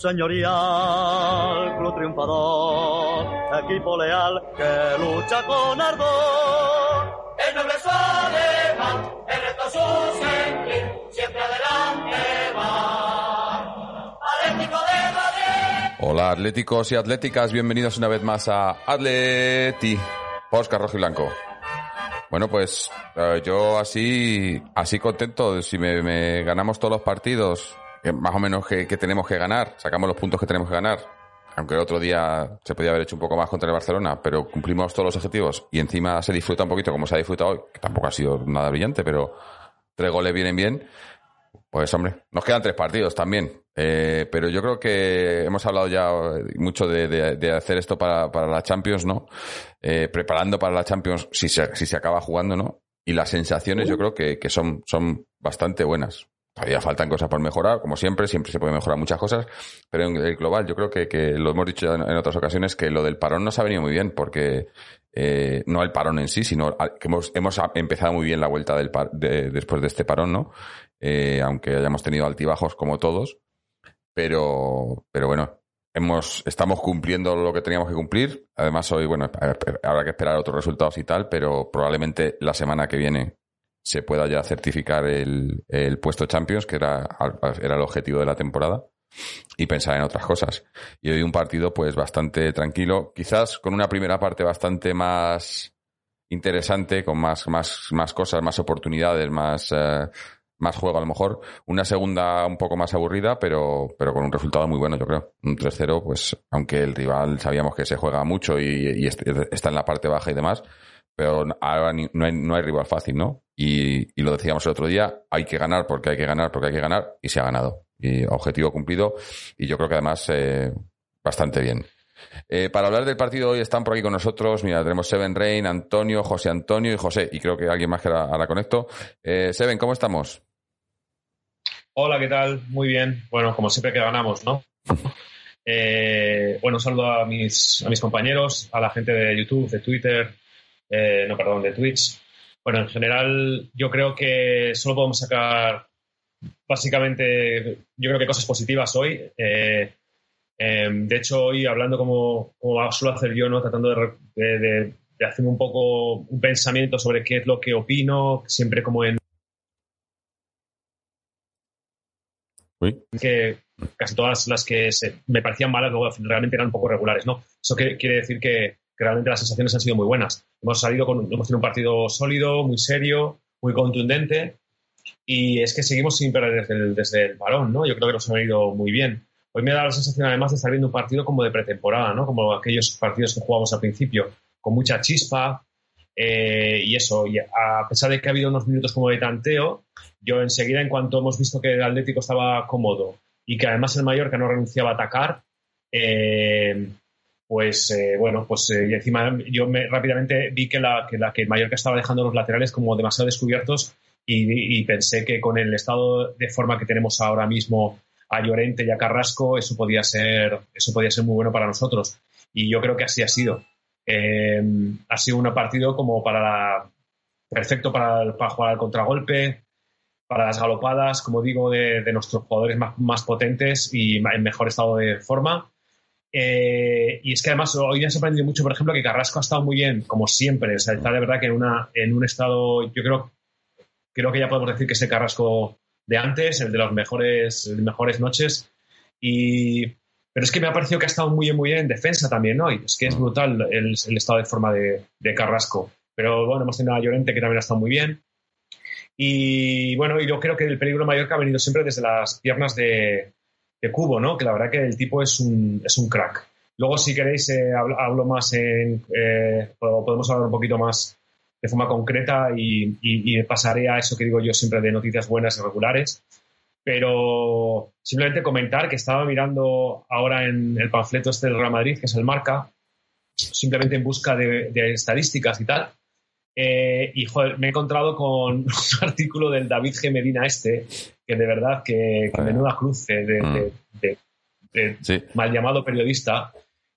señorial, club triunfador, equipo leal que lucha con ardor. El noble es alemán, el resto su sentir, siempre adelante va. Atlético de Madrid. Hola atléticos y atléticas, bienvenidos una vez más a Atleti, Oscar Rojo y Blanco. Bueno, pues eh, yo así, así contento, si me ganamos todos los partidos, que más o menos que, que tenemos que ganar, sacamos los puntos que tenemos que ganar, aunque el otro día se podía haber hecho un poco más contra el Barcelona, pero cumplimos todos los objetivos y encima se disfruta un poquito como se ha disfrutado hoy, que tampoco ha sido nada brillante, pero tres goles vienen bien. Pues hombre, nos quedan tres partidos también. Eh, pero yo creo que hemos hablado ya mucho de, de- de hacer esto para, para la Champions, ¿no? Eh, preparando para la Champions si se, si se acaba jugando, ¿no? Y las sensaciones yo creo que, que son, son bastante buenas. Todavía faltan cosas por mejorar, como siempre, siempre se puede mejorar muchas cosas, pero en el global yo creo que, que lo hemos dicho en, en otras ocasiones, que lo del parón nos ha venido muy bien, porque eh, no el parón en sí, sino que hemos, hemos empezado muy bien la vuelta del par- de- después de este parón, ¿no? Eh, aunque hayamos tenido altibajos como todos, pero, pero bueno, hemos, estamos cumpliendo lo que teníamos que cumplir. Además, hoy, bueno, habrá que esperar otros resultados y tal, pero probablemente la semana que viene se pueda ya certificar el, el puesto Champions, que era, era el objetivo de la temporada, y pensar en otras cosas. Y hoy un partido, pues, bastante tranquilo, quizás con una primera parte bastante más interesante, con más, más, más cosas, más oportunidades, más, eh, más juego a lo mejor. Una segunda un poco más aburrida, pero, pero con un resultado muy bueno, yo creo. Un 3-0, pues, aunque el rival sabíamos que se juega mucho y, y est- está en la parte baja y demás, pero ahora ni- no hay, no hay rival fácil, ¿no? Y, y lo decíamos el otro día, hay que ganar porque hay que ganar porque hay que ganar, y se ha ganado. Y objetivo cumplido, y yo creo que además eh, bastante bien. Eh, para hablar del partido hoy están por aquí con nosotros, mira, tenemos Seven Rain, Antonio, José Antonio y José, y creo que alguien más que ahora, ahora conecto. Eh, Seven, ¿cómo estamos? Hola, ¿qué tal? Muy bien. Bueno, como siempre que ganamos, ¿no? Eh, bueno, saludo a mis, a mis compañeros, a la gente de YouTube, de Twitter, eh, no, perdón, de Twitch. Bueno, en general, yo creo que solo podemos sacar básicamente, yo creo que cosas positivas hoy. Eh, eh, de hecho, hoy hablando como, como suelo hacer yo, ¿no? Tratando de, de, de- un poco un pensamiento sobre qué es lo que opino, siempre como en Uy. que casi todas las que se- me parecían malas luego realmente eran un poco regulares, ¿no? Eso que- quiere decir que, que realmente las sensaciones han sido muy buenas. Hemos salido con, hemos tenido un partido sólido, muy serio, muy contundente y es que seguimos sin perder desde el, desde el ¿no? Yo creo que nos ha ido muy bien. Hoy me da la sensación además de estar viendo un partido como de pretemporada, ¿no? Como aquellos partidos que jugamos al principio, con mucha chispa eh, y eso. Y a pesar de que ha habido unos minutos como de tanteo, yo enseguida, en cuanto hemos visto que el Atlético estaba cómodo y que además el Mallorca no renunciaba a atacar, eh, pues eh, bueno, pues eh, y encima yo me, rápidamente vi que, la, que, la, que Mallorca estaba dejando los laterales como demasiado descubiertos y, pensé que con el estado de forma que tenemos ahora mismo a Llorente y a Carrasco, eso podía ser, eso podía ser muy bueno para nosotros. Y yo creo que así ha sido. Eh, ha sido un partido como para la, perfecto para, para jugar al contragolpe, para las galopadas, como digo, de, nuestros jugadores más, potentes y en mejor estado de forma. Eh, y es que además hoy me ha sorprendido mucho, por ejemplo, que Carrasco ha estado muy bien, como siempre. O sea, está de verdad que en, una, en un estado, yo creo, creo que ya podemos decir que es el Carrasco de antes, el de las mejores, mejores noches. Y, pero es que me ha parecido que ha estado muy bien, muy bien en defensa también, ¿no? Y es que es brutal el, el estado de forma de, de, Carrasco. Pero bueno, hemos tenido a Llorente que también ha estado muy bien. Y bueno, y yo creo que el peligro mayor que ha venido siempre desde las piernas de, de Cubo, ¿no? Que la verdad que el tipo es un, es un crack. Luego, si queréis, eh, hablo, más en. Eh, podemos hablar un poquito más de forma concreta y, pasaré a eso que digo yo siempre de noticias buenas y regulares. Pero simplemente comentar que estaba mirando ahora en el panfleto este del Real Madrid, que es el Marca, simplemente en busca de, de estadísticas y tal. Eh, y joder, me he encontrado con un artículo del David G. Medina este, que de verdad que, que menuda cruz de, Mm. de- de- de Sí. mal llamado periodista,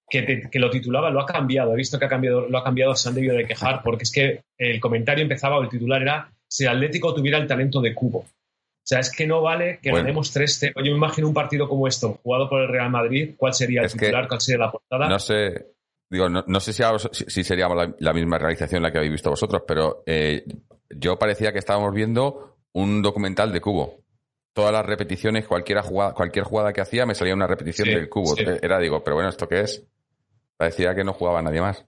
que, te- que lo titulaba, lo ha cambiado, he visto que ha cambiado, lo ha cambiado, se han debido de quejar, porque es que el comentario empezaba, o el titular era, si el Atlético tuviera el talento de Cubo. O sea, es que no vale que Bueno. ganemos 3-0. Yo me imagino un partido como esto, jugado por el Real Madrid, ¿cuál sería el Es titular? ¿Cuál sería la portada? No sé, digo, no, no sé si, a si- si sería la, la misma realización la que habéis visto vosotros, pero eh, yo parecía que estábamos viendo un documental de Cubo. Todas las repeticiones, cualquiera jugada, cualquier jugada que hacía, me salía una repetición Sí, del Cubo. sí. Era, digo, pero bueno, ¿esto qué es? Parecía que no jugaba nadie más.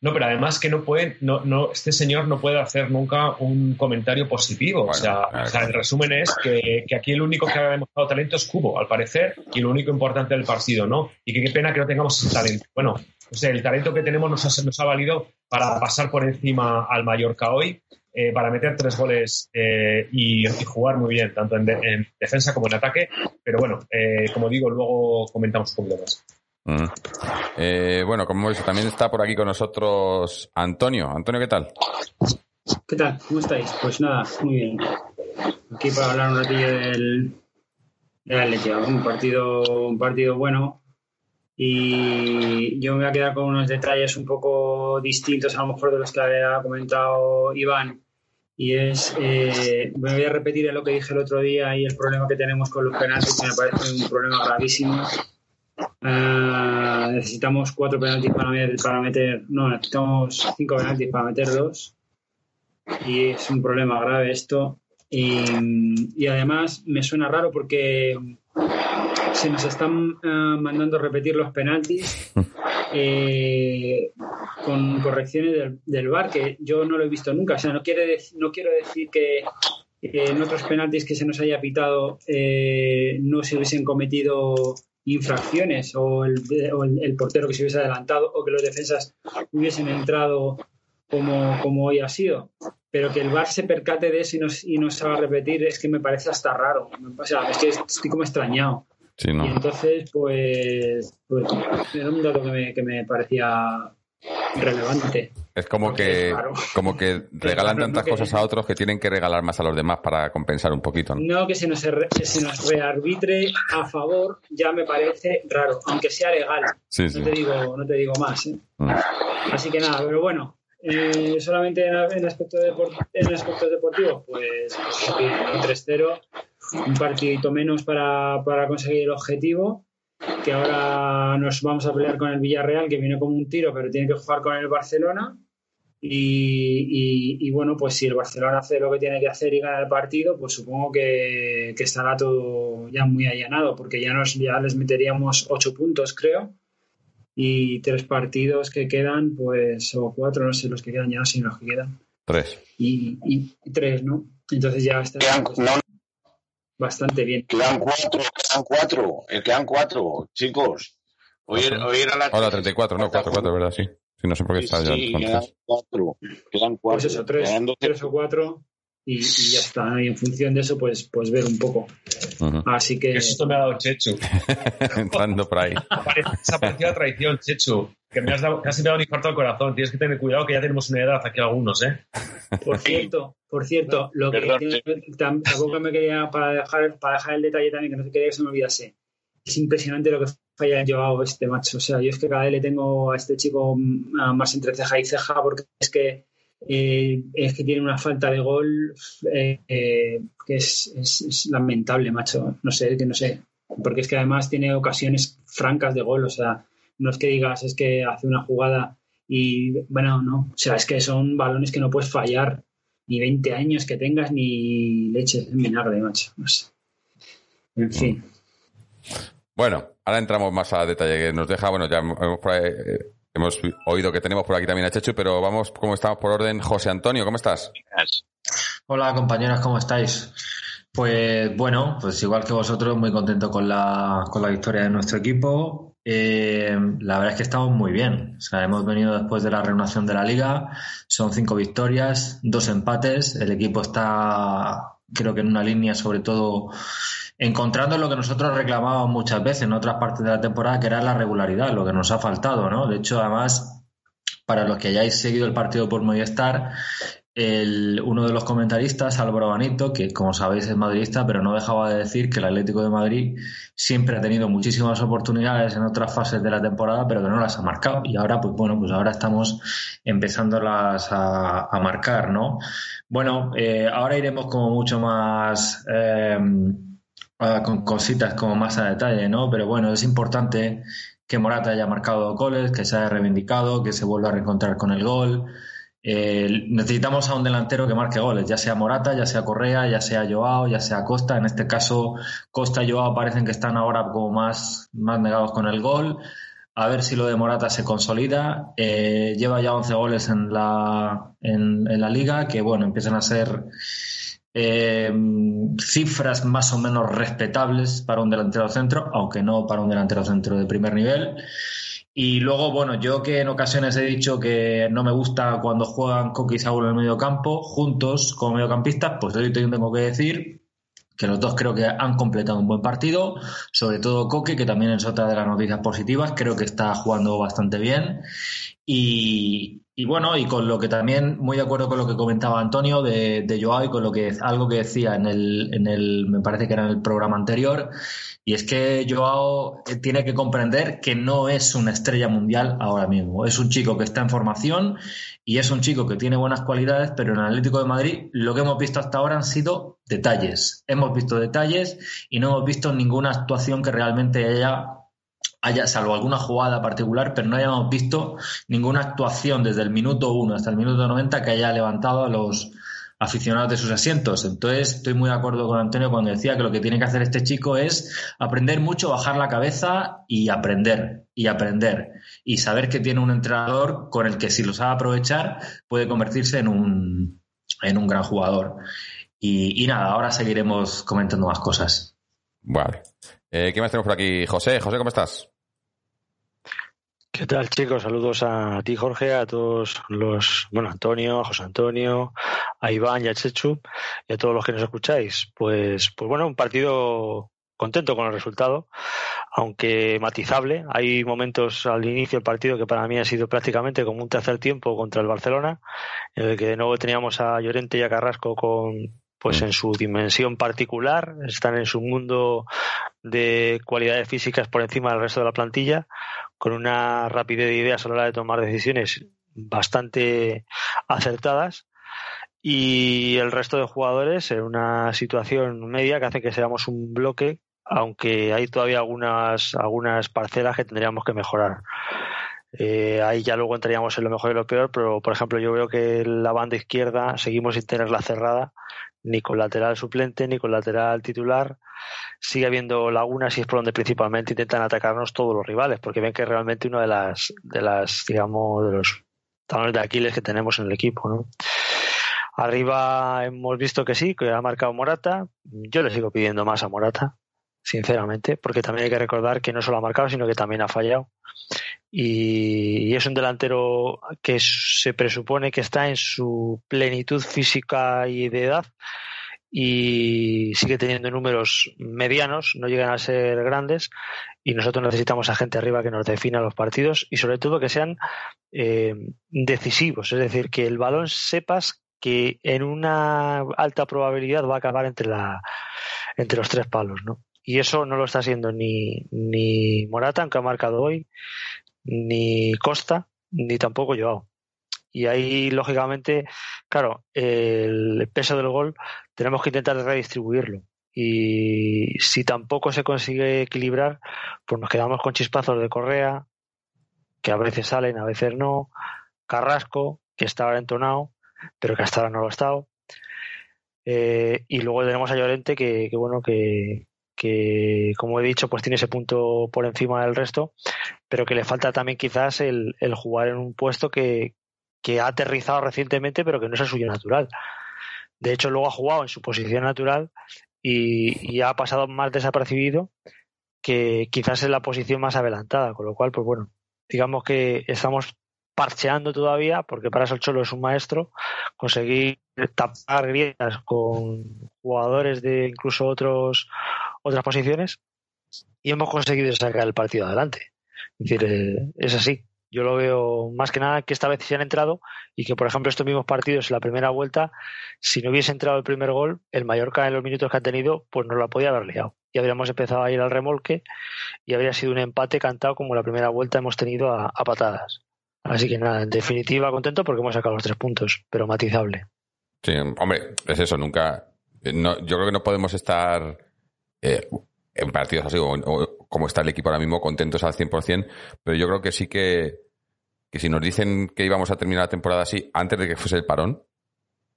No, pero además que no pueden, no, no, este señor no puede hacer nunca un comentario positivo. Bueno, o, sea, claro. o sea, el resumen es que, que aquí el único que ha demostrado talento es Cubo, al parecer, y lo único importante del partido, ¿no? Y que qué pena que no tengamos talento. Bueno, o sea, el talento que tenemos nos ha, nos ha valido para pasar por encima al Mallorca hoy, eh, para meter tres goles eh, y, y jugar muy bien, tanto en, de- en defensa como en ataque. Pero bueno, eh, como digo, luego comentamos un poquito más. Mm. Eh, bueno, como hemos visto, también está por aquí con nosotros Antonio. Antonio, ¿qué tal? ¿Qué tal? ¿Cómo estáis? Pues nada, muy bien. Aquí para hablar un ratillo del, del Atlético. Un partido, un partido bueno. Y yo me voy a quedar con unos detalles un poco distintos a lo mejor de los que había comentado Iván. Y es, eh, me voy a repetir lo que dije el otro día y el problema que tenemos con los penaltis, que me parece un problema gravísimo. Ah, necesitamos cuatro penaltis para meter, para meter, no, necesitamos cinco penaltis para meter dos y es un problema grave esto. Y, y además me suena raro porque se nos están eh, mandando repetir los penaltis eh, con correcciones del, del VAR, que yo no lo he visto nunca. O sea, no, quiere no quiero decir que eh, en otros penaltis que se nos haya pitado eh, no se hubiesen cometido infracciones o, el, o el- el portero que se hubiese adelantado o que los defensas hubiesen entrado como, como hoy ha sido. Pero que el VAR se percate de eso y nos, y repetir es que me parece hasta raro. O sea, es que estoy como extrañado. Sí, no. Y entonces, pues, pues era un dato que me, que me parecía relevante. Es como que, es como que regalan tantas Que- cosas a otros que tienen que regalar más a los demás para compensar un poquito, ¿no? No que se nos, re- que se nos rearbitre a favor ya me parece raro, aunque sea legal. Sí, sí. No te digo, no te digo más. ¿eh? Mm. Así que nada, pero bueno, eh, solamente en, en aspecto depor- en aspectos deportivos, pues, pues sí, un 3-0, un partidito menos para, para conseguir el objetivo, que ahora nos vamos a pelear con el Villarreal, que viene como un tiro, pero tiene que jugar con el Barcelona. Y, y- y, bueno, pues si el Barcelona hace lo que tiene que hacer y gana el partido, pues supongo que, que estará todo ya muy allanado, porque ya, nos, ya les meteríamos ocho puntos, creo y tres partidos que quedan, pues, o cuatro, no sé los que quedan, ya no sé los que quedan, Tres. y, y- y tres, ¿no? Entonces ya está pues, no, bastante bien. quedan cuatro, quedan cuatro, eh, quedan cuatro, chicos. Hoy, era- hoy era la Hola, 34, no, 4, 4, ¿verdad? Sí. Sí, no sé por qué está ya. Sí, con quedan cuatro, quedan cuatro. Pues eso, tres, quedan doce. tres o cuatro, y, y ya está. Y en función de eso, pues, pues ver un poco. Ujú. Así que, Que esto me ha dado Chechu. Entrando por ahí. Parece- Se ha parecido a traición, Chechu. Que me has dado, casi me ha dado un infarto al corazón. Tienes que tener cuidado que ya tenemos una edad aquí algunos, ¿eh? por cierto, por cierto, lo que Perdón, tiene- tam- tampoco me quería, para dejar, para dejar el detalle también, que no se quería que se me olvidase. Es impresionante lo que falla Joao este macho. O sea, yo es que cada vez le tengo a este chico mm, más entre ceja y ceja porque es que eh, es que tiene una falta de gol eh, eh, que es, lamentable, macho. No sé, que no sé. Porque es que además tiene ocasiones francas de gol. O sea, no es que digas, es que hace una jugada y bueno, no. O sea, es que son balones que no puedes fallar ni 20 años que tengas ni leches en vinagre, macho. No sé. En fin. Bueno, ahora entramos más a detalle que nos deja, bueno, ya hemos, hemos oído que tenemos por aquí también a Chechu, pero vamos, como estamos por orden, José Antonio, ¿cómo estás? Hola compañeras, ¿cómo estáis? Pues bueno, pues igual que vosotros, muy contento con la, con la victoria de nuestro equipo. Eh, la verdad es que estamos muy bien. O sea, hemos venido después de la reanudación de la liga. Son cinco victorias, dos empates. El equipo está, creo que en una línea, sobre todo, encontrando lo que nosotros reclamábamos muchas veces en otras partes de la temporada, que era la regularidad, lo que nos ha faltado, ¿no? De hecho, además, para los que hayáis seguido el partido por Movistar, el, uno de los comentaristas, Álvaro Banito, que como sabéis es madridista, pero no dejaba de decir que el Atlético de Madrid siempre ha tenido muchísimas oportunidades en otras fases de la temporada, pero que no las ha marcado. Y ahora, pues bueno, pues ahora estamos empezándolas a, a marcar, ¿no? Bueno, eh, ahora iremos como mucho más eh, con cositas como más a detalle, ¿no? Pero bueno, es importante que Morata haya marcado goles, que se haya reivindicado, que se vuelva a reencontrar con el gol. Eh, necesitamos a un delantero que marque goles, ya sea Morata, ya sea Correa, ya sea Joao, ya sea Costa. En este caso, Costa y Joao parecen que están ahora como más, más negados con el gol. A ver si lo de Morata se consolida. Eh, lleva ya 11 goles en la, en la liga, que bueno, empiezan a ser eh, cifras más o menos respetables para un delantero centro, aunque no para un delantero centro de primer nivel. Y luego, bueno, yo que en ocasiones he dicho que no me gusta cuando juegan Coque y Saúl en el medio campo, juntos como mediocampistas, pues hoy tengo que decir que los dos creo que han completado un buen partido, sobre todo Coque, que también es otra de las noticias positivas, creo que está jugando bastante bien. Y, bueno, y con lo que también, muy de acuerdo con lo que comentaba Antonio de, de Joao y con lo que algo que decía en el, en el, me parece que era en el programa anterior, y es que Joao tiene que comprender que no es una estrella mundial ahora mismo. Es un chico que está en formación y es un chico que tiene buenas cualidades, pero en el Atlético de Madrid lo que hemos visto hasta ahora han sido detalles. Hemos visto detalles y no hemos visto ninguna actuación que realmente haya haya, salvo alguna jugada particular, pero no hayamos visto ninguna actuación desde el minuto 1 hasta el minuto 90 que haya levantado a los aficionados de sus asientos. Entonces, estoy muy de acuerdo con Antonio cuando decía que lo que tiene que hacer este chico es aprender mucho, bajar la cabeza y aprender, y aprender. Y saber que tiene un entrenador con el que si lo sabe aprovechar puede convertirse en un, en un gran jugador. Y, y nada, ahora seguiremos comentando más cosas. Vale. Eh, ¿Qué más tenemos por aquí? José, José, ¿cómo estás? ¿Qué tal, chicos? Saludos a ti, Jorge, a todos los, bueno, Antonio, a José Antonio, a Iván y a Chechu y a todos los que nos escucháis. Pues, pues bueno, un partido contento con el resultado, aunque matizable. Hay momentos al inicio del partido que para mí ha sido prácticamente como un tercer tiempo contra el Barcelona, en el que de nuevo teníamos a Llorente y a Carrasco con pues en su dimensión particular, están en su mundo de cualidades físicas por encima del resto de la plantilla, con una rapidez de ideas a la hora de tomar decisiones bastante acertadas y el resto de jugadores en una situación media que hace que seamos un bloque, aunque hay todavía algunas, algunas parcelas que tendríamos que mejorar. Eh, ahí ya luego entraríamos en lo mejor y lo peor, pero por ejemplo yo veo que la banda izquierda seguimos sin tenerla cerrada, ni con lateral suplente, ni con lateral titular. Sigue habiendo lagunas y es por donde principalmente intentan atacarnos todos los rivales, porque ven que es realmente una de las, de las, digamos, de los talones de Aquiles que tenemos en el equipo. Arriba hemos visto que sí, que ha marcado Morata. Yo le sigo pidiendo más a Morata, sinceramente, porque también hay que recordar que no solo ha marcado, sino que también ha fallado. Y, es un delantero que se presupone que está en su plenitud física y de edad y sigue teniendo números medianos, no llegan a ser grandes y nosotros necesitamos a gente arriba que nos defina los partidos y sobre todo que sean eh, decisivos, es decir, que el balón sepas que en una alta probabilidad va a acabar entre la entre los tres palos, ¿no? Y eso no lo está haciendo ni, ni Morata, aunque ha marcado hoy, ni Costa, ni tampoco Joao. Y ahí, lógicamente, claro, el peso del gol tenemos que intentar redistribuirlo. Y si tampoco se consigue equilibrar, pues nos quedamos con chispazos de Correa, que a veces salen, a veces no. Carrasco, que está ahora entonado, pero que hasta ahora no lo ha estado. Eh, y luego tenemos a Llorente, que, que bueno, que, que como he dicho, pues tiene ese punto por encima del resto, pero que le falta también quizás el, el jugar en un puesto que, que, ha aterrizado recientemente, pero que no es el suyo natural. De hecho, luego ha jugado en su posición natural y, y ha pasado más desapercibido que quizás en la posición más adelantada, con lo cual, pues bueno, digamos que estamos parcheando todavía, porque para eso es un maestro, conseguir tapar grietas con jugadores de incluso otros otras posiciones y hemos conseguido sacar el partido adelante. Es decir, eh, es así. Yo lo veo más que nada que esta vez se han entrado y que, por ejemplo, estos mismos partidos en la primera vuelta, si no hubiese entrado el primer gol, el Mallorca en los minutos que ha tenido, pues no la podía haber liado. Y habríamos empezado a ir al remolque y habría sido un empate cantado como la primera vuelta hemos tenido a, patadas. Así que nada, en definitiva contento porque hemos sacado los tres puntos, pero matizable. Sí, hombre, es eso, nunca. no- yo creo que no podemos estar eh, en partidos así, o, o como está el equipo ahora mismo, contentos al 100%, pero yo creo que sí que, que si nos dicen que íbamos a terminar la temporada así antes de que fuese el parón,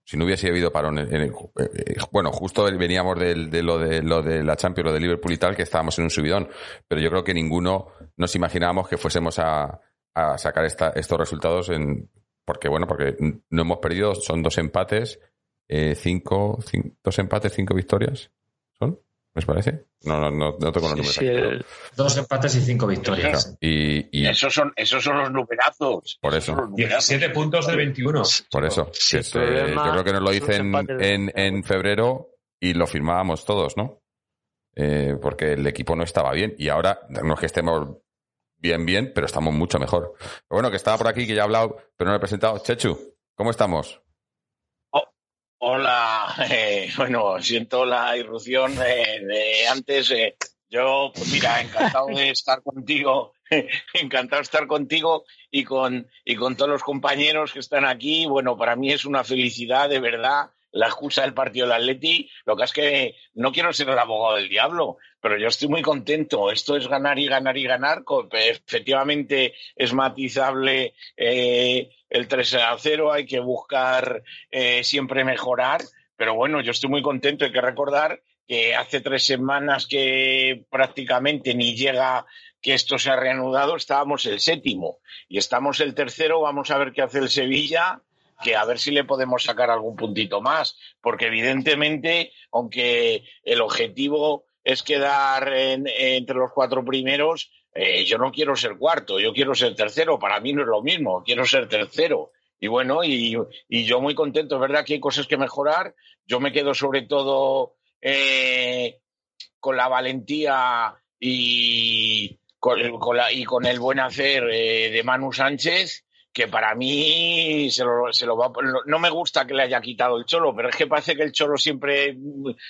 si no hubiese habido parón, en- el- eh, eh, bueno, justo veníamos de, lo de lo de la Champions, lo de Liverpool y tal, que estábamos en un subidón, pero yo creo que ninguno nos imaginábamos que fuésemos a, a sacar esta- estos resultados en, porque bueno, porque no hemos perdido, son dos empates, eh, cinco, cin- dos empates, cinco victorias, ¿son? ¿Me parece? No, no, no, no tengo los números Sí, aquí. el- Dos empates y cinco victorias. Y, y Esos son, esos son los numerazos. Por eso. numerazos. 17 puntos de 21. por eso, Sí, problema yo creo que nos lo dicen en, en febrero y lo firmábamos todos, ¿no? Eh, porque el equipo no estaba bien y ahora no es que estemos bien, bien, pero estamos mucho mejor. Pero bueno, que estaba por aquí, que ya he hablado, pero no lo he presentado. Chechu, ¿cómo estamos? Hola, eh, bueno, siento la irrupción eh, de antes. eh, yo, pues mira, encantado de estar contigo, encantado de estar contigo y con, y con todos los compañeros que están aquí. Bueno, para mí es una felicidad, de verdad, la excusa del partido del Atleti. Lo que es que no quiero ser el abogado del diablo, pero yo estoy muy contento. Esto es ganar y ganar y ganar. Efectivamente es matizable eh, el 3 a 0, hay que buscar eh, siempre mejorar. Pero bueno, yo estoy muy contento. Hay que recordar que hace tres semanas que prácticamente ni llega que esto se ha reanudado, estábamos el séptimo y estamos el tercero. Vamos a ver qué hace el Sevilla, que a ver si le podemos sacar algún puntito más, porque evidentemente, aunque el objetivo es quedar en- entre los cuatro primeros, eh, yo no quiero ser cuarto, yo quiero ser tercero. Para mí no es lo mismo, quiero ser tercero. Y bueno, y, yo muy contento, es verdad que hay cosas que mejorar. Yo me quedo sobre todo eh, con la valentía y con, con la- y con el buen hacer eh, de Manu Sánchez, que para mí se lo, se lo va no me gusta que le haya quitado el cholo, pero es que parece que el cholo siempre,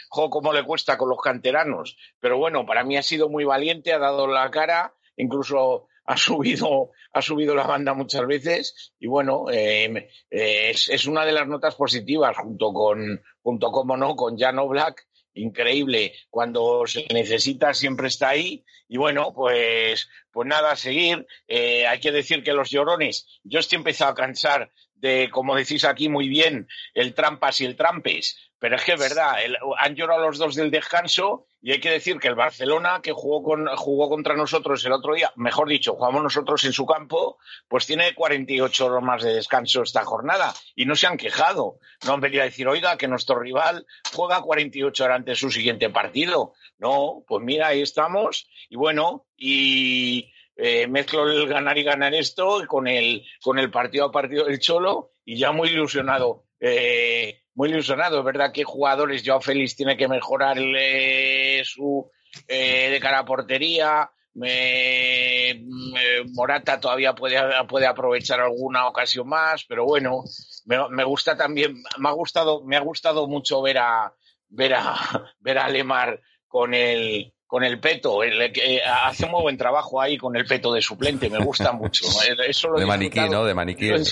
jo, cómo le cuesta con los canteranos. Pero bueno, para mí ha sido muy valiente, ha dado la cara, incluso ha subido, ha subido la banda muchas veces y bueno, eh, es, es una de las notas positivas junto con, junto como no, con Jan Black, increíble, cuando se necesita siempre está ahí y bueno, pues, pues nada, a seguir. Eh, hay que decir que los llorones, yo estoy empezado a cansar de, como decís aquí muy bien, el trampas y el trampes. Pero es que es verdad, han llorado los dos del descanso y hay que decir que el Barcelona, que jugó, con, jugó contra nosotros el otro día, mejor dicho, jugamos nosotros en su campo, pues tiene 48 horas más de descanso esta jornada y no se han quejado. No han venido a decir, oiga, que nuestro rival juega 48 horas antes de su siguiente partido. No, pues mira, ahí estamos y bueno, y eh, mezclo el ganar y ganar esto con el, con el partido a partido del Cholo y ya muy ilusionado. eh, muy ilusionado, es verdad que jugadores, Joao Félix tiene que mejorar eh, su eh, de cara a portería, me- me- Morata todavía puede, puede aprovechar alguna ocasión más, pero bueno, me, me gusta también, me ha gustado, me ha gustado mucho ver a ver a ver a Lemar con el con el peto, el, que hace un muy buen trabajo ahí con el peto de suplente, me gusta mucho. Eso lo he De maniquí. ¿no? De maniquí. Lo he-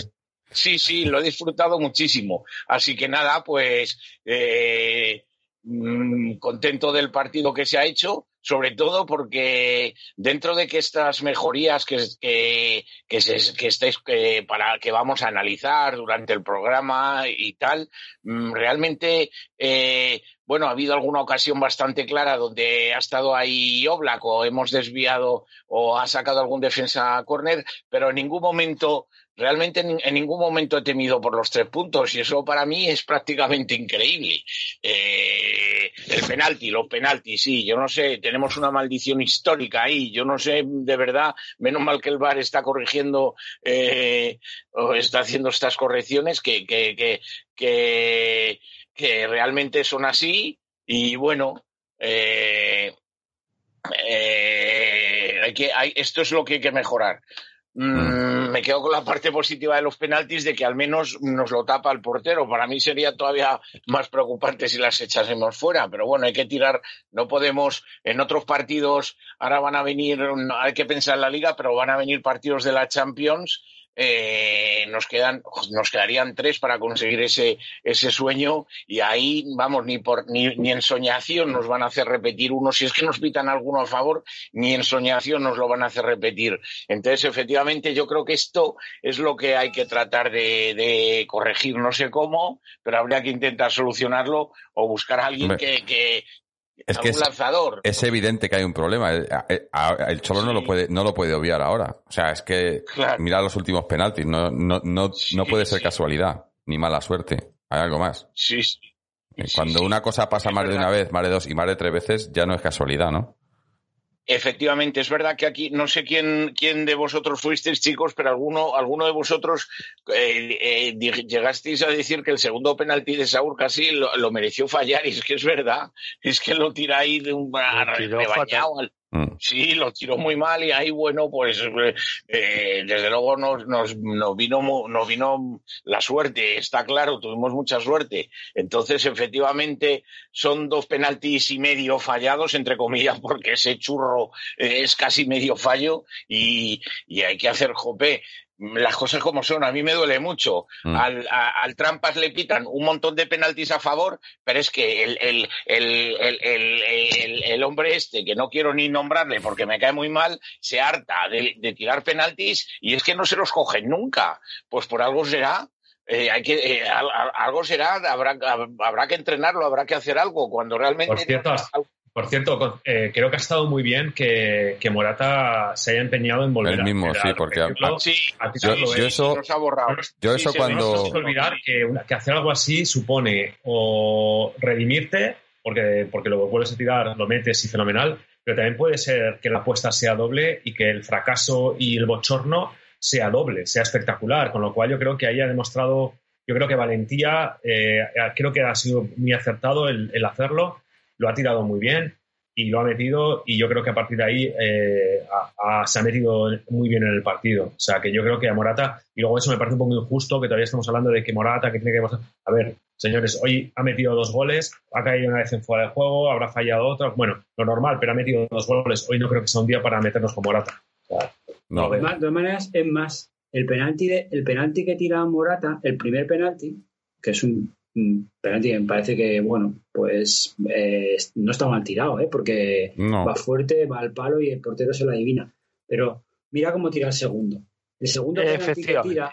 Sí, sí, lo he disfrutado muchísimo. Así que nada, pues eh, mm, contento del partido que se ha hecho, sobre todo porque dentro de que estas mejorías que, que, que, que para que vamos a analizar durante el programa y tal, mm, realmente eh, bueno, ha habido alguna ocasión bastante clara donde ha estado ahí Oblak o hemos desviado o ha sacado algún defensa a córner, pero en ningún momento realmente en, ningún momento he temido por los tres puntos y eso para mí es prácticamente increíble. Eh, el penalti, los penaltis, sí, yo no sé, tenemos una maldición histórica ahí, yo no sé, de verdad, menos mal que el VAR está corrigiendo, eh, o está haciendo estas correcciones que, que, que, que, realmente son así y bueno, eh, hay que, hay, esto es lo que hay que mejorar mm, me quedo con la parte positiva de los penaltis de que al menos nos lo tapa el portero. Para mí sería todavía más preocupante si las echásemos fuera, pero bueno, hay que tirar, no podemos, en otros partidos, ahora van a venir, hay que pensar en la liga, pero van a venir partidos de la Champions eh, nos quedan nos quedarían tres para conseguir ese ese sueño y ahí vamos ni por ni, ni en soñación nos van a hacer repetir uno. Si es que nos pitan alguno a favor ni en soñación nos lo van a hacer repetir. Entonces efectivamente yo creo que esto es lo que hay que tratar de, de corregir. No sé cómo pero habría que intentar solucionarlo o buscar a alguien que, que Es que es, lanzador es evidente que hay un problema. El, el- el Cholo no lo puede no lo puede obviar ahora. O sea, es que Claro. mira los últimos penaltis. No, no, no, no puede ser casualidad ni mala suerte. Hay algo más. sí. Eh, Cuando una cosa pasa más de una vez, más de dos y más de tres veces, ya no es casualidad, ¿no? Efectivamente, es verdad que aquí no sé quién, quién de vosotros fuisteis, chicos, pero alguno, alguno de vosotros eh, eh, llegasteis a decir que el segundo penalti de Saúl casi lo, lo mereció fallar, y es que es verdad, es que lo tira ahí de un rebañado al-. Sí, lo tiró muy mal y ahí, bueno, pues eh, desde luego nos, nos, nos vino, nos vino la suerte, está claro, tuvimos mucha suerte. Entonces, efectivamente, son dos penaltis y medio fallados, entre comillas, porque ese churro eh, es casi medio fallo y, y hay que hacer jope. Las cosas como son, a mí me duele mucho. Mm. Al, a- al Trampas le pitan un montón de penaltis a favor, pero es que el, el, el, el, el- el- el hombre este, que no quiero ni nombrarle porque me cae muy mal, se harta de, de tirar penaltis y es que no se los cogen nunca. Pues por algo será. Eh, hay que, eh, al- al- algo será, habrá, habrá que entrenarlo, habrá que hacer algo cuando realmente. Por cierto, Por cierto, eh, creo que ha estado muy bien que, que Morata se haya empeñado en volver Él a- mismo, a sí, porque a- repetirlo, Sí, a Yo, yo eso, nos ha borrado. yo eso sí, cuando... No que olvidar que, que hacer algo así supone o redimirte, porque, porque lo vuelves a tirar, lo metes y fenomenal, pero también puede ser que la apuesta sea doble y que el fracaso y el bochorno sea doble, sea espectacular, con lo cual yo creo que ahí ha demostrado, yo creo que valentía, eh, creo que ha sido muy acertado el, el hacerlo, lo ha tirado muy bien y lo ha metido y yo creo que a partir de ahí eh, ha- ha- se ha metido muy bien en el partido. O sea, que yo creo que a Morata, y luego eso me parece un poco injusto, que todavía estamos hablando de que Morata, que tiene que demostrar... A ver, señores, hoy ha metido dos goles, ha caído una vez en fuera de juego, habrá fallado otra, bueno, lo normal, pero ha metido dos goles. Hoy no creo que sea un día para meternos con Morata. O sea, No, a ver. De todas maneras, es más, el penalti, de- el penalti que tira Morata, el primer penalti, que es un penalti que me parece que, bueno, pues eh, no está mal tirado, ¿eh? porque no. va fuerte, va al palo y el portero se lo adivina. Pero mira cómo tira el segundo. El segundo penalti que tira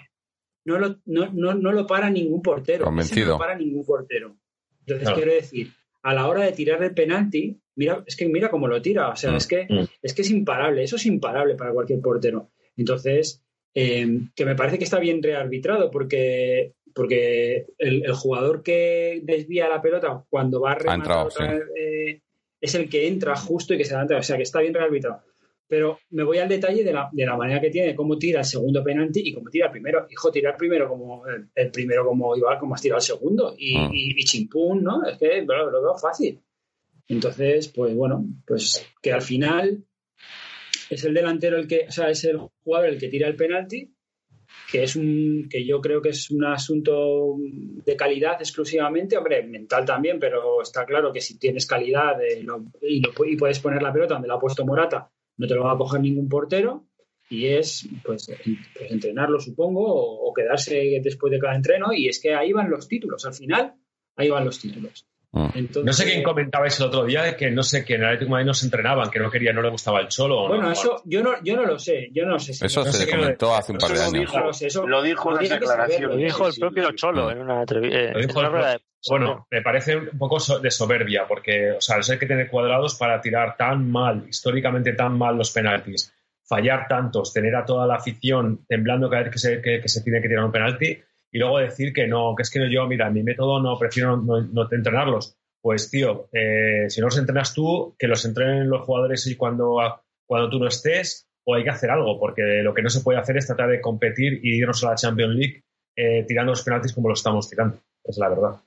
no lo, no, no, no lo para ningún portero. Convencido. No lo para ningún portero. Entonces, Claro. quiero decir, a la hora de tirar el penalti, mira, es que mira cómo lo tira. O sea, Mm. es que Mm. es que es imparable. Eso es imparable para cualquier portero. Entonces, eh, que me parece que está bien rearbitrado porque, porque el, el jugador que desvía la pelota cuando va a rematar entrado, otra sí. vez, eh, es el que entra justo y que se adelanta. O sea, que está bien rearbitrado. Pero me voy al detalle de la, de la manera que tiene, cómo tira el segundo penalti y cómo tira el primero. Hijo, tirar primero como el, el primero como iba, como has tirado el segundo. Y, Mm. y, y chimpún, ¿no? Es que lo, lo veo fácil. Entonces, pues bueno, pues que al final es el delantero el que, o sea, es el jugador el que tira el penalti, que es un, que yo creo que es un asunto de calidad exclusivamente, hombre, mental también, pero está claro que si tienes calidad eh, lo- y, y puedes poner la pelota donde la ha puesto Morata, no te lo va a coger ningún portero. Y es pues, pues, entrenarlo, supongo, o, o quedarse después de cada entreno. Y es que ahí van los títulos. Al final, ahí van los títulos. Entonces, No sé quién comentaba eso el otro día, de que no sé, que en el Atlético de Madrid no se entrenaban, que no quería, no le gustaba el cholo. Bueno, no. eso yo no, yo no lo sé. Yo no sé si Eso no se sé lo comentó hace un par de lo años. dijo. Lo eso Lo dijo declaraciones. saberlo. Lo dijo el propio. Cholo en una entrevista. Lo dijo el Bueno, me parece un poco de soberbia, porque, o sea, hay que tener cuadrados para tirar tan mal, históricamente tan mal los penaltis, fallar tantos, tener a toda la afición temblando cada vez que se, que, que se tiene que tirar un penalti, y luego decir que no, que es que yo, mira, mi método no, prefiero no, no entrenarlos. Pues, tío, eh, si no los entrenas tú, que los entrenen los jugadores y cuando, cuando tú no estés, o hay que hacer algo, porque lo que no se puede hacer es tratar de competir y irnos a la Champions League eh, tirando los penaltis como lo estamos tirando. Es la verdad.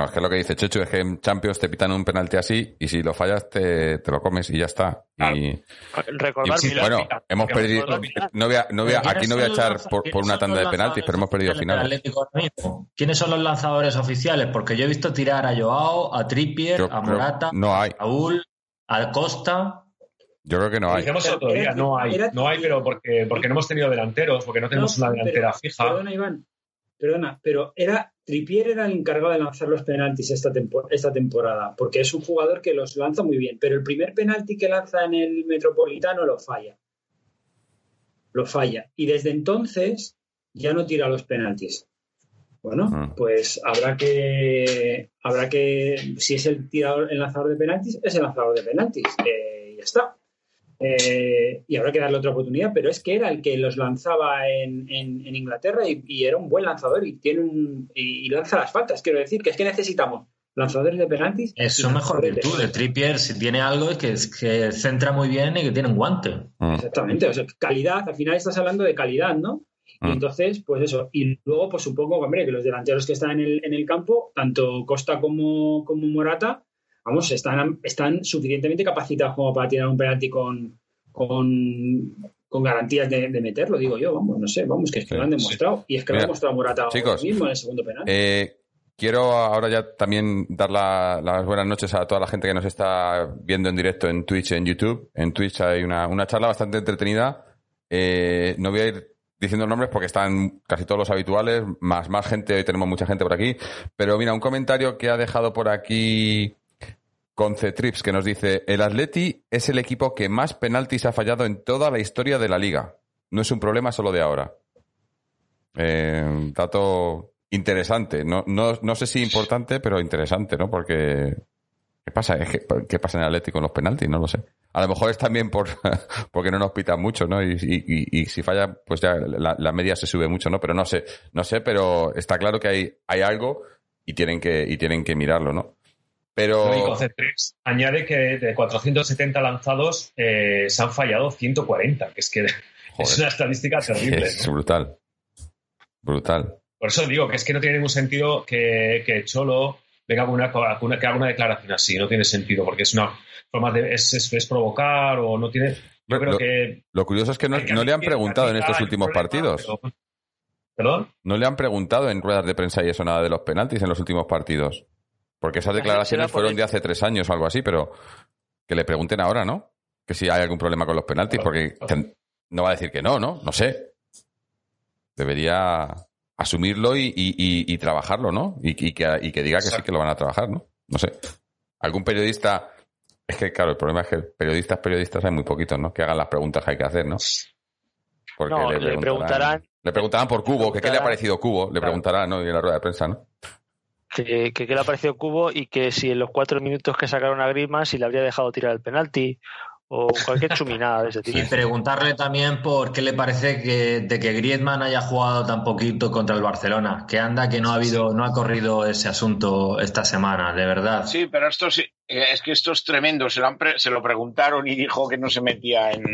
No, es que lo que dice Chechu es que en Champions te pitan un penalti así y si lo fallas te, te lo comes y ya está. Y, Recordar y- Milán, bueno, hemos perdido. recordar. No voy a, no voy a- aquí no voy a ¿quiénes son echar los- por, por una tanda de penaltis, pero hemos perdido mismo? ¿Quiénes son los lanzadores oficiales? Porque yo he visto tirar a Joao, a Trippier, Yo a Morata, no hay. a Raúl, a Costa. Yo creo que no hay. Dijimos el otro día, no hay, no hay, pero porque, porque no hemos tenido delanteros, porque no tenemos No, una delantera pero- fija. Perdona, Iván. Perdona, pero era Trippier era el encargado de lanzar los penaltis esta, tempo- esta temporada, porque es un jugador que los lanza muy bien, pero el primer penalti que lanza en el Metropolitano lo falla. Lo falla. Y desde entonces ya no tira los penaltis. Bueno, Mm. pues habrá que, habrá que, si es el tirador, el lanzador de penaltis, es el lanzador de penaltis. Eh, ya está. Eh, y habrá que darle otra oportunidad, pero es que era el que los lanzaba en, en- en Inglaterra y, y era un buen lanzador y tiene un y, y lanza las faltas. Quiero decir que es que necesitamos lanzadores de penaltis. Es su mejor virtud de Trippier. Si tiene algo es que, es que centra muy bien y que tiene un guante. Mm. Exactamente, o sea, calidad, al final estás hablando de calidad, ¿no? Y Mm. entonces, pues eso. Y luego, pues supongo, hombre, que los delanteros que están en el, en el campo, tanto Costa como, como Morata, vamos, están, están suficientemente capacitados como para tirar un penalti con, con, con garantías de, de meterlo, digo yo, vamos, no sé, vamos, que es que Sí, lo han demostrado. Y es que lo ha demostrado Morata ahora chicos, mismo en el segundo penalti. Eh, quiero ahora ya también dar la- las buenas noches a toda la gente que nos está viendo en directo en Twitch y en YouTube. En Twitch hay una, una charla bastante entretenida. Eh, no voy a ir diciendo nombres porque están casi todos los habituales, más, más gente, hoy tenemos mucha gente por aquí. Pero mira, un comentario que ha dejado por aquí Concetrips que nos dice, el Atleti es el equipo que más penaltis ha fallado en toda la historia de la liga. No es un problema solo de ahora. Eh, dato interesante. No, no, no sé si importante, pero interesante, ¿no? Porque. ¿Qué pasa? Que- ¿Qué pasa en el Atlético con los penaltis? No lo sé. A lo mejor es también por porque no nos pitan mucho, ¿no? Y, y- y- y si falla, pues ya la, la media se sube mucho, ¿no? Pero no sé, no sé, pero está claro que hay, hay algo y tienen que, y tienen que mirarlo, ¿no? Pero. Y añade que de 470 lanzados eh, se han fallado 140, que es que es una estadística terrible. Es ¿no? brutal. Brutal. Por eso digo que es que no tiene ningún sentido que, que Cholo venga con una, que haga una declaración así. No tiene sentido, porque es una forma de es, es- es provocar o no tiene. Yo creo Lo- que. Lo curioso es que no, que no le han preguntado en estos últimos problema, partidos. pero- ¿Perdón? No le han preguntado en ruedas de prensa y eso nada de los penaltis en los últimos partidos. Porque esas declaraciones fueron de hace tres años o algo así, pero que le pregunten ahora, ¿no? Que si hay algún problema con los penaltis, porque ten- no va a decir que no, ¿no? No sé. Debería asumirlo y, y- y- y trabajarlo, ¿no? Y, y que, y que diga que sí que lo van a trabajar, ¿no? No sé. Algún periodista. Es que, claro, el problema es que periodistas, periodistas hay muy poquitos, ¿no? Que hagan las preguntas que hay que hacer, ¿no? Porque No, le preguntarán- Le preguntarán por Cubo, que qué le ha parecido Cubo, le Claro. preguntarán, ¿no? Y en la rueda de prensa, ¿no? Que, que le ha parecido Cubo y que si en los cuatro minutos que sacaron a Griezmann si le habría dejado tirar el penalti o cualquier chuminada de ese tipo. Y preguntarle también por qué le parece que de que Griezmann haya jugado tan poquito contra el Barcelona, que anda que no ha habido, no ha corrido ese asunto esta semana, de verdad. Sí, pero esto sí, eh, es que esto es tremendo. Se lo, han pre- se lo preguntaron y dijo que no se metía en,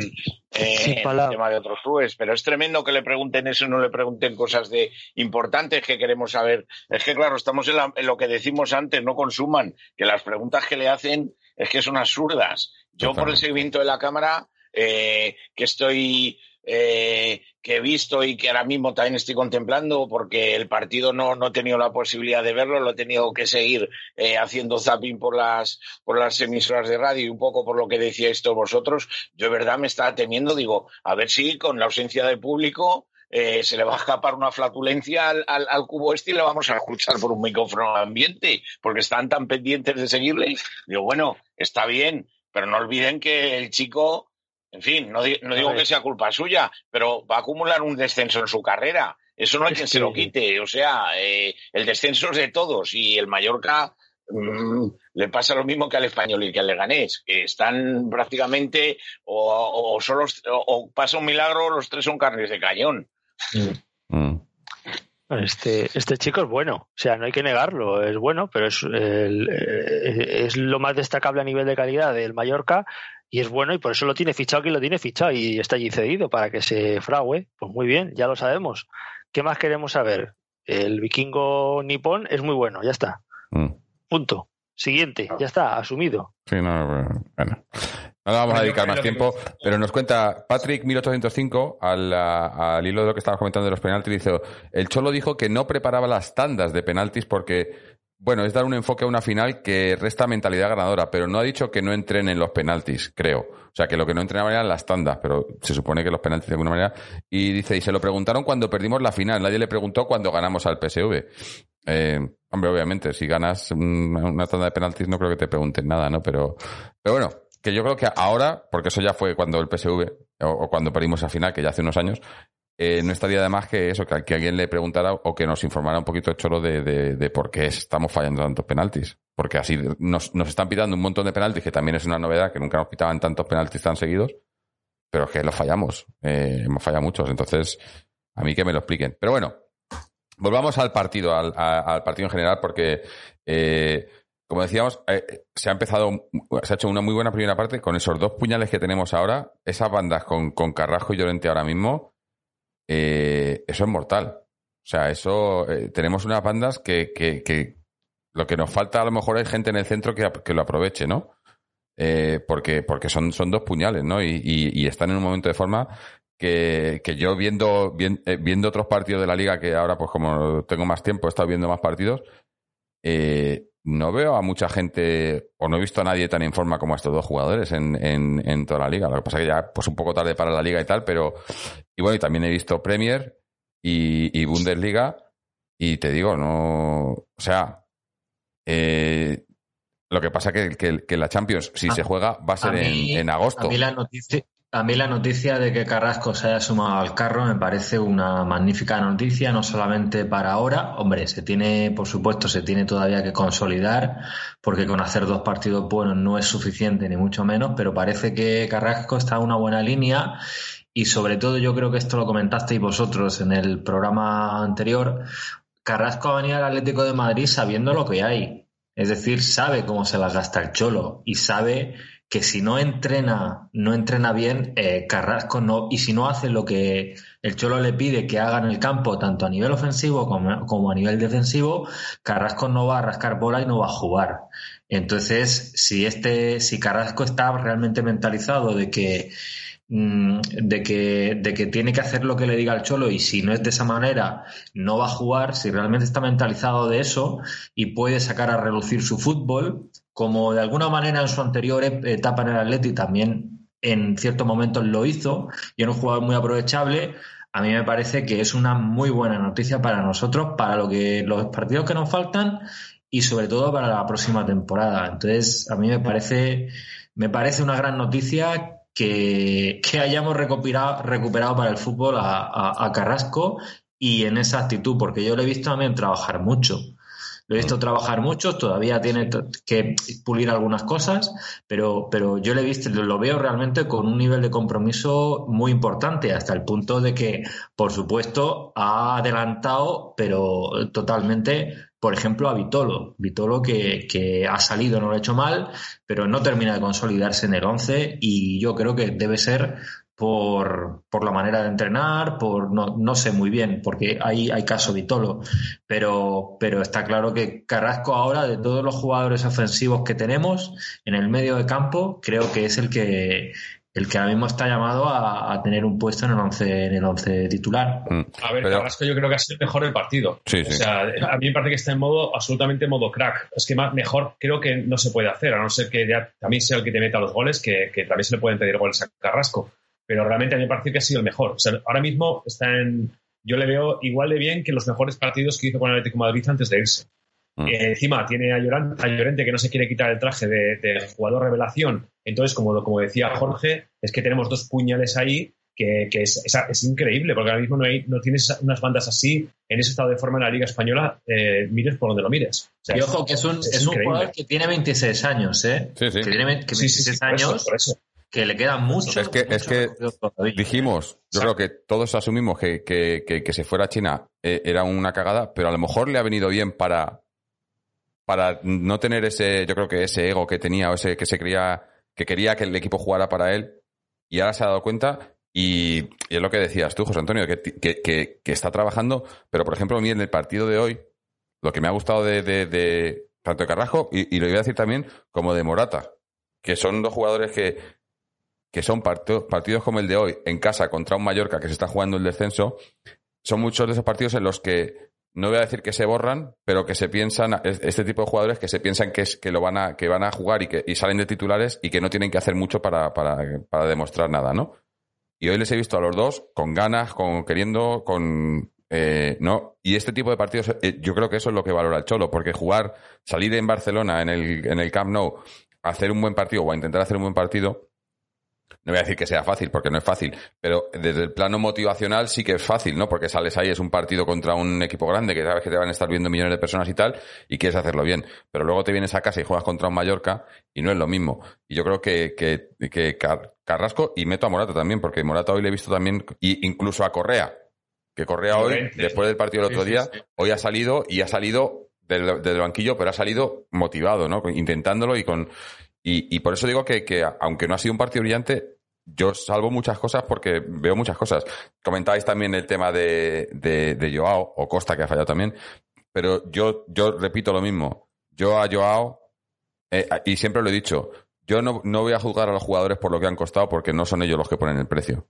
eh, en el tema de otros clubes. Pero es tremendo que le pregunten eso y no le pregunten cosas de importantes que queremos saber. Es que, claro, estamos en, la- en lo que decimos antes, no consuman, que las preguntas que le hacen es que son absurdas. Yo, por el seguimiento de la Cámara, eh, que estoy eh, que he visto y que ahora mismo también estoy contemplando porque el partido no, no he tenido la posibilidad de verlo, lo he tenido que seguir eh, haciendo zapping por las, por las emisoras de radio y un poco por lo que decíais todos vosotros. Yo, de verdad, me estaba temiendo, digo, a ver si con la ausencia de público eh, se le va a escapar una flatulencia al, al, al cubo este y le vamos a escuchar por un micrófono ambiente, porque están tan pendientes de seguirle. Digo, bueno, está bien, pero no olviden que el chico, en fin, no, di- no digo que sea culpa suya, pero va a acumular un descenso en su carrera. Eso no hay Es quien se lo quite. O sea, eh, el descenso es de todos y el Mallorca mm, le pasa lo mismo que al español y que al Leganés. que están prácticamente o, o, solo, o, o pasa un milagro, los tres son carnes de cañón. Mm. Este, este chico es bueno, o sea, no hay que negarlo, es bueno, pero es, el- eh, es lo más destacable a nivel de calidad del Mallorca y es bueno y por eso lo tiene fichado quien lo tiene fichado y está allí cedido para que se frague. Pues muy bien, ya lo sabemos. ¿Qué más queremos saber? El vikingo nipón es muy bueno, ya está. Mm. Punto. Siguiente, ya está, asumido. Sí, no, bueno. bueno. No le vamos a dedicar más tiempo, pero nos cuenta Patrick 1805 al, al hilo de lo que estabas comentando de los penaltis. Dice, el Cholo dijo que no preparaba las tandas de penaltis porque, bueno, es dar un enfoque a una final que resta mentalidad ganadora, pero no ha dicho que no entrenen los penaltis, creo. O sea, que lo que no entrenaban eran las tandas, pero se supone que los penaltis de alguna manera. Y dice, y se lo preguntaron cuando perdimos la final, nadie le preguntó cuando ganamos al PSV. Eh, hombre, obviamente, si ganas un- una tanda de penaltis no creo que te pregunten nada, ¿no? Pero, pero bueno, que yo creo que ahora, porque eso ya fue cuando el PSV, o, o cuando perdimos esa final, que ya hace unos años, eh, no estaría de más que eso, que, alguien le preguntara o que nos informara un poquito Cholo de, de, por qué estamos fallando tantos penaltis. Porque así nos, nos están pitando un montón de penaltis, que también es una novedad, que nunca nos pitaban tantos penaltis tan seguidos, pero es que los fallamos. Eh, hemos fallado muchos, entonces a mí que me lo expliquen. Pero bueno, volvamos al partido, al partido en general, porque eh, como decíamos, eh, se ha empezado, se ha hecho una muy buena primera parte con esos dos puñales que tenemos ahora, esas bandas con, con Carrasco y Llorente ahora mismo, eh, eso es mortal. O sea, eso, eh, tenemos unas bandas que, que, lo que nos falta a lo mejor hay gente en el centro que, que lo aproveche, ¿no? Eh, porque, porque son, son dos puñales, ¿no? Y, y- están en un momento de forma que, que yo viendo, vien- eh, viendo otros partidos de la liga, que ahora pues como tengo más tiempo, he estado viendo más partidos, eh, no veo a mucha gente, o no he visto a nadie tan en forma como a estos dos jugadores en, en, en toda la liga. Lo que pasa que ya, pues un poco tarde para la liga y tal, pero, y bueno, y también he visto Premier y, y Bundesliga, y te digo, no, o sea, eh, lo que pasa que, que, que la Champions, si A- se juega, va a ser a mí- en, en agosto. A mí, la noticia, a mí la noticia de que Carrasco se haya sumado al carro me parece una magnífica noticia, no solamente para ahora, hombre, se tiene, por supuesto, se tiene todavía que consolidar, porque con hacer dos partidos buenos no es suficiente, ni mucho menos, pero parece que Carrasco está en una buena línea y sobre todo yo creo que esto lo comentasteis vosotros en el programa anterior, Carrasco ha venido al Atlético de Madrid sabiendo lo que hay. Es decir, sabe cómo se las gasta el Cholo y sabe que si no entrena, no entrena bien, eh, Carrasco no, y si no hace lo que el Cholo le pide que haga en el campo, tanto a nivel ofensivo como, como a nivel defensivo, Carrasco no va a rascar bola y no va a jugar. Entonces, si este, si Carrasco está realmente mentalizado de que mm, de que, de que tiene que hacer lo que le diga el Cholo y si no es de esa manera no va a jugar, si realmente está mentalizado de eso y puede sacar a relucir su fútbol, como de alguna manera en su anterior e- etapa en el Atleti también en ciertos momentos lo hizo y era un jugador muy aprovechable, a mí me parece que es una muy buena noticia para nosotros, para lo que los partidos que nos faltan y sobre todo para la próxima temporada. Entonces, a mí me parece, me parece una gran noticia que, que hayamos recuperado, recuperado para el fútbol a, a- a Carrasco y en esa actitud, porque yo le he visto también trabajar mucho. Lo he visto trabajar mucho, todavía tiene que pulir algunas cosas, pero, pero yo le he visto, lo veo realmente con un nivel de compromiso muy importante, hasta el punto de que, por supuesto, ha adelantado, pero totalmente, por ejemplo, a Vitolo. Vitolo que, que ha salido, no lo ha hecho mal, pero no termina de consolidarse en el 11 y yo creo que debe ser por, por la manera de entrenar, por no, no sé muy bien, porque hay, hay caso Vitolo, pero, pero está claro que Carrasco ahora, de todos los jugadores ofensivos que tenemos en el medio de campo, creo que es el que el que ahora mismo está llamado a, a tener un puesto en el once, en el once titular. Mm. A ver, Pero- Carrasco yo creo que ha sido el mejor del partido. Sí, O sí. sea, a mí me parece que está en modo, absolutamente modo crack. Es que más, mejor creo que no se puede hacer, a no ser que ya también sea el que te meta los goles, que, que también se le pueden pedir goles a Carrasco. Pero realmente a mí me parece que ha sido el mejor. O sea, ahora mismo está en. Yo le veo igual de bien que los mejores partidos que hizo con el Atlético de Madrid antes de irse. Mm. Eh, encima tiene a Llorente, a Llorente que no se quiere quitar el traje de, de jugador revelación. Entonces, como, como decía Jorge, es que tenemos dos puñales ahí que, que es, es- es increíble, porque ahora mismo no, hay, no tienes unas bandas así en ese estado de forma en la Liga Española, eh, mires por donde lo mires. O sea, Y ojo, que es un, es es un jugador que tiene 26 años, ¿eh? Sí, sí. Que tiene ve- que Sí, sí, sí, 26 por eso, años, por eso. Que le quedan mucho. Es que- es que Dijimos, yo creo que todos asumimos que, que, que, que se fuera a China eh, era una cagada, pero a lo mejor le ha venido bien para, para no tener ese, yo creo que ese ego que tenía o ese que se creía, que quería que el equipo jugara para él. Y ahora se ha dado cuenta y, y es lo que decías tú, José Antonio, que, está trabajando, pero por ejemplo a mí en el partido de hoy, lo que me ha gustado de, de, de- tanto de Carrasco y, y lo voy a decir también como de Morata, que son dos jugadores que, que son partidos como el de hoy en casa contra un Mallorca que se está jugando el descenso, son muchos de esos partidos en los que no voy a decir que se borran, pero que se piensan, es- este tipo de jugadores que se piensan que, es, que lo van a, que van a jugar y que salen de titulares y que no tienen que hacer mucho para, para, demostrar nada, ¿no? Y hoy les he visto a los dos con ganas, con queriendo, con eh, no. Y este tipo de partidos, eh, yo creo que eso es lo que valora el Cholo, porque jugar, salir en Barcelona, en el, en el Camp Nou, hacer un buen partido o a intentar hacer un buen partido, no voy a decir que sea fácil, porque no es fácil, pero desde el plano motivacional sí que es fácil, ¿no? Porque sales ahí, es un partido contra un equipo grande, que sabes que te van a estar viendo millones de personas y tal, y quieres hacerlo bien. Pero luego te vienes a casa y juegas contra un Mallorca y no es lo mismo. Y yo creo que, que, que Car- Carrasco, y meto a Morata también, porque Morata hoy le he visto también, y incluso a Correa, que Correa hoy, después del partido del otro día, hoy ha salido y ha salido del, del banquillo, pero ha salido motivado, ¿no? Intentándolo y con. Y, por eso digo que, que, aunque no ha sido un partido brillante, yo salvo muchas cosas porque veo muchas cosas. Comentabais también el tema de, de, de Joao o Costa, que ha fallado también. Pero yo, yo repito lo mismo. Yo a Joao, eh, y siempre lo he dicho, yo no, no voy a juzgar a los jugadores por lo que han costado porque no son ellos los que ponen el precio.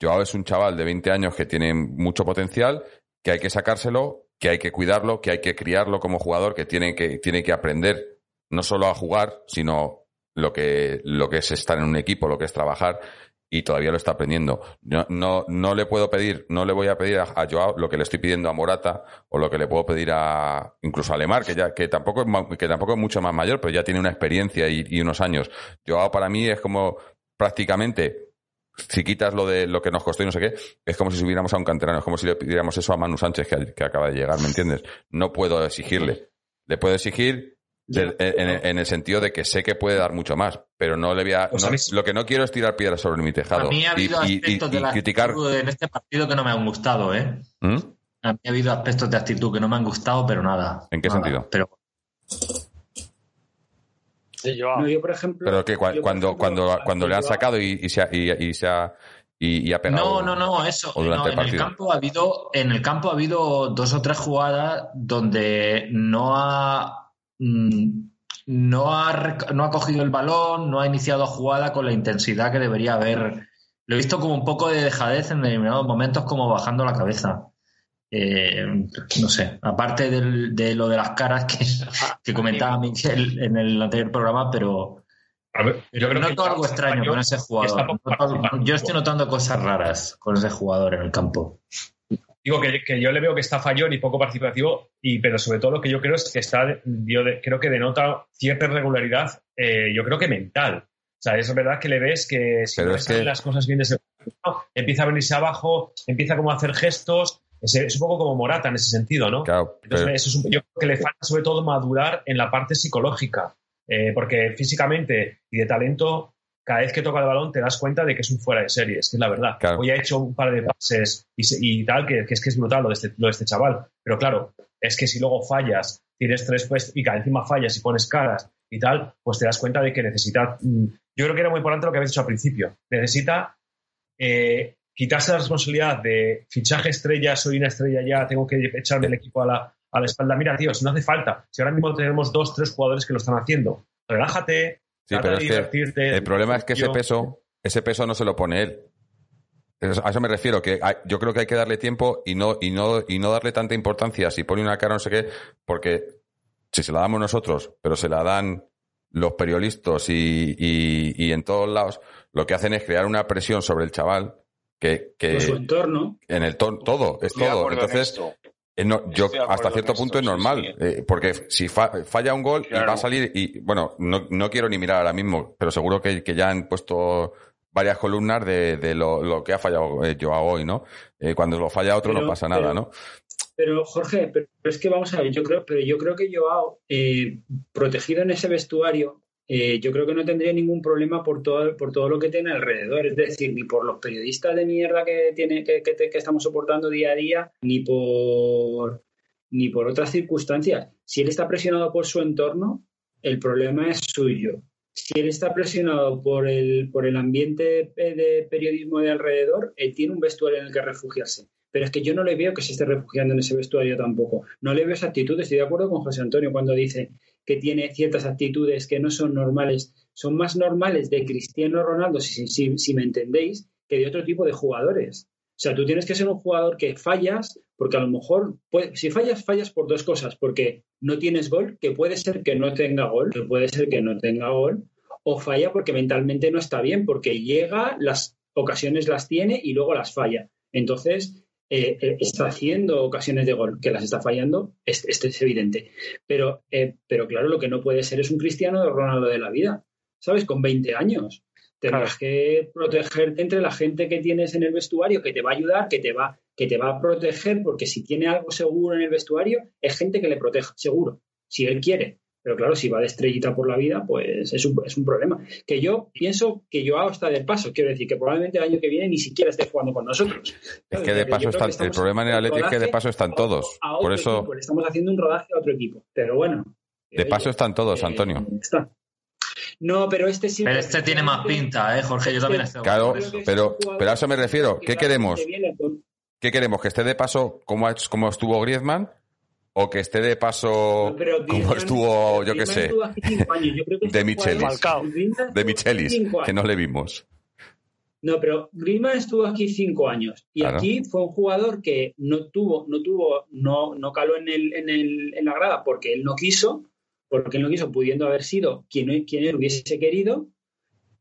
Joao es un chaval de 20 años que tiene mucho potencial, que hay que sacárselo, que hay que cuidarlo, que hay que criarlo como jugador, que tiene que, tiene que aprender no solo a jugar, sino lo que, lo que es estar en un equipo, lo que es trabajar, y todavía lo está aprendiendo. No, no, no le puedo pedir, no le voy a pedir a, Joao lo que le estoy pidiendo a Morata, o lo que le puedo pedir a incluso a Lemar, que ya, que tampoco es que tampoco es mucho más mayor, pero ya tiene una experiencia y, y unos años. Joao para mí es como prácticamente si quitas lo de lo que nos costó y no sé qué, es como si subiéramos a un canterano, es como si le pidiéramos eso a Manu Sánchez que, que acaba de llegar, ¿me entiendes? No puedo exigirle. Le puedo exigir de- en, en- en el sentido de que sé que puede dar mucho más, pero no le voy a... Pues no- a lo que no quiero es tirar piedras sobre mi tejado A mí ha habido y- aspectos y de la criticar... actitud en este partido que no me han gustado, ¿eh? ¿Mm? A mí ha habido aspectos de actitud que no me han gustado, pero nada. ¿En qué nada. sentido? Pero Sí, Joao. No, yo, por ejemplo. Pero que yo, cuando, ejemplo, cuando, cuando le han yo- sacado y, y se ha, y, y se ha, y, y ha no, pegado... no, no, eso. o durante no, el en el campo ha habido, en el campo ha habido dos o tres jugadas donde no ha no ha, no ha cogido el balón, no ha iniciado jugada con la intensidad que debería haber. Lo he visto como un poco de dejadez en determinados momentos, como bajando la cabeza. Eh, no sé, aparte del- de lo de las caras que, que comentaba Miguel en el anterior programa, pero A ver, yo creo que noto algo extraño con ese jugador. Noto-. Yo estoy notando cosas raras con ese jugador en el campo. Digo que, que yo le veo que está fallón y poco participativo, y, pero sobre todo lo que yo creo es que está, yo de- creo que denota cierta irregularidad, eh, yo creo que mental. O sea, es verdad que le ves que si Pero no es que- las cosas bien desde el principio, empieza a venirse abajo, empieza como a hacer gestos, es, es un poco como Morata en ese sentido, ¿no? Claro, Entonces, pero- eso es un- yo creo que le falta sobre todo madurar en la parte psicológica, eh, porque físicamente y de talento, cada vez que toca el balón te das cuenta de que es un fuera de series, que es la verdad. Claro. Hoy ha hecho un par de pases y, tal, que, que es que es brutal lo de, este, lo de este chaval. Pero claro, es que si luego fallas, tienes tres pues, y cada encima fallas y pones caras y tal, pues te das cuenta de que necesita. mm, Yo creo que era muy importante lo que habéis dicho al principio. Necesita eh, quitarse la responsabilidad de fichaje estrella, soy una estrella ya, tengo que echarme el equipo a la, a la espalda. Mira, tío, si no hace falta, si ahora mismo tenemos dos, tres jugadores que lo están haciendo, relájate, Sí, pero es que el problema es que ese peso, ese peso no se lo pone él. A eso me refiero, que hay- yo creo que hay que darle tiempo y no, y no, y no darle tanta importancia si pone una cara no sé qué, porque si se la damos nosotros, pero se la dan los periodistas y, y, y en todos lados, lo que hacen es crear una presión sobre el chaval que, que su entorno. en el to- todo, es todo. Entonces, no, yo hasta cierto punto esto, es normal, sí. eh, porque si fa- falla un gol y va a salir y bueno, no, no quiero ni mirar ahora mismo, pero seguro que, que ya han puesto varias columnas de, de lo, lo que ha fallado eh, Joao hoy, ¿no? Eh, cuando lo falla otro no Pero- pasa nada, pero- ¿no? Pero Jorge, pero es que vamos a ver, yo creo, pero yo creo que Joao, eh, protegido en ese vestuario, eh, yo creo que no tendría ningún problema por todo, por todo lo que tiene alrededor, es decir, ni por los periodistas de mierda que tiene, que, que, estamos soportando día a día, ni por ni por otras circunstancias. Si él está presionado por su entorno, el problema es suyo. Si él está presionado por el, por el ambiente de periodismo de alrededor, él tiene un vestuario en el que refugiarse. pero es que yo no le veo que se esté refugiando en ese vestuario tampoco. No le veo esa actitud. Estoy de acuerdo con José Antonio cuando dice que tiene ciertas actitudes que no son normales, son más normales de Cristiano Ronaldo, si, me entendéis, que de otro tipo de jugadores. O sea, tú tienes que ser un jugador que fallas, porque a lo mejor, si fallas, fallas por dos cosas, porque no tienes gol, que puede ser que no tenga gol, que puede ser que no tenga gol, o falla porque mentalmente no está bien, porque llega, las ocasiones las tiene y luego las falla. Entonces, eh, eh, está haciendo ocasiones de gol, que las está fallando, es- esto es evidente. Pero, eh, pero claro, lo que no puede ser es un Cristiano Ronaldo de la vida, ¿sabes? Con 20 años. Tendrás que protegerte entre la gente que tienes en el vestuario, que te va a ayudar, que te va, que te va a proteger, porque si tiene algo seguro en el vestuario, es gente que le proteja, seguro, si él quiere. Pero claro, si va de estrellita por la vida, pues es un, es un problema. Que yo pienso que Joao está de paso, quiero decir que probablemente el año que viene ni siquiera esté jugando con nosotros. Es que de paso están, el problema en el Atlético es que de paso están todos. a Por eso, equipo, le estamos haciendo un rodaje a otro equipo. Pero bueno. de paso están todos, Antonio. Está. No, pero este sí. Pero este tiene más pinta, ¿eh, Jorge? Yo también estoy Claro, pero, pero a eso me refiero. ¿Qué queremos? ¿Qué queremos? ¿Que esté de paso como, como estuvo Griezmann? ¿O que esté de paso Pero como Griezmann- estuvo, yo qué sé. Yo creo que de Michelis? De Michelis, que no le vimos. No, pero Griezmann estuvo aquí cinco años y Claro. aquí fue un jugador que no tuvo, no tuvo, no, no caló en, el, en, el, en la grada porque él no quiso, porque él no quiso, pudiendo haber sido quien, quien él hubiese querido,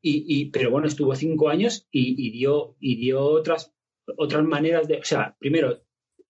y, y- pero bueno, estuvo cinco años y, y dio, y dio otras, otras maneras de, o sea, primero,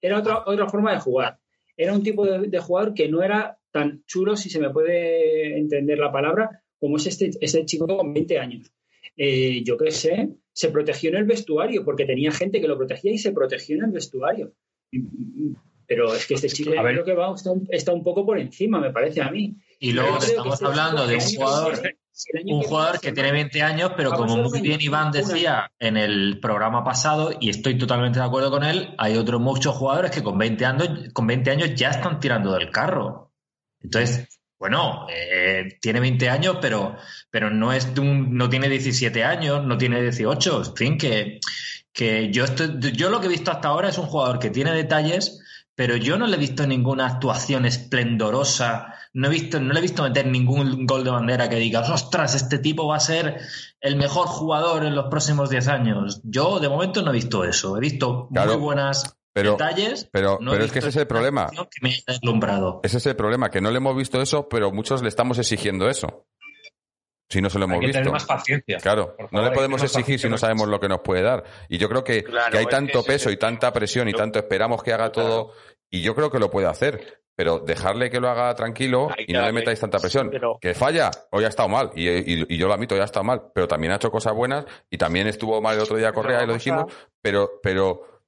era otra, otra forma de jugar. Era un tipo de, de jugador que no era tan chulo, si se me puede entender la palabra, como es este, este chico con 20 años. Eh, yo qué sé, se protegió en el vestuario porque tenía gente que lo protegía y se protegió en el vestuario. Y- y- Pero es que este chico A yo ver. creo que va, está, un, está un poco por encima, me parece a mí. Y luego estamos este hablando de un jugador, si un que jugador que tiene va- 20 años, pero como muy bien Iván decía en el programa pasado, y estoy totalmente de acuerdo con él, hay otros muchos jugadores que con 20 años, con 20 años ya están tirando del carro. Entonces, bueno, eh, tiene 20 años, pero, pero no, es un, no tiene 17 años, no tiene 18. En fin, que, que yo, estoy, yo lo que he visto hasta ahora es un jugador que tiene detalles, pero yo no le he visto ninguna actuación esplendorosa, no, he visto, no le he visto meter ningún gol de bandera que digas, ostras, este tipo va a ser el mejor jugador en los próximos 10 años. Yo de momento no he visto eso, he visto Claro, muy buenas Pero, detalles. pero, no he pero es que visto ese es el problema. que me haya deslumbrado. Ese es el problema, que no le hemos visto eso, pero muchos le estamos exigiendo eso. Si no se lo hemos Hay que visto. tener más paciencia. Claro, no le podemos exigir si no sabemos lo que nos puede dar. Y yo creo que, Claro, que hay es tanto que peso es y tanta presión y tanto esperamos que haga todo, y yo creo que lo puede hacer. Pero dejarle que lo haga tranquilo y no le metáis tanta presión. pero- Que falla, hoy ha estado mal, y, y- y yo lo admito, ya ha estado mal, pero también ha hecho cosas buenas y también estuvo mal el otro día Correa y lo dijimos, pero, pero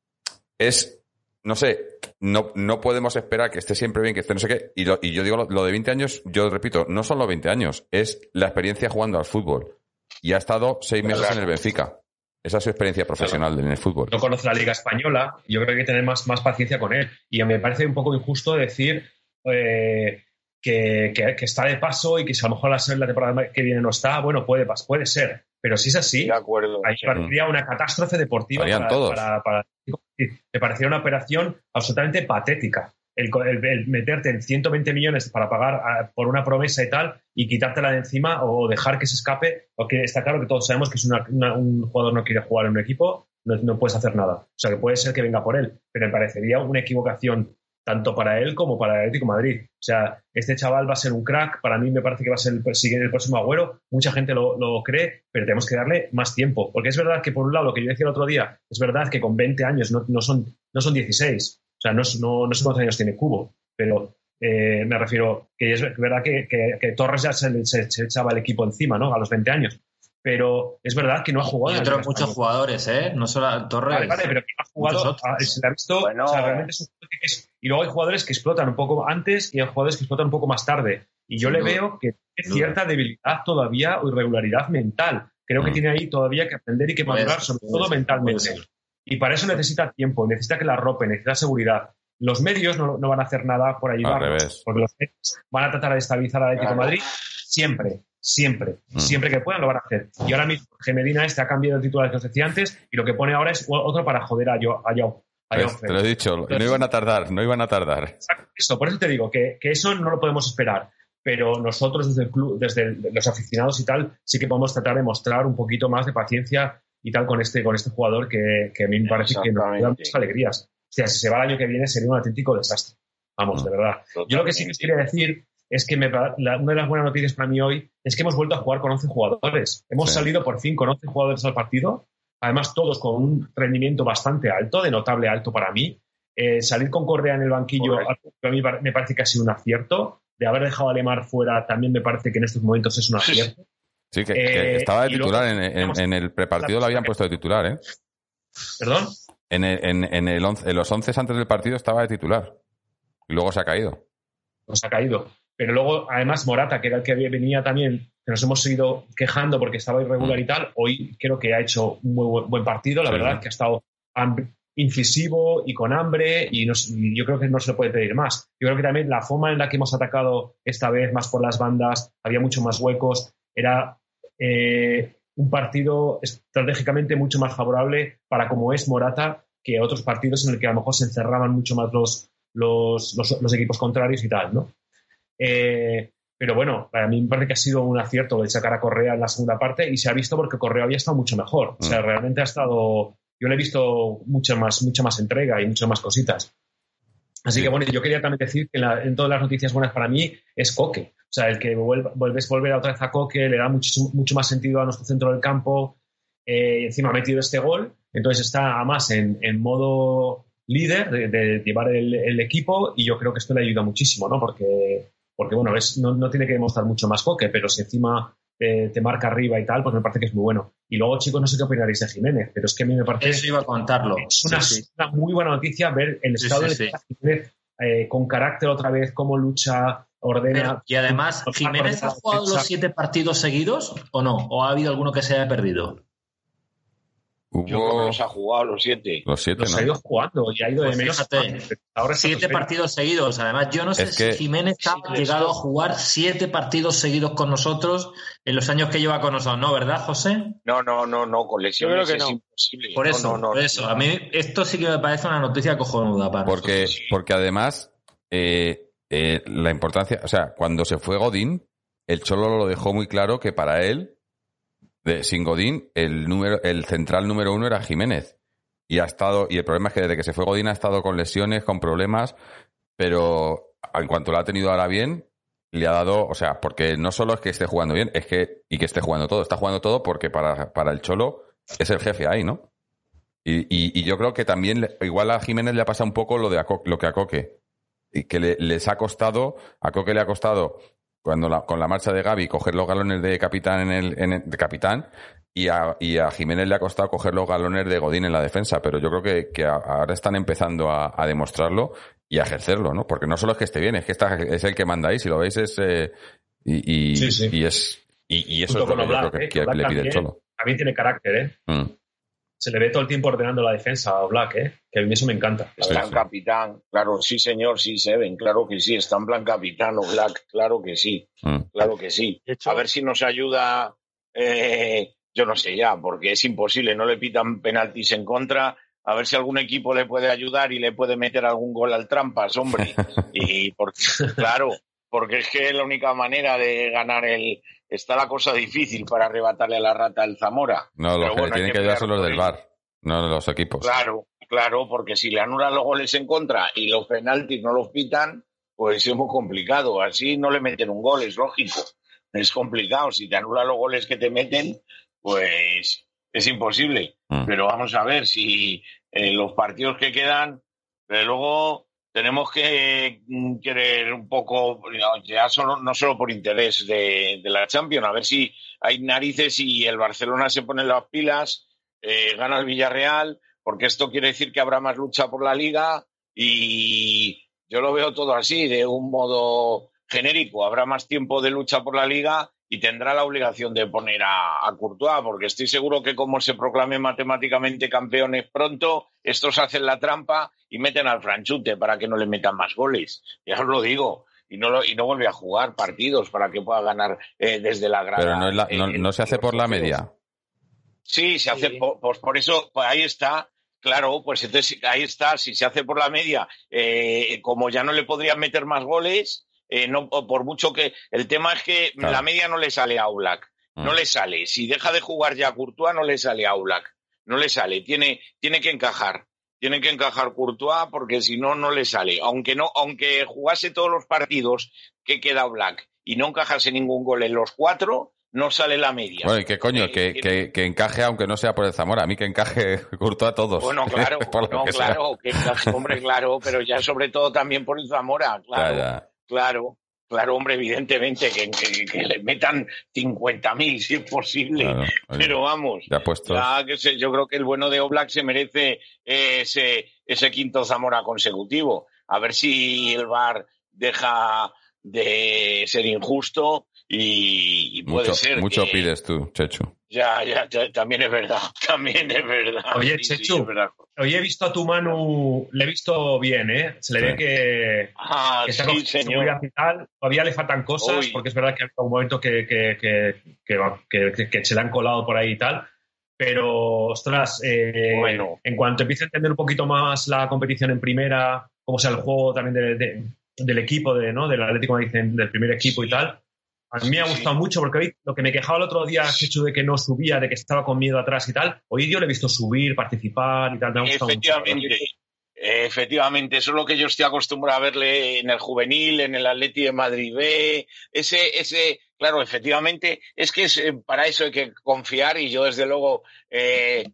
es, no sé, no, no podemos esperar que esté siempre bien, que esté no sé qué. Y, lo- y yo digo, lo, lo de 20 años, yo repito, no son los 20 años, es la experiencia jugando al fútbol. Y ha estado seis meses en el Benfica. Esa es su experiencia profesional en el fútbol. no conoce la Liga Española, yo creo que hay que tener más, más paciencia con él. Y me parece un poco injusto decir eh, que, que- que está de paso y que si a lo mejor la, la temporada que viene no está, bueno, puede, pas- puede ser. Pero si es así, De acuerdo. ahí parecería una catástrofe deportiva para, todos. para- para- me parecería una operación absolutamente patética. El, meterte en 120 millones para pagar a- por una promesa y tal y quitártela de encima o dejar que se escape, porque está claro que todos sabemos que si una- una- un jugador no quiere jugar en un equipo, no, no puedes hacer nada. O sea, que puede ser que venga por él, pero me parecería una equivocación tanto para él como para el Atlético Madrid. O sea, este chaval va a ser un crack, para mí me parece que va a ser el, siguiente- el próximo agüero, mucha gente lo, lo cree, pero tenemos que darle más tiempo, porque es verdad que por un lado, lo que yo decía el otro día, es verdad que con 20 años no, no son, no son 16, o sea, no, es- no, no sé cuántos años tiene Cubo, pero eh, me refiero que es verdad que, que- que Torres ya se, se- se echaba el equipo encima, ¿no? A los 20 años. Pero es verdad que no ha Y jugado. la otros muchos jugadores, ¿eh? No solo Torres. Vale, vale, pero que ha jugado, ah, se le ha visto, Bueno. o sea, realmente es un jugador que es- y luego hay jugadores que explotan un poco antes y hay jugadores que explotan un poco más tarde. Y yo le veo que tiene cierta debilidad todavía o irregularidad mental. Creo que Mm. tiene ahí todavía que aprender y que madurar, sobre todo mentalmente. Y para eso necesita tiempo, necesita que la rope, necesita seguridad. Los medios no, no van a hacer nada por ayudarnos, porque los medios van a tratar de estabilizar al Atlético de. Madrid siempre, siempre, Mm. siempre que puedan lo van a hacer. Y ahora mismo G. Medina este ha cambiado el titular que os decía antes y lo que pone ahora es otro para joder a, Yo- a a ¿Ves? John Te lo he dicho, no iban a tardar, no iban a tardar. Eso, por eso te digo que, que eso no lo podemos esperar. Pero nosotros desde el club, desde el- los aficionados y tal, sí que podemos tratar de mostrar un poquito más de paciencia y tal con este, con este jugador que, que a mí me parece que nos da muchas alegrías. O sea, si se va el año que viene sería un auténtico desastre. Vamos, de verdad. Yo lo que sí que os quería decir es que me la- una de las buenas noticias para mí hoy es que hemos vuelto a jugar con 11 jugadores. Hemos Sí. salido por fin con 11 jugadores al partido, además todos con un rendimiento bastante alto, de notable alto para mí. Eh, salir con Correa en el banquillo Correcto. a mí me parece que ha sido un acierto. De haber dejado a Lemar fuera también me parece que en estos momentos es un acierto. Sí, que, que Eh, estaba de luego titular en, en- en el prepartido, lo habían puesto de titular, ¿eh? ¿Perdón? En, el- en, en el once- en los 11 antes del partido estaba de titular. Y luego se ha caído. nos ha caído. Pero luego, además, Morata, que era el que venía también, que nos hemos ido quejando porque estaba irregular y tal, hoy creo que ha hecho un muy buen, partido. La Sí. verdad es que ha estado incisivo y con hambre y, nos- y yo creo que no se le puede pedir más. Yo creo que también la forma en la que hemos atacado esta vez, más por las bandas, había mucho más huecos, era eh, un partido estratégicamente mucho más favorable para como es Morata que otros partidos en el que a lo mejor se encerraban mucho más los, los, los- los equipos contrarios y tal, ¿no? Eh, pero bueno, para mí me parece que ha sido un acierto el sacar a Correa en la segunda parte y se ha visto porque Correa había estado mucho mejor. O sea, Mm. realmente ha estado. Yo le he visto mucha más, mucha más entrega y muchas más cositas. Así que bueno, yo quería también decir que en, la- en todas las noticias buenas para mí es Coque. O sea, el que vuelva- vuelves volver otra vez a Coque le da muchísimo- mucho más sentido a nuestro centro del campo. Eh, encima ha metido este gol, entonces está más en, en modo líder de, de llevar el, el equipo y yo creo que esto le ayuda muchísimo, ¿no? Porque, porque bueno, es- no, no tiene que demostrar mucho más Coque, pero si encima eh, te marca arriba y tal, pues me parece que es muy bueno. Y luego, chicos, no sé qué opinaréis de Jiménez, pero es que a mí me parece Eso iba a contarlo. es una, Sí, sí. una muy buena noticia ver el estado sí, de. Jiménez eh, con carácter otra vez, cómo lucha, ordena. Pero- y además, ¿Jiménez ha jugado los siete partidos seguidos o no? ¿O ha habido alguno que se haya perdido? Yo creo que los ha jugado los siete. los siete, Los ¿no? ha ido jugando y ha ido Pues de menos. Ahora Siete partidos seguidos. Además, yo no sé Es que- si Jiménez ha Sí, llegado a jugar siete partidos seguidos con nosotros en los años que lleva con nosotros, ¿no? ¿Verdad, José? No, no, no, no, con lesiones Yo creo que es no. imposible. Por eso, no, no, por eso. A mí esto sí que me parece una noticia cojonuda para Porque, nosotros. porque además, eh, eh, la importancia, o sea, cuando se fue Godín, el Cholo lo dejó muy claro que para él, de, sin Godín, el número, el central número uno era Jiménez. Y ha estado, y el problema es que desde que se fue Godín ha estado con lesiones, con problemas, pero en cuanto lo ha tenido ahora bien, le ha dado, o sea, porque no solo es que esté jugando bien, es que, y que esté jugando todo, está jugando todo porque para, para el Cholo es el jefe ahí, ¿no? Y, y- y yo creo que también, igual a Jiménez le ha pasado un poco lo, de lo que a Coque. Y que le- les ha costado, a Coque le ha costado, cuando la- con la marcha de Gaby, coger los galones de capitán en el, en el- de capitán, y a, y a Jiménez le ha costado coger los galones de Godín en la defensa. Pero yo creo que, ahora están empezando a, a demostrarlo y a ejercerlo, ¿no? Porque no solo es que esté bien, es que está, es el que manda ahí, si lo veis es, eh, y, y, Sí, sí. y es, y, eso es lo con que yo Oblak, creo que, ¿eh? que le pide el también. Cholo. También tiene carácter, ¿eh? Mm. Se le ve todo el tiempo ordenando la defensa a Black, ¿eh? Que a mí eso me encanta. la Sí, en capitán, claro, sí señor, sí Seven, claro que sí, está en plan capitán o Black, claro que sí, Mm. claro que sí. A ver si nos ayuda, eh, yo no sé ya, porque es imposible, no le pitan penaltis en contra, a ver si algún equipo le puede ayudar y le puede meter algún gol al trampas, hombre. Y porque, claro, porque es que es la única manera de ganar el... Está la cosa difícil para arrebatarle a la rata el Zamora. No, los Pero que bueno, tienen que ayudar son los del bar, no los equipos. Claro, claro, porque si le anulan los goles en contra y los penaltis no los pitan, pues es muy complicado. Así no le meten un gol, es lógico. Es complicado. Si te anulan los goles que te meten, pues es imposible. Mm. Pero vamos a ver si eh, los partidos que quedan, desde luego tenemos que mm, querer un poco, ya solo, no solo por interés de, la Champions, a ver si hay narices y el Barcelona se pone las pilas, eh, gana el Villarreal, porque esto quiere decir que habrá más lucha por la liga y yo lo veo todo así, de un modo genérico. Habrá más tiempo de lucha por la liga y tendrá la obligación de poner a, a Courtois, porque estoy seguro que como se proclamen matemáticamente campeones pronto, estos hacen la trampa y meten al franchute para que no le metan más goles. Ya os lo digo. Y no, lo- y no vuelve a jugar partidos para que pueda ganar eh, desde la grada. Pero no, es la- no, eh, no se hace por la media. Sí, se hace, Sí. po- pues por eso, pues ahí está. Claro, pues entonces ahí está, si se hace por la media, eh, como ya no le podrían meter más goles, eh, no, por mucho que. El tema es que Claro. la media no le sale a Oblak. No Mm. le sale. Si deja de jugar ya Courtois, no le sale a Oblak. No le sale. Tiene, tiene que encajar. Tiene que encajar Courtois porque si no, no le sale. Aunque no, aunque jugase todos los partidos que queda Oblak y no encajase ningún gol en los cuatro, no sale la media. Bueno, y qué coño, Eh, que, eh, que, que encaje aunque no sea por el Zamora. A mí que encaje Curto a todos. Bueno, claro, no, que claro, que, hombre, claro, pero ya sobre todo también por el Zamora, claro. Ya, ya. Claro, claro, hombre, evidentemente, que, que- que le metan 50.000 si es posible. Claro, oye, Pero vamos, ya puestos. ya que sé, yo creo que el bueno de Oblak se merece eh, ese, ese quinto Zamora consecutivo. A ver si el VAR deja de ser injusto y, y puede Mucho, ser. mucho que- pides tú, Chechu. Ya, ya, ya, también es verdad, también es verdad. Oye, Sí, sí, Chechu. es verdad. Hoy he visto a tu Manu, le he visto bien, ¿eh? Se le Sí. ve que, Ah, que está sí, con señor. seguridad y tal. Todavía le faltan cosas, Uy. porque es verdad que ha habido un momento que, que, que, se le han colado por ahí y tal. Pero, ostras, eh, Bueno. en cuanto empiece a entender un poquito más la competición en primera, cómo sea el juego también de- de- del equipo, de, ¿no? del Atlético Madrid, del primer equipo Sí. y tal, a mí me ha gustado mucho porque hoy lo que me quejaba el otro día, Chechu, de que no subía, de que estaba con miedo atrás y tal, hoy yo le he visto subir, participar y tal. Me ha gustado mucho. Efectivamente, efectivamente, eso es lo que yo estoy acostumbrado a verle en el juvenil, en el Atleti de Madrid B, ese, ese, claro, efectivamente, es que es, eh, para eso hay que confiar y yo desde luego eh,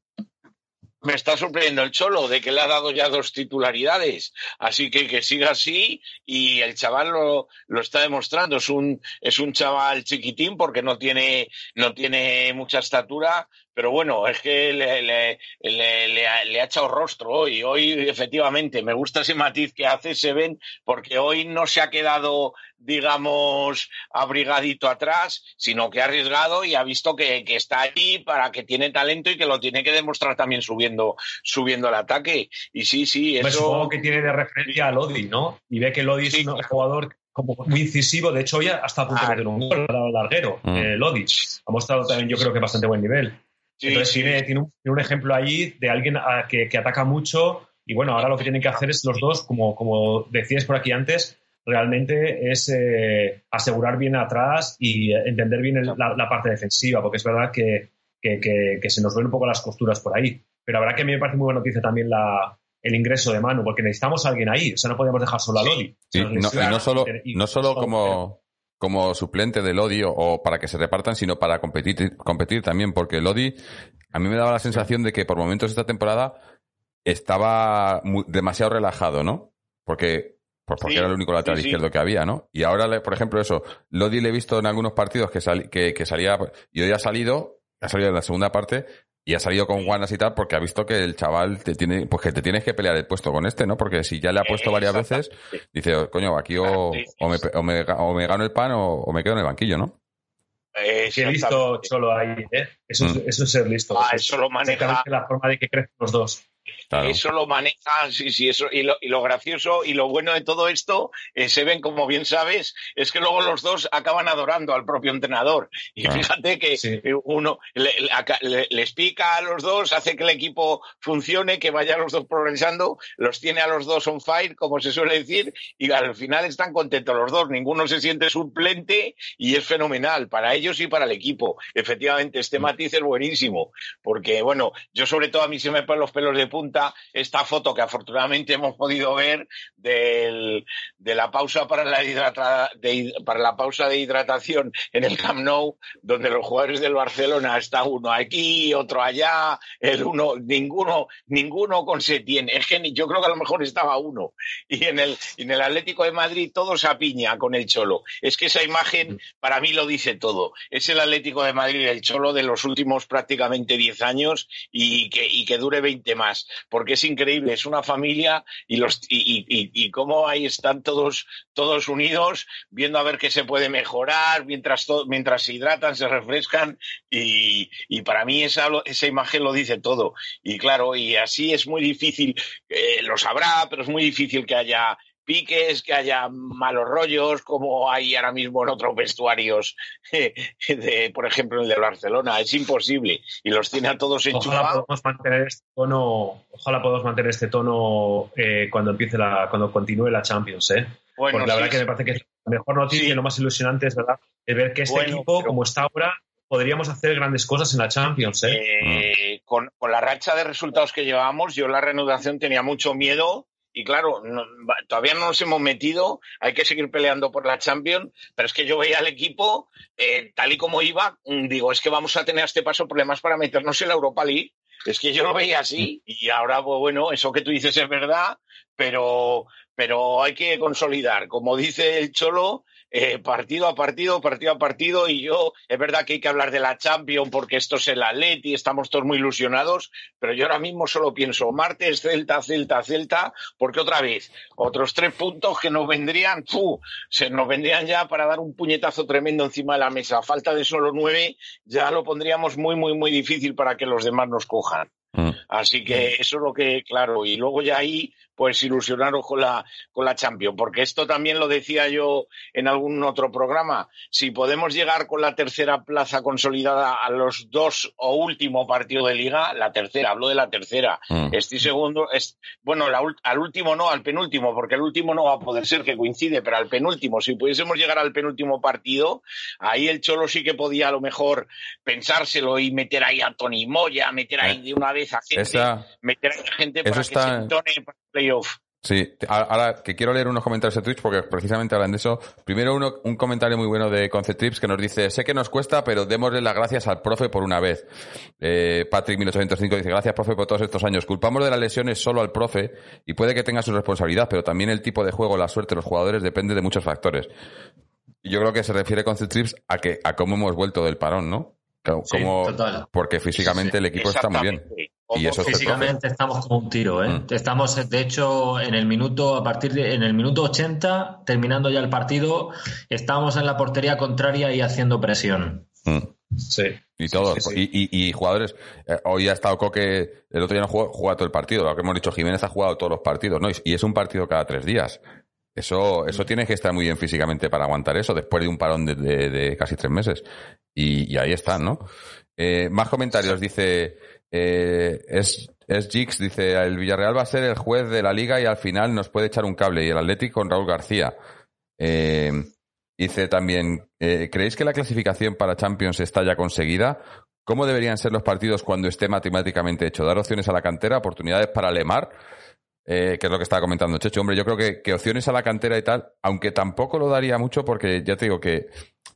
me está sorprendiendo el Cholo de que le ha dado ya dos titularidades, así que que siga así y el chaval lo, lo está demostrando, es un, es un chaval chiquitín porque no tiene, no tiene mucha estatura, pero bueno, es que le, le, le, le ha, le ha echado rostro hoy. Hoy, efectivamente, me gusta ese matiz que hace Seven, porque hoy no se ha quedado, digamos, abrigadito atrás, sino que ha arriesgado y ha visto que, que está ahí para que tiene talento y que lo tiene que demostrar también subiendo, subiendo el ataque. Y sí, sí, Me eso. supongo que tiene de referencia a Lodi, ¿no? Y ve que Lodi Sí, es un claro. jugador como muy incisivo. De hecho, hoy hasta a punto de Claro. meter un gol, ha dado larguero, Mm. eh, Lodi. Ha mostrado también, yo creo que bastante buen nivel. Sí, Entonces sí. tiene, tiene, un, tiene un ejemplo ahí de alguien a- que, que ataca mucho y bueno, ahora lo que tienen que hacer es los dos, como, como decías por aquí antes, realmente es eh, asegurar bien atrás y eh, entender bien el- la, la parte defensiva, porque es verdad que, que, que- que se nos ven un poco las costuras por ahí. Pero habrá que a mí me parece muy buena noticia también la, el ingreso de Manu, porque necesitamos a alguien ahí, o sea, no podemos dejar solo a Lodi. Sí, no- y lesiona no solo, y- no solo como, como suplente de Lodi o, para que se repartan, sino para competir, competir también, porque Lodi, a mí me daba la sensación de que por momentos esta temporada estaba muy- demasiado relajado, ¿no? Porque, pues porque Sí, era el único lateral sí, sí. izquierdo que había, ¿no? Y ahora, por ejemplo, eso, Lodi le he visto en algunos partidos que, que, que salía, y hoy ha salido, ha salido en la segunda parte, y ha salido con guanas y tal, porque ha visto que el chaval te tiene, pues que te tienes que pelear el puesto con este, ¿no? Porque si ya le ha puesto varias veces, dice, "Oh, coño, aquí o, o, me, o, me, o me gano el pan o, o me quedo en el banquillo, ¿no? Qué listo Exactamente. solo ahí, ¿eh? Eso, es, Mm. eso es ser listo. Ah, es eso lo maneja. la forma de que crecen los dos. Claro. Eso lo maneja, sí, sí, eso. Y lo, y lo gracioso y lo bueno de todo esto, eh, se ven, como bien sabes, es que luego los dos acaban adorando al propio entrenador. Y Ah. fíjate que Sí. eh, uno le- le- les pica a los dos, hace que el equipo funcione, que vayan los dos progresando, los tiene a los dos on fire, como se suele decir, y al final están contentos los dos. Ninguno se siente suplente y es fenomenal para ellos y para el equipo. Efectivamente, este matiz es buenísimo, porque, bueno, yo sobre todo a mí se me ponen los pelos de punta esta foto que afortunadamente hemos podido ver de la pausa para la, hidrata- para la pausa de hidratación en el Camp Nou, donde los jugadores del Barcelona está uno aquí, otro allá, el uno, ninguno, ninguno con Setién. Es que yo creo que a lo mejor estaba uno. Y en el, en el Atlético de Madrid todos a piña con el Cholo. Es que esa imagen para mí lo dice todo. Es el Atlético de Madrid, el Cholo de los últimos prácticamente 10 años y que, y que dure 20 más. Porque es increíble, es una familia y cómo ahí están todos, todos unidos, viendo a ver qué se puede mejorar, mientras, mientras se hidratan, se refrescan, y, para mí esa, esa imagen lo dice todo. Y claro, y así es muy difícil, eh, lo sabrá, pero es muy difícil que haya piques, que haya malos rollos, como hay ahora mismo en otros vestuarios, de, por ejemplo el de Barcelona. Es imposible. Y los tiene a todos Ojalá enchufados. podamos mantener este tono, ojalá podamos mantener este tono eh, cuando empiece la, cuando continúe la Champions, ¿eh? Bueno, Porque la sí, verdad que me parece que es la mejor noticia Sí. y lo más ilusionante es verdad ver que este Bueno, equipo, pero- como está ahora, podríamos hacer grandes cosas en la Champions, ¿eh? Eh, con, con la racha de resultados que llevábamos, yo en la reanudación tenía mucho miedo y claro, todavía no nos hemos metido, hay que seguir peleando por la Champions, pero es que yo veía al equipo eh, tal y como iba, mm, digo, es que vamos a tener a este paso problemas para meternos en la Europa League. Es que yo lo veía así y ahora, pues bueno, eso que tú dices es verdad, pero, pero hay que consolidar. Como dice el Cholo, eh, partido a partido, partido a partido, y yo, es verdad que hay que hablar de la Champions porque esto es el Atleti, estamos todos muy ilusionados, pero yo ahora mismo solo pienso martes, Celta, Celta, Celta, porque otra vez, otros tres puntos que nos vendrían, ¡fu! se nos vendrían ya para dar un puñetazo tremendo encima de la mesa. Falta de solo nueve, ya lo pondríamos muy, muy, muy difícil para que los demás nos cojan. Mm. Así que eso es lo que, claro, y luego ya ahí, pues ilusionaros con la, con la Champions, porque esto también lo decía yo en algún otro programa. Si podemos llegar con la tercera plaza consolidada a los dos o último partido de liga, la tercera, hablo de la tercera. Mm. Estoy segundo, es, bueno, la al último no, al penúltimo, porque el último no va a poder ser que coincide, pero al penúltimo, si pudiésemos llegar al penúltimo partido, ahí el Cholo sí que podía a lo mejor pensárselo y meter ahí a Tony Moya, meter ahí de una vez a gente, Esa- meter a gente para está- que se entone playoff. Sí, ahora que quiero leer unos comentarios de Twitch porque precisamente hablan de eso. Primero uno, un comentario muy bueno de Concept Trips que nos dice, sé que nos cuesta, pero démosle las gracias al profe por una vez. Eh, Patrick 1805 dice, gracias profe por todos estos años. Culpamos de las lesiones solo al profe y puede que tenga su responsabilidad, pero también el tipo de juego, la suerte de los jugadores depende de muchos factores. Yo creo que se refiere Concept Trips a que, a cómo hemos vuelto del parón, ¿no? Como- Sí, como- total. porque físicamente el equipo está muy bien. Y eso. Físicamente estamos como un tiro, ¿eh? Mm. Estamos, de hecho, en el minuto, a partir de, en el minuto 80, terminando ya el partido, estamos en la portería contraria y haciendo presión. Mm. Sí. Y todos. Sí, sí. Y, y- y jugadores. eh, hoy ha estado Coque, el otro día no jugó, juega todo el partido. Lo que hemos dicho, Jiménez ha jugado todos los partidos, ¿no? Y, y es un partido cada tres días. Eso, eso tiene que estar muy bien físicamente para aguantar eso, después de un parón de, de- de casi tres meses. Y, y ahí están, ¿no? Eh, más comentarios, dice. Eh, es, es dice, el Villarreal va a ser el juez de la liga y al final nos puede echar un cable. Y el Atlético con Raúl García. Eh, dice también, eh, ¿creéis que la clasificación para Champions está ya conseguida? ¿Cómo deberían ser los partidos cuando esté matemáticamente hecho? ¿Dar opciones a la cantera, oportunidades para Lemar? Eh, que es lo que estaba comentando Checho. Hombre, yo creo que, que opciones a la cantera y tal, aunque tampoco lo daría mucho porque ya te digo que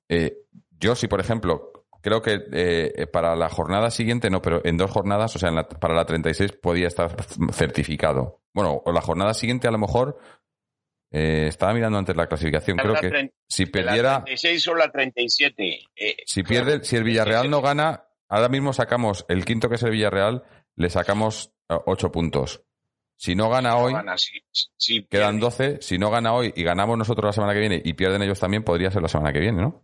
eh, yo si, por ejemplo, creo que eh, para la jornada siguiente, no, pero en dos jornadas, o sea, en la- para la 36 podía estar certificado. Bueno, o la jornada siguiente a lo mejor eh, estaba mirando antes la clasificación. Creo La que si La perdiera, 36 o la 37. Eh, si pierde, si el Villarreal no gana, ahora mismo sacamos el quinto que es el Villarreal, le sacamos ocho puntos. Si no gana no hoy, gana, sí, sí, quedan pierde. 12. Si no gana hoy y ganamos nosotros la semana que viene y pierden ellos también, podría ser la semana que viene, ¿no?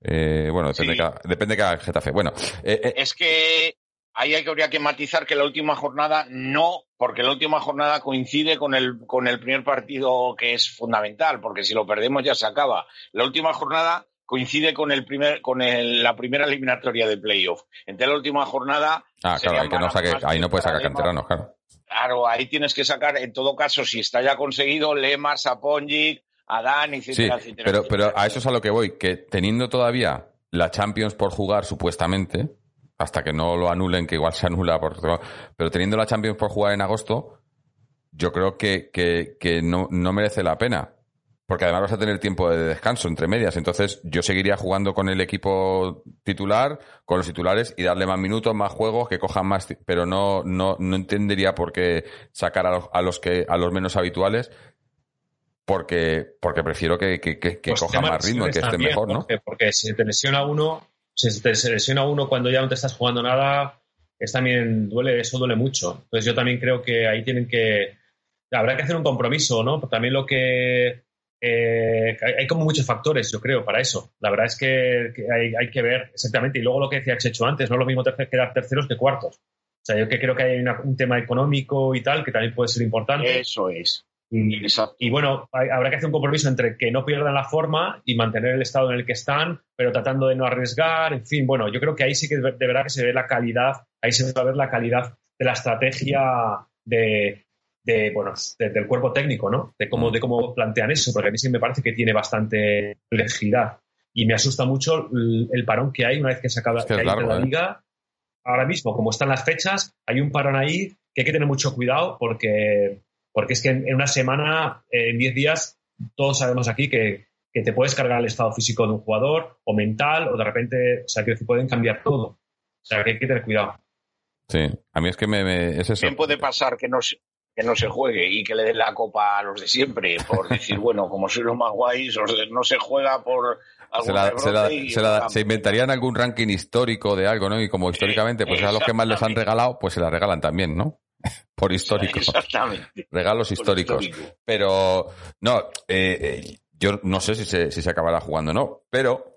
Eh, bueno, depende, Sí. de cada, depende de cada Getafe. Bueno, eh, eh, Es que ahí hay que, habría que matizar que la última jornada no, porque la última jornada coincide con el, con el primer partido que es fundamental, porque si lo perdemos ya se acaba. La última jornada coincide con el primer, con el- la primera eliminatoria de playoff. Entonces la última jornada. ah, claro, ahí, que no saque, ahí no puede sacar canteranos, claro. Claro, ahí tienes que sacar, en todo caso, si está ya conseguido, Lemar, Saponjic, Adán, Sí, etcétera, etcétera. pero, etcétera. pero a eso es a lo que voy, que teniendo todavía la Champions por jugar, supuestamente, hasta que no lo anulen, que igual se anula, por, pero teniendo la Champions por jugar en agosto, yo creo que, que, que no, no merece la pena. Porque además vas a tener tiempo de descanso entre medias. Entonces, yo seguiría jugando con el equipo titular, con los titulares y darle más minutos, más juegos, que cojan más. Pero no, no, no entendería por qué sacar a los, a los que, a los menos habituales. Porque, porque prefiero que, que, que, que Pues coja tema más ritmo y que lesiones esté también, mejor, ¿no? Porque si te lesiona uno, si te lesiona uno cuando ya no te estás jugando nada, es también duele, eso duele mucho. Entonces yo también creo que ahí tienen que, habrá que hacer un compromiso, ¿no? Porque también lo que eh, hay, como muchos factores, yo creo, para eso. La verdad es que, que hay, hay que ver exactamente. Y luego lo que decía Checho antes, no es lo mismo tercer- quedar terceros que cuartos. O sea, yo que creo que hay una- un tema económico y tal que también puede ser importante. Eso es. Y, bueno, hay- habrá que hacer un compromiso entre que no pierdan la forma y mantener el estado en el que están, pero tratando de no arriesgar. En fin, bueno, yo creo que ahí sí que de verdad que se ve la calidad, ahí se va a ver la calidad de la estrategia de, de, bueno, de- del cuerpo técnico, ¿no? De cómo, de cómo plantean eso, porque a mí sí me parece que tiene bastante complejidad. Y me asusta mucho el, el parón que hay una vez que se acaba Es que que largo, la ¿eh? liga. Ahora mismo, como están las fechas, hay un parón ahí que hay que tener mucho cuidado porque, porque es que en, en una semana, eh, en 10 días, todos sabemos aquí que, que te puedes cargar el estado físico de un jugador o mental o de repente, o sea, que pueden cambiar todo. O sea, que hay que tener cuidado. Sí, a mí es que me, me- es eso. Puede pasar que no que no se juegue y que le den la copa a los de siempre, por decir, bueno, como soy los más guays, no se juega por Se, la- se, la- y se la- se inventarían algún ranking histórico de algo, ¿no? Y como históricamente, pues a los que más les han regalado, pues se la regalan también, ¿no? Por histórico. Exactamente. Regalos históricos. histórico. Pero, no, eh, eh, yo no sé si se, si se acabará jugando o no, pero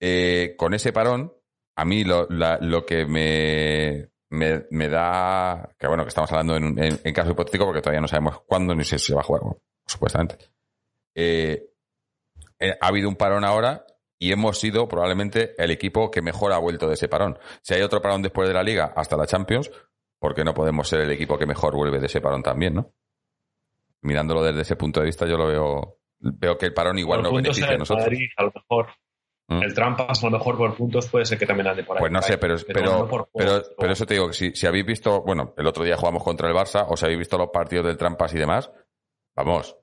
eh, con ese parón, a mí lo, la- lo que me, me, me da, que bueno, que estamos hablando en, en- en caso hipotético porque todavía no sabemos cuándo ni si se va a jugar, supuestamente. Eh, eh, ha habido un parón ahora y hemos sido probablemente el equipo que mejor ha vuelto de ese parón. Si hay otro parón después de la liga hasta la Champions, ¿por qué no podemos ser el equipo que mejor vuelve de ese parón también, no? Mirándolo desde ese punto de vista, yo lo veo, veo que el parón igual no beneficia en a nosotros. Madrid, a lo mejor. Mm. El Trampas, a lo mejor por puntos puede ser que también ande por ahí. Pues no sé, pero, pero, pero, juegos, pero eso te digo si, si habéis visto, bueno, el otro día jugamos contra el Barça, o si habéis visto los partidos del Trampas y demás, vamos,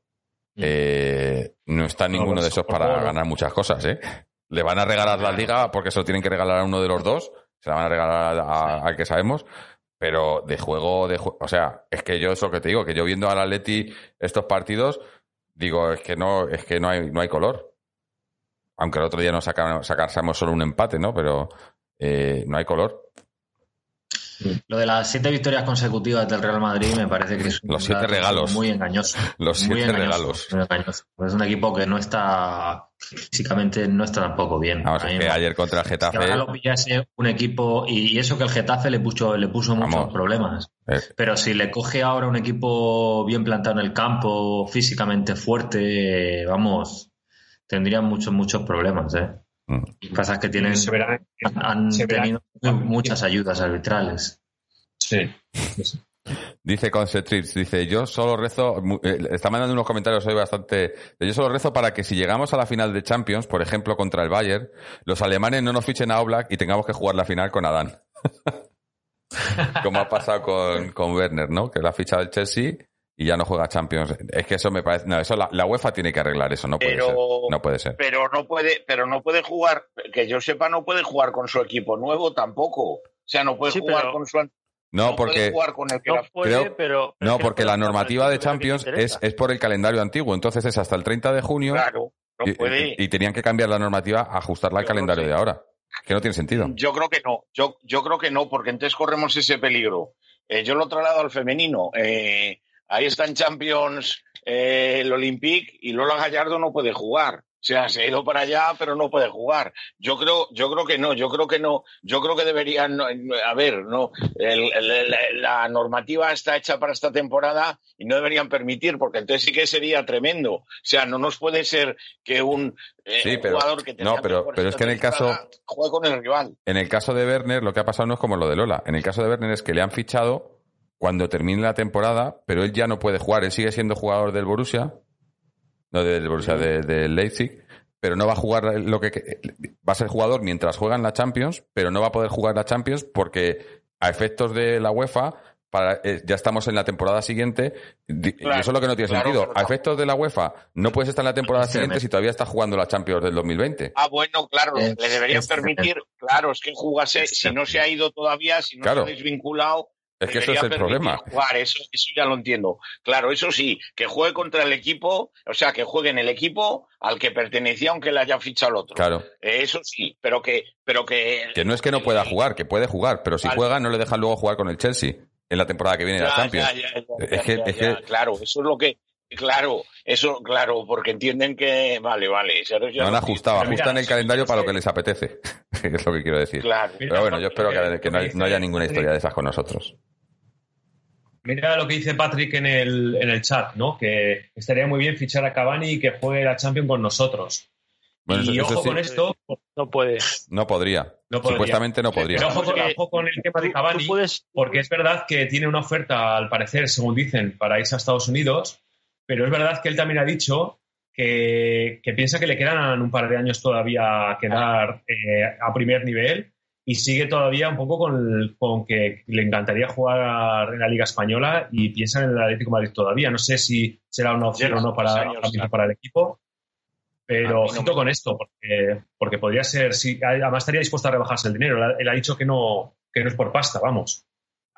eh, no está No, ninguno pues, de esos para favor. ganar muchas cosas, ¿eh? Le van a regalar la liga porque se lo tienen que regalar a uno de los dos, se la van a regalar a- al que sabemos, pero de juego, de o sea, es que yo eso que te digo, que yo viendo al Atleti estos partidos, digo, es que no, es que no hay, no hay color. Aunque el otro día nos sacaron, sacásemos solo un empate, ¿no? Pero eh, no hay color. Lo de las siete victorias consecutivas del Real Madrid me parece que es un Los siete regalos. muy engañoso. Los Muy siete engañoso, regalos. muy engañoso. Es un equipo que no está físicamente no está tampoco bien. Vamos, es que ayer contra el Getafe. ahora lo pillase un equipo y, eso que el Getafe le puso le puso muchos problemas. Pero si le coge ahora un equipo bien plantado en el campo, físicamente fuerte, vamos, tendrían muchos, muchos problemas, ¿eh? mm. Que pasa que tienen, Se verá. han se verá. tenido muchas ayudas arbitrales. Sí. Dice Concetrix, dice, yo solo rezo, eh, está mandando unos comentarios hoy bastante, yo solo rezo para que si llegamos a la final de Champions, por ejemplo, contra el Bayern, los alemanes no nos fichen a Oblak y tengamos que jugar la final con Adán. Como ha pasado con, con Werner, ¿no? Que la ficha del Chelsea y ya no juega Champions. Es que eso me parece, no, eso la, la UEFA tiene que arreglar eso, no puede Pero- ser. No puede ser. Pero no puede, pero no puede jugar, que yo sepa, no puede jugar con su equipo nuevo tampoco. O sea, no puede Sí, jugar pero- con su No, puede porque, jugar con el que No la- puede, Creo- pero, pero no, porque la normativa de Champions es, es por el calendario antiguo, entonces es hasta el 30 de junio. Claro, no Y, puede. y- y tenían que cambiar la normativa, ajustarla al calendario de ahora. Que no tiene sentido. Yo creo que no, yo, yo creo que no, porque entonces corremos ese peligro. Eh, yo lo traslado al femenino. Eh, ahí está en Champions eh, el Olympique y Lola Gallardo no puede jugar. O sea, se ha ido para allá, pero no puede jugar. Yo creo, yo creo que no, yo creo que no, yo creo que deberían, no, a ver, no, el- el- el- la normativa está hecha para esta temporada y no deberían permitir, porque entonces sí que sería tremendo. O sea, no nos puede ser que un, eh, Sí, pero- jugador que tenga no, pero- pero es que en el caso- juegue con el rival. En el caso de Werner, lo que ha pasado no es como lo de Lola. En el caso de Werner es que le han fichado cuando termine la temporada, pero él ya no puede jugar. Él sigue siendo jugador del Borussia, no del Borussia, de- del Leipzig, pero no va a jugar lo que va a ser jugador mientras juega en la Champions, pero no va a poder jugar la Champions porque a efectos de la UEFA para, eh, ya estamos en la temporada siguiente y eso es lo que no tiene claro, sentido. A efectos de la UEFA no puedes estar en la temporada siguiente si todavía estás jugando la Champions del 2020. Ah, bueno, claro, Es- le deberían es permitir, claro, es que jugase, Es si no se ha ido todavía, si no Claro. se ha desvinculado, Es que eso es el problema. Jugar, eso, eso ya lo entiendo. Claro, eso sí, que juegue contra el equipo, o sea, que juegue en el equipo al que pertenecía aunque le haya fichado el otro. Claro. Eh, Eso sí, pero que, pero que. Que no es que no pueda jugar, que puede jugar, pero si Vale. juega no le dejan luego jugar con el Chelsea en la temporada que viene de la Champions. ya, ya, ya, Es ya, que- ya, es ya, que- claro, eso es lo que, claro, eso, claro, porque entienden que, vale, vale, No han ajustado, ajustan el calendario para lo que les apetece, es lo que quiero decir. Claro. Pero bueno, yo espero que, que no, hay- no haya ninguna historia de esas con nosotros. Mira lo que dice Patrick en el, en el chat, ¿no? Que estaría muy bien fichar a Cavani y que juegue la Champions con nosotros. Bueno, y eso- eso ojo sí. con esto, No puede. No podría. No podría. Supuestamente no podría. pero ojo con, Porque ojo con el tema de Cavani, puedes, porque es verdad que tiene una oferta, al parecer, según dicen, para irse a Estados Unidos, pero es verdad que él también ha dicho que, que piensa que le quedan un par de años todavía a quedar eh, a primer nivel y sigue todavía un poco con, el- con que le encantaría jugar en la Liga Española y piensa en el Atlético de Madrid todavía. No sé si será una opción o no para, Años, claro. para el equipo, pero no ojito me- con esto, porque, porque podría ser, sí, además estaría dispuesto a rebajarse el dinero. Él ha- Él ha dicho que no, que no es por pasta, vamos.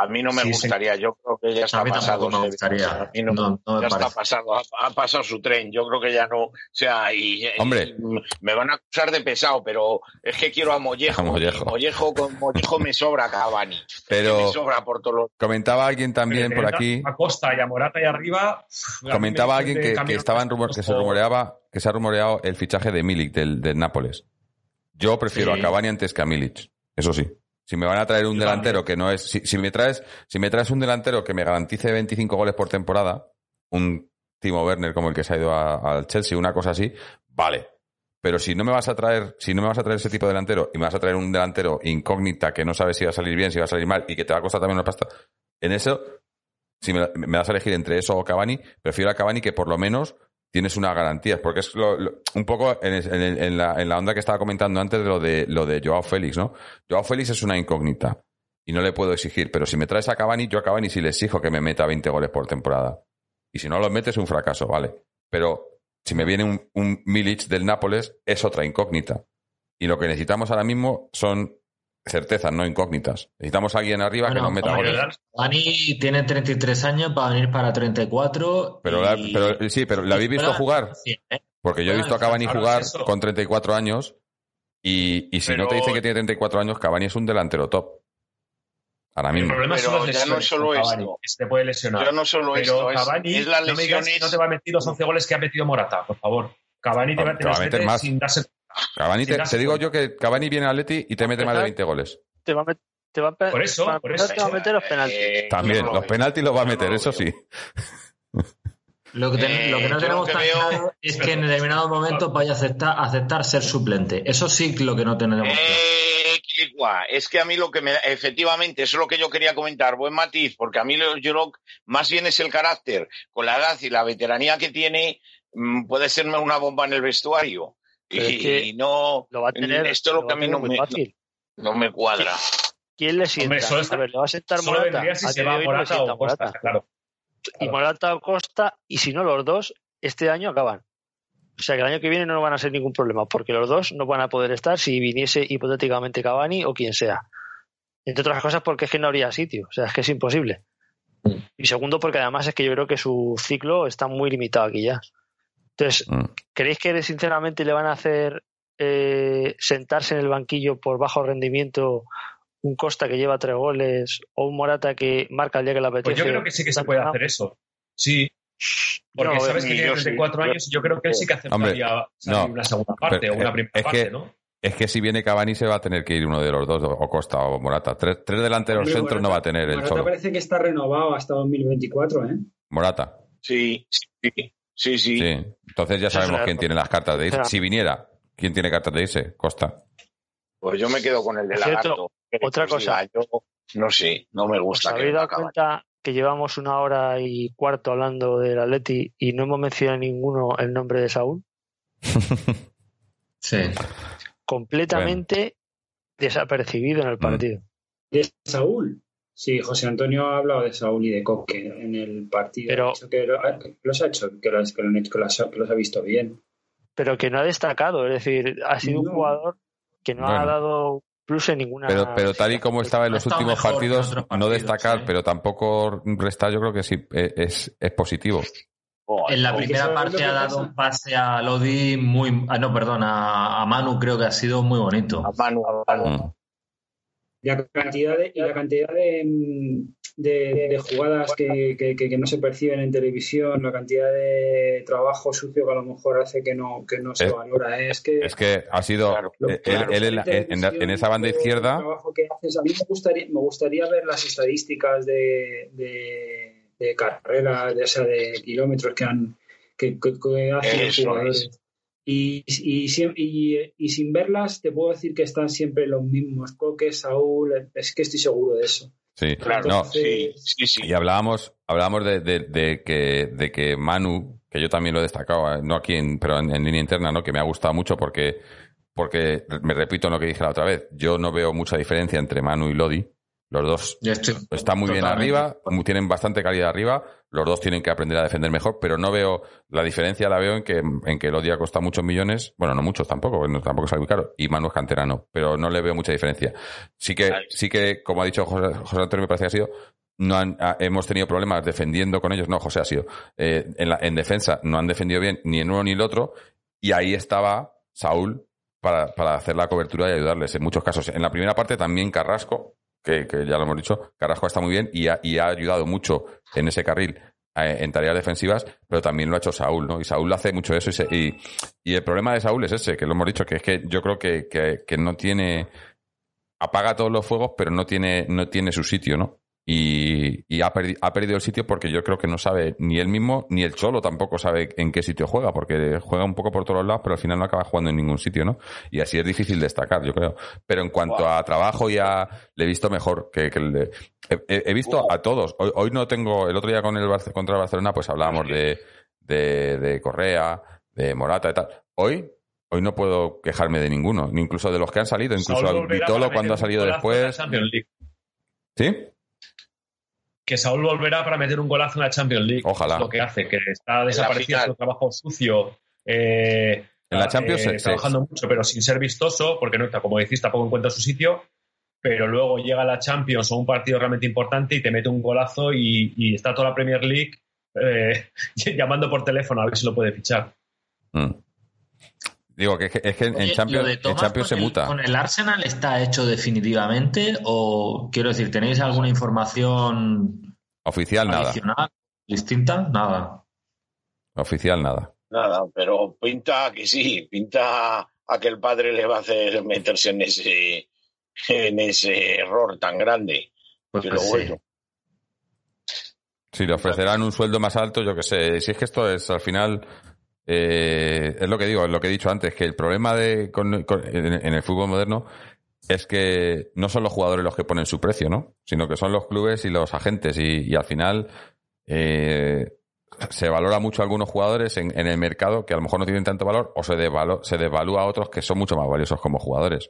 A mí no me Sí, sí. gustaría, yo creo que ya está A mí pasado. me gustaría. a mí no- No, no me ya está pasado, ha, ha pasado su tren. Yo creo que ya no, o sea, y, y- Hombre. me van a acusar de pesado, pero es que quiero a Mollejo. A Mollejo. con Mollejo me sobra Cavani. Pero- me sobra por todos los Comentaba alguien también Pero por aquí, A Costa y a Morata y arriba. comentaba alguien que, que estaban rumor, que se rumoreaba, que se ha rumoreado el fichaje de Milik del, del Nápoles. Yo prefiero Sí. a Cavani antes que a Milic, eso sí. Si me van a traer un Yo delantero que no es, si, si me traes, si me traes un delantero que me garantice 25 goles por temporada, un Timo Werner como el que se ha ido al Chelsea, una cosa así, vale. Pero si no me vas a traer, si no me vas a traer ese tipo de delantero y me vas a traer un delantero incógnita que no sabes si va a salir bien, si va a salir mal y que te va a costar también una pasta, en eso, si me, me vas a elegir entre eso o Cavani, prefiero a Cavani que por lo menos tienes unas garantías, porque es lo- un poco en la, en la onda que estaba comentando antes de lo de lo de Joao Félix, ¿no? Joao Félix es una incógnita y no le puedo exigir, pero si me traes a Cavani, yo a Cavani sí le exijo que me meta 20 goles por temporada. Y si no los metes es un fracaso, vale. Pero si me viene un, un Milic del Nápoles, es otra incógnita. Y lo que necesitamos ahora mismo son certezas, no incógnitas. Necesitamos a alguien arriba que Bueno, nos meta goles. Dani tiene 33 años, va a venir para 34. Pero, y- la- pero sí, pero ¿la habéis visto jugar? Sí, ¿eh? Porque yo he visto a Cavani jugar eso. con 34 años y, y si no te Pero- dicen que tiene 34 años, Cavani es un delantero top. Ahora El mismo. problema Pero son las ya no es solo esto. que se te puede lesionar. Yo no solo Pero esto, es, Cavani, es la no me digas que no te va a meter los 11 goles que ha metido Morata, por favor. Cavani te, va, te Te va a meter sin darse Cavani, te, digo yo que Cavani viene al Atleti y te mete más de 20 goles. te va a, met- te va a pe- Por eso, por te va a meter los penaltis. Eh, También, no lo los veo. penaltis los va a no meter, lo eso sí. Lo que, ten- Eh, lo que no tenemos que tan veo- claro es que en determinados momentos vaya a aceptar, aceptar ser suplente. Eso sí que lo que no tenemos claro. Eh, Quilicua, es que a mí lo que me efectivamente, eso es lo que yo quería comentar, buen matiz, porque a mí lo, yo lo- más bien es el carácter, con la edad y la veteranía que tiene, mm, puede serme una bomba en el vestuario. Pero Y, es que y no, Lo va a tener, esto es lo lo va que a mí tener no muy me, fácil. no me cuadra. ¿Quién le sienta? Hombre, solo está- a ver, le va a sentar Morata. vendría si A se va no Morata o Costa, Morata. claro. Y Morata o Costa, y si no los dos, este año acaban. O sea que el año que viene no van a ser ningún problema, porque los dos no van a poder estar si viniese hipotéticamente Cavani o quien sea. Entre otras cosas porque es que no habría sitio, o sea, es que es imposible. Y segundo porque además es que yo creo que su ciclo está muy limitado aquí ya. Entonces, Mm. ¿creéis que sinceramente le van a hacer eh, sentarse en el banquillo por bajo rendimiento un Costa que lleva tres goles o un Morata que marca el día que le apetece? Pues yo creo que sí que se puede hacer eso. Sí. Porque No, sabes eh, que tiene yo sí. 34 años y yo creo que él sí que aceptaría salir no. una segunda parte Pero, o una primera es parte, que- ¿no? Es que si viene Cavani se va a tener que ir uno de los dos, o Costa o Morata. Tres, tres delanteros Hombre, centros no va a tener el Morata solo. parece que está renovado hasta 2024, ¿eh? Morata. Sí, sí, sí, sí. Entonces ya sabemos quién tiene las cartas de irse. Si viniera, ¿quién tiene cartas de irse? Costa. Pues yo me quedo con el de lagarto. ¿Qué otra os cosa. Yo no sé, no me ¿Os gusta que habéis dado cuenta que llevamos una hora y cuarto hablando del Atleti y no hemos mencionado ninguno el nombre de Saúl? Sí. Completamente desapercibido en el Mm. partido. De Saúl. Sí, José Antonio ha hablado de Saúl y de Coque en el partido. Pero- que, lo- que los ha hecho, que los, que lo han hecho- que los ha- que los ha visto bien. Pero que no ha destacado, es decir, ha sido un jugador que no ha dado plus en ninguna. Pero, pero tal y como estaba en los últimos partidos, no destacar, pero tampoco restar, yo creo que sí eh, es, es positivo. En la primera ¿sabes lo parte ha dado un pase a Lodi muy. Ah, no, perdón, a, a Manu creo que ha sido muy bonito. A Manu, a Manu. Mm. Y la cantidad de, y la cantidad de, mm, de- de jugadas que, que- que- que no se perciben en televisión, la cantidad de trabajo sucio que a lo mejor hace que no, que no se Es- valora. ¿eh? Es que Es que ha sido Claro, Lo- eh, él, claro, él en, la- en- en la- en esa banda izquierda. el trabajo que haces. A mí me gustaría, me gustaría ver las estadísticas de, de, de carrera, de, o sea, de kilómetros que han que, que- que hacen los Eso jugadores. es. Y, y, y- y sin verlas, te puedo decir que están siempre los mismos. Coque, Saúl, es que estoy seguro de eso. Sí, Claro, no. sí, sí, sí. Y hablábamos, hablábamos de, de- de que, de que Manu, que yo también lo he destacado, eh, no aquí, en, pero en, en línea interna, ¿no? que me ha gustado mucho porque, porque, me repito en lo que dije la otra vez, yo no veo mucha diferencia entre Manu y Lodi. Los dos están muy bien arriba, tienen bastante calidad arriba, los dos tienen que aprender a defender mejor, pero no veo, la diferencia la veo en que, en que Lodi ha costado muchos millones, bueno, no muchos tampoco, no- tampoco es muy caro, y Manu es canterano, pero no le veo mucha diferencia. Sí que, sí que, como ha dicho José, José Antonio, me parece que ha sido, no han, ah, hemos tenido problemas defendiendo con ellos, no, José ha sido, eh, en, la, en defensa no han defendido bien ni en uno ni el otro, y ahí estaba Saúl para, para hacer la cobertura y ayudarles en muchos casos. En la primera parte también Carrasco, que, que ya lo hemos dicho, Carrasco está muy bien y ha, y ha ayudado mucho en ese carril eh, en tareas defensivas, pero también lo ha hecho Saúl, ¿no? Y Saúl hace mucho eso y, se- y, y el problema de Saúl es ese, que lo hemos dicho, que es que yo creo que, que, que no tiene, apaga todos los fuegos, pero no tiene, no tiene su sitio, ¿no? Y, y ha, perdi- ha perdido el sitio porque yo creo que no sabe ni él mismo, ni el Cholo tampoco sabe en qué sitio juega, porque juega un poco por todos lados, pero al final no acaba jugando en ningún sitio, ¿no? Y así es difícil destacar, yo creo. Pero en cuanto a trabajo ya le he visto mejor que, que el de- he, he- he visto a todos. Hoy, hoy no tengo, el otro día con el Barce- contra el Barcelona, pues hablábamos de, de, de Correa, de Morata y tal. Hoy, hoy no puedo quejarme de ninguno, ni incluso de los que han salido, incluso Vitolo cuando ha salido después. ¿Sí? Que Saúl volverá para meter un golazo en la Champions League. Ojalá. Es lo que hace, que está desapareciendo su trabajo sucio. eh, En la Champions eh, trabajando mucho, pero sin ser vistoso, porque no está, como decís, tampoco encuentra su sitio. Pero luego llega la Champions o un partido realmente importante y te mete un golazo y, y está toda la Premier League eh, llamando por teléfono a ver si lo puede fichar. Mm. Digo que es que, es que en Oye, Champions, ¿lo de en Champions se el- muta. ¿Con el Arsenal está hecho definitivamente? ¿O quiero decir, tenéis alguna información Oficial nada. distinta? Nada. Oficial nada. Nada, pero pinta que sí, pinta a que el padre le va a hacer meterse en ese, en ese error tan grande. Pues, Pero sí. bueno, Si le ofrecerán un sueldo más alto, yo qué sé. Si es que esto es al final. Eh, es lo que digo, es lo que he dicho antes, que el problema de, con- en, el fútbol moderno es que no son los jugadores los que ponen su precio, ¿no? Sino que son los clubes y los agentes. Y, al final eh, se valora mucho a algunos jugadores en, el mercado que a lo mejor no tienen tanto valor o se, devalo- se devalúa a otros que son mucho más valiosos como jugadores.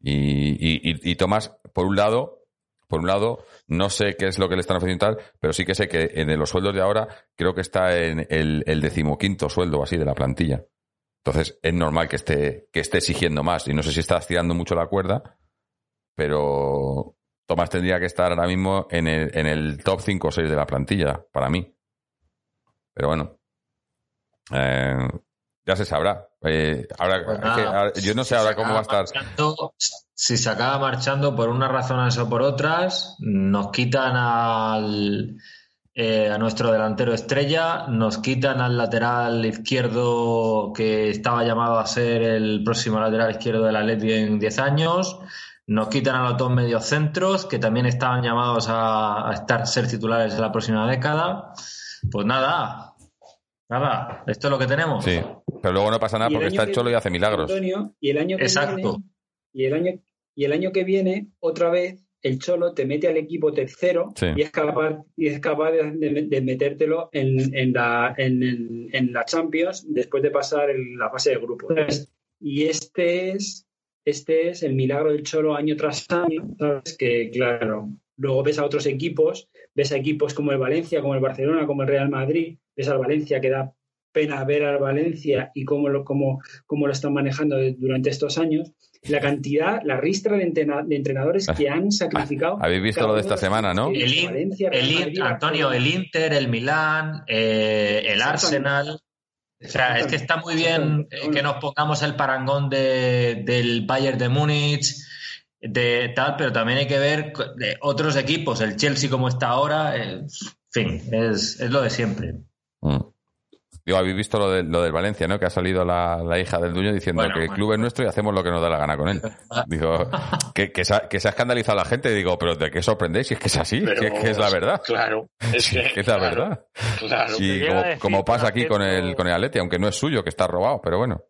Y, y, y- y Tomás, por un lado, por un lado, no sé qué es lo que le están ofreciendo tal, pero sí que sé que en los sueldos de ahora creo que está en el, el decimoquinto sueldo así de la plantilla. Entonces es normal que esté, que esté exigiendo más. Y no sé si está estirando mucho la cuerda, pero Tomás tendría que estar ahora mismo en el, en el top 5 o 6 de la plantilla, para mí. Pero bueno. Eh, ya se sabrá. Eh, ahora, Pues que ahora- yo no sé ahora cómo va a estar. Si se acaba marchando por unas razones o por otras, nos quitan al, eh, a nuestro delantero estrella, nos quitan al lateral izquierdo que estaba llamado a ser el próximo lateral izquierdo de la Leti en 10 años, nos quitan a los dos mediocentros que también estaban llamados a, a estar ser titulares en la próxima década. Pues nada, nada, esto es lo que tenemos. Sí, pero luego no pasa nada porque está el Cholo y hace milagros. Antonio, y el año que Exacto. viene, y el año y el año que viene otra vez el Cholo te mete al equipo tercero Sí. y es capaz y es capaz de, de- de metértelo en, en la en, el- en la Champions después de pasar el- la fase de grupo. Y este es este es el milagro del Cholo año tras año, ¿sabes? Que claro, luego ves a otros equipos, ves a equipos como el Valencia, como el Barcelona, como el Real Madrid, ves al Valencia que da pena ver al Valencia y cómo lo, cómo, cómo lo están manejando durante estos años. La cantidad, la ristra de, entrena- de entrenadores que han sacrificado. Habéis visto lo de esta semana, ¿no? El, In- Valencia, Real el In- Madrid, Antonio, el Inter, el Milán, eh, el. Arsenal. O sea, es que está muy bien eh, que nos pongamos el parangón de- del Bayern de Múnich, de tal, pero también hay que ver de otros equipos, el Chelsea como está ahora, eh, en fin, es, es lo de siempre. Mm. Digo, habéis visto lo, de- lo del Valencia, ¿no? Que ha salido la, la hija del dueño diciendo Bueno, que el club es nuestro y hacemos lo que nos da la gana con él. Digo, que, que, se ha, que se ha escandalizado la gente. Digo, pero ¿de qué sorprendéis? Si es que es así, Pero- si es que es la verdad. Claro, es Si que, es que es la claro, verdad. Claro. Como, como pasa aquí con el, con el Atleti, aunque no es suyo, que está robado, pero bueno.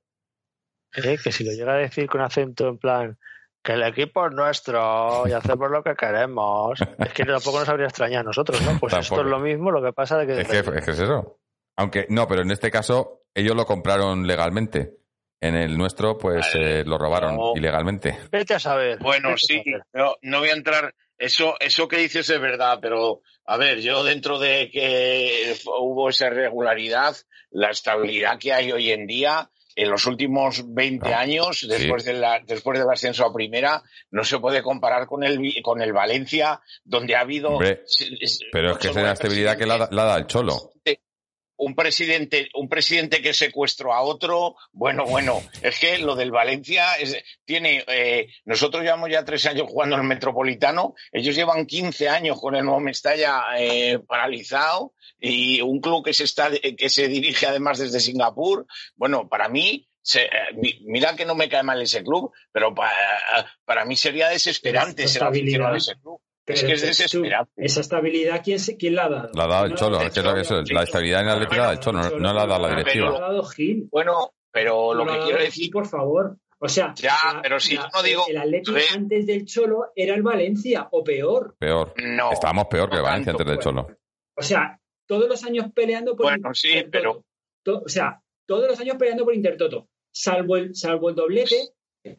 Eh, que si lo llega a decir con acento en plan que el equipo es nuestro y hacemos lo que queremos, es que tampoco nos habría extrañado a nosotros, ¿no? Pues esto es lo mismo, lo que pasa de que... Es que, es que es eso. Aunque, no, pero en este caso, ellos lo compraron legalmente. En el nuestro, pues eh, lo robaron no. ilegalmente. Vete a saber. Bueno, vete sí, saber. no, no voy a entrar. Eso, eso que dices es verdad, pero a ver, yo dentro de que hubo esa irregularidad, la estabilidad que hay hoy en día, en los últimos 20 No, años, después, de la, después del ascenso a primera, no se puede comparar con el, Vi- con el Valencia, donde ha habido. Hombre, Pero es que es la estabilidad que la, la da el Cholo. Un presidente, un presidente que secuestró a otro, bueno, bueno, es que lo del Valencia es- tiene, eh, nosotros llevamos ya tres años jugando en el Metropolitano, ellos llevan 15 años con el nuevo Mestalla eh, paralizado y un club que se está, que se dirige además desde Singapur, bueno, para mí, se- eh, mi- mira que no me cae mal ese club, pero pa- para mí sería desesperante ser aficionado a ese club. Es Pero que es desesperante. esa estabilidad, ¿quién, se- quién la ha dado? La ha dado el No Cholo. ha Es que es es, la estabilidad en la Atlética la el Cholo, no, no la ha dado la directiva. la ha dado Gil. Bueno, pero lo No la que ha quiero decir Gil, por favor. O sea, Ya, pero si yo no digo- El Atlético antes del Cholo era el Valencia, o peor. Peor. No. Estábamos peor que el Valencia tanto, antes del pues. Cholo. O sea, todos los años peleando por Bueno, sí, Intertoto. pero- To- o sea, todos los años peleando por Intertoto. Salvo el, salvo el doblete,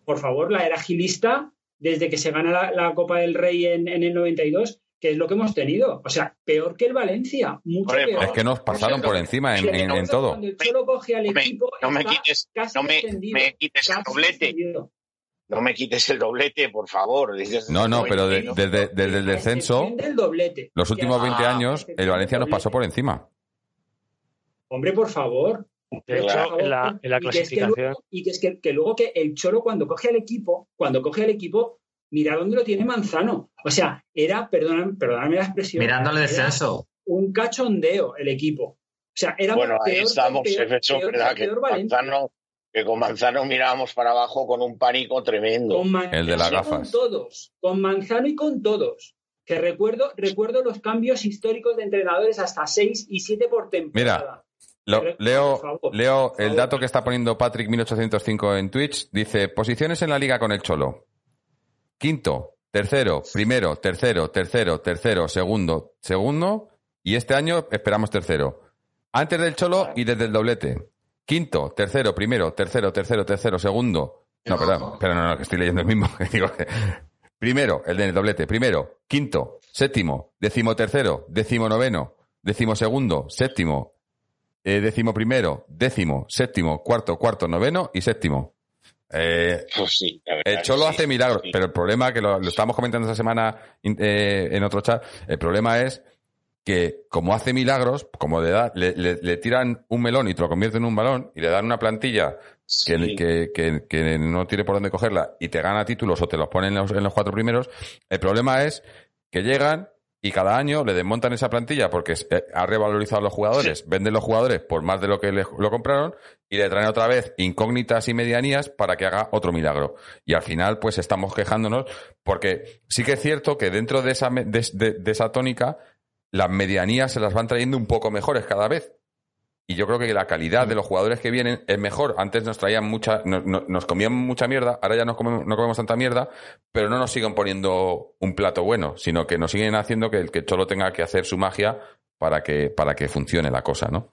por favor, la era gilista desde que se gana la, la Copa del Rey en, en el 92, que es lo que hemos tenido. O sea, peor que el Valencia. Mucho peor. Es que nos pasaron por encima en, en- en todo. Cuando el Cholo coge al No me- equipo, no me quites- casi no me- quites el doblete. No me quites el doblete, por favor. Dices- No, no, pero de- desde, el descenso, doblete. los últimos Que- 20 a años, el Valencia nos pasó por encima. Hombre, por favor. De hecho, en la, en la Y que es que clasificación... luego- y que es que, que luego que el Cholo cuando coge al equipo, cuando coge al equipo, mira dónde lo tiene Manzano. O sea, era, perdóname, perdóname la expresión, era descenso. un cachondeo el equipo. O sea, era Bueno, ahí peor, estamos, peor, es eso, peor- ¿verdad? Que. Manzano, con Manzano mirábamos para abajo con un pánico tremendo. Con Manzano El de las gafas. Con todos, con Manzano y con todos. Que recuerdo, recuerdo los cambios históricos de entrenadores hasta 6 y 7 por temporada. Lo- leo leo el dato que está poniendo Patrick1805 en Twitch. Dice, posiciones en la liga con el Cholo. Quinto, tercero, primero, tercero, tercero, tercero, segundo, segundo. Y este año esperamos tercero. Antes del Cholo y desde el doblete. Quinto, tercero, primero, tercero, tercero, tercero, segundo. No, perdón, pero no, no, que estoy leyendo el mismo. Digo que- primero, el del doblete. Primero, quinto, séptimo, décimo tercero, décimo noveno, décimo segundo, séptimo, eh, décimo primero, décimo, séptimo, cuarto, cuarto, noveno y séptimo. Eh, Pues sí, la verdad el que Cholo sí. hace milagros, Sí. pero el problema, que lo, lo estábamos comentando esta semana eh, en otro chat, el problema es que como hace milagros, como le, da, le, le- le tiran un melón y te lo convierte en un balón y le dan una plantilla que, que, que- que no tiene por dónde cogerla y te gana títulos o te los ponen en los, en los cuatro primeros, el problema es que llegan y cada año le desmontan esa plantilla porque eh, ha revalorizado a los jugadores, venden los jugadores por más de lo que le- lo compraron y le traen otra vez incógnitas y medianías para que haga otro milagro. Y al final, pues estamos quejándonos porque sí que es cierto que dentro de esa, me- de, de- de esa tónica, las medianías se las van trayendo un poco mejores cada vez. Y yo creo que la calidad de los jugadores que vienen es mejor. Antes nos traían mucha, no- no- nos comían mucha mierda, ahora ya no comemos, no comemos tanta mierda, pero no nos siguen poniendo un plato bueno, sino que nos siguen haciendo que el que Cholo tenga que hacer su magia para que, para que funcione la cosa, ¿no?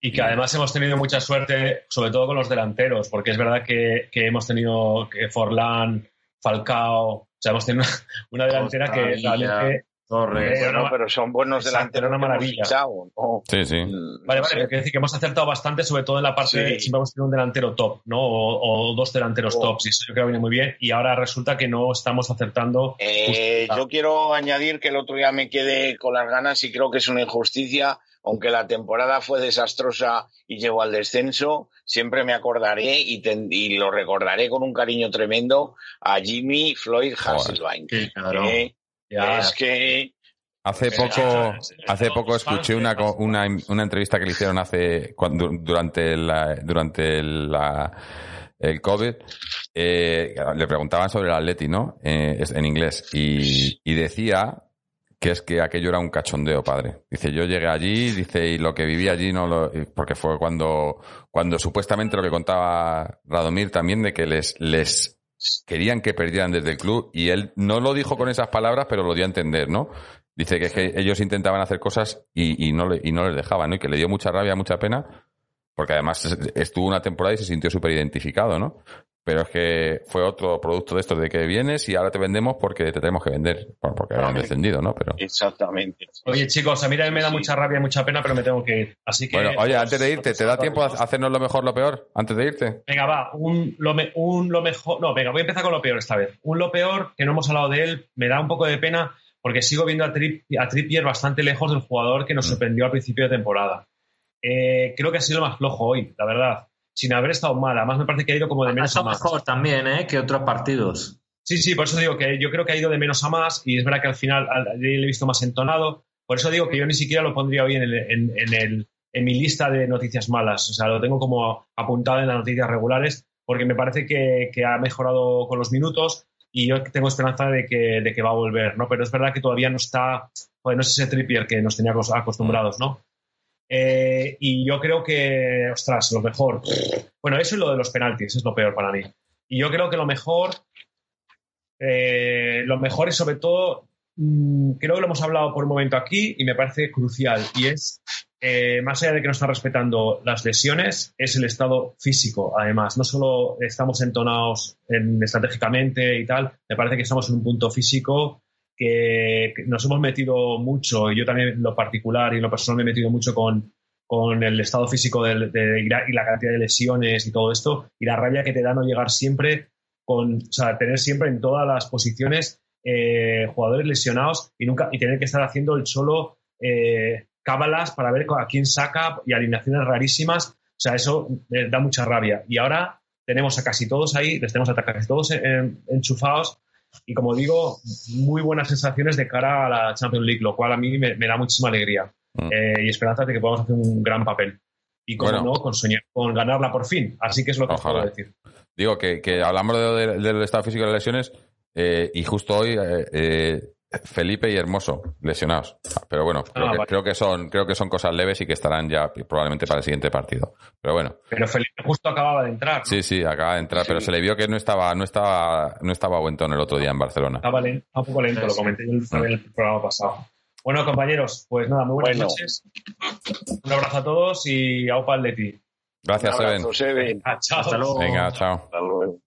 Y que además hemos tenido mucha suerte, sobre todo con los delanteros, porque es verdad que, que hemos tenido que Forlán, Falcao, o sea, hemos tenido una, una delantera que Costa, realmente. Torres. Eh, Bueno, pero son buenos delanteros una maravilla. fichado, ¿no? Sí, sí. Mm, Vale, vale, sé. pero quiero decir que hemos acertado bastante, sobre todo en la parte Sí. de siempre hemos tenido un delantero top, ¿no? O, o dos delanteros Oh. tops, y eso yo creo que viene muy bien. Y ahora resulta que no estamos acertando. Eh, yo quiero añadir que el otro día me quedé con las ganas y creo que es una injusticia, aunque la temporada fue desastrosa y llegó al descenso, siempre me acordaré y, ten- y lo recordaré con un cariño tremendo a Jimmy Floyd Hasselbein. Sí, claro. Eh, Ya, es que Hace poco, hace poco escuché una, una, una entrevista que le hicieron hace cuando, durante la, durante la, el COVID. eh, le preguntaban sobre el Atleti, ¿no? Eh, en inglés y, y decía que es que aquello era un cachondeo, padre. Dice, yo llegué allí, dice, y lo que viví allí no lo, porque fue cuando, cuando supuestamente lo que contaba Radomir también de que les, les querían que perdieran desde el club y él no lo dijo con esas palabras, pero lo dio a entender, ¿no? Dice que, que ellos intentaban hacer cosas y, no, le, y no les dejaban. Y que le dio mucha rabia, mucha pena, porque además es- estuvo una temporada y se sintió súper identificado, ¿no? Pero es que fue otro producto de esto de que vienes y ahora te vendemos porque te tenemos que vender, bueno, porque habían descendido, ¿no? Pero Exactamente. Oye, chicos, a mí también me da Sí. mucha rabia y mucha pena, pero me tengo que ir. Así que. bueno, oye, antes de irte, ¿te da tiempo a hacernos lo mejor, lo peor? Antes de irte. Venga, va, un lo, me- un lo mejor. No, venga, voy a empezar con lo peor esta vez. Un lo peor, que no hemos hablado de él, me da un poco de pena porque sigo viendo a, Trip- a Trippier bastante lejos del jugador que nos Mm. sorprendió al principio de temporada. Eh, creo que ha sido lo más flojo hoy, la verdad. Sin haber estado mal. Además, me parece que ha ido como de menos a más. mejor también, ¿eh? Que otros partidos. Sí, sí, por eso digo que yo creo que ha ido de menos a más y es verdad que al final al- al- le he visto más entonado. Por eso digo que yo ni siquiera lo pondría hoy en, el- en, en el- en mi lista de noticias malas. O sea, lo tengo como apuntado en las noticias regulares porque me parece que, que ha mejorado con los minutos y yo tengo esperanza de que, de que va a volver, ¿no? Pero es verdad que todavía no está, joder, no es ese Trippier que nos tenía acos- acostumbrados, ¿no? Eh, y yo creo que, ostras, lo mejor. Bueno, eso y lo de los penaltis es lo peor para mí. Y yo creo que lo mejor, eh, lo mejor es sobre todo, mm, creo que lo hemos hablado por un momento aquí y me parece crucial. Y es, eh, más allá de que no están respetando las lesiones, es el estado físico, además. No solo estamos entonados en- estratégicamente y tal, me parece que estamos en un punto físico que, nos hemos metido mucho, y yo también en lo particular y en lo personal me he metido mucho con, con el estado físico del- de, y la- y la cantidad de lesiones y todo esto, y la rabia que te da no llegar siempre con, o sea, tener siempre en todas las posiciones eh, jugadores lesionados y nunca y tener que estar haciendo el solo eh, cábalas para ver a quién saca y alineaciones rarísimas. O sea, eso eh, da mucha rabia. Y ahora tenemos a casi todos ahí, les tenemos a casi todos en- enchufados y como digo, muy buenas sensaciones de cara a la Champions League, lo cual a mí me, me da muchísima alegría Mm. eh, y esperanza de que podamos hacer un gran papel. Y como Bueno. no, con soñar, con ganarla por fin. Así que es lo que os Ojalá. puedo decir. Digo que, que hablamos de- de- del estado físico de las lesiones eh, y justo hoy eh, eh, Felipe y Hermoso lesionados. Pero bueno, creo, Ah, que, vale. creo que son creo que son cosas leves y que estarán ya probablemente para el siguiente partido. Pero bueno, Pero Felipe justo acababa de entrar. ¿no? sí, sí, acaba de entrar, pero se le vio que no estaba no estaba no estaba buen tono el otro día en Barcelona. Estaba lento, un poco lento, lo comenté en el programa pasado. Bueno, compañeros, pues nada, muy buenas Bueno. noches. Un abrazo a todos y aupa de ti. Gracias, Seven. Seven. Ah, chao. Hasta luego. Venga, chao. Hasta luego.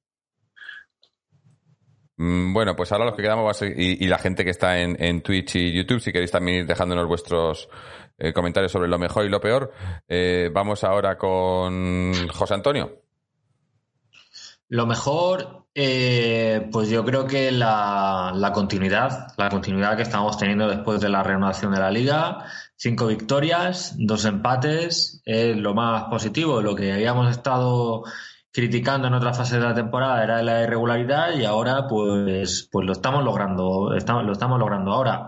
Mm, Bueno, pues ahora los que quedamos va a ser- y, la gente que está en, Twitch y YouTube, si queréis también ir dejándonos vuestros eh, comentarios sobre lo mejor y lo peor, eh, vamos ahora con José Antonio. Lo mejor, eh, pues yo creo que la, la continuidad, la continuidad que estamos teniendo después de la reanudación de la liga, cinco victorias, dos empates, es lo más positivo. Lo que habíamos estado criticando en otras fases de la temporada era la irregularidad y ahora pues, pues lo estamos logrando, estamos, lo estamos logrando ahora.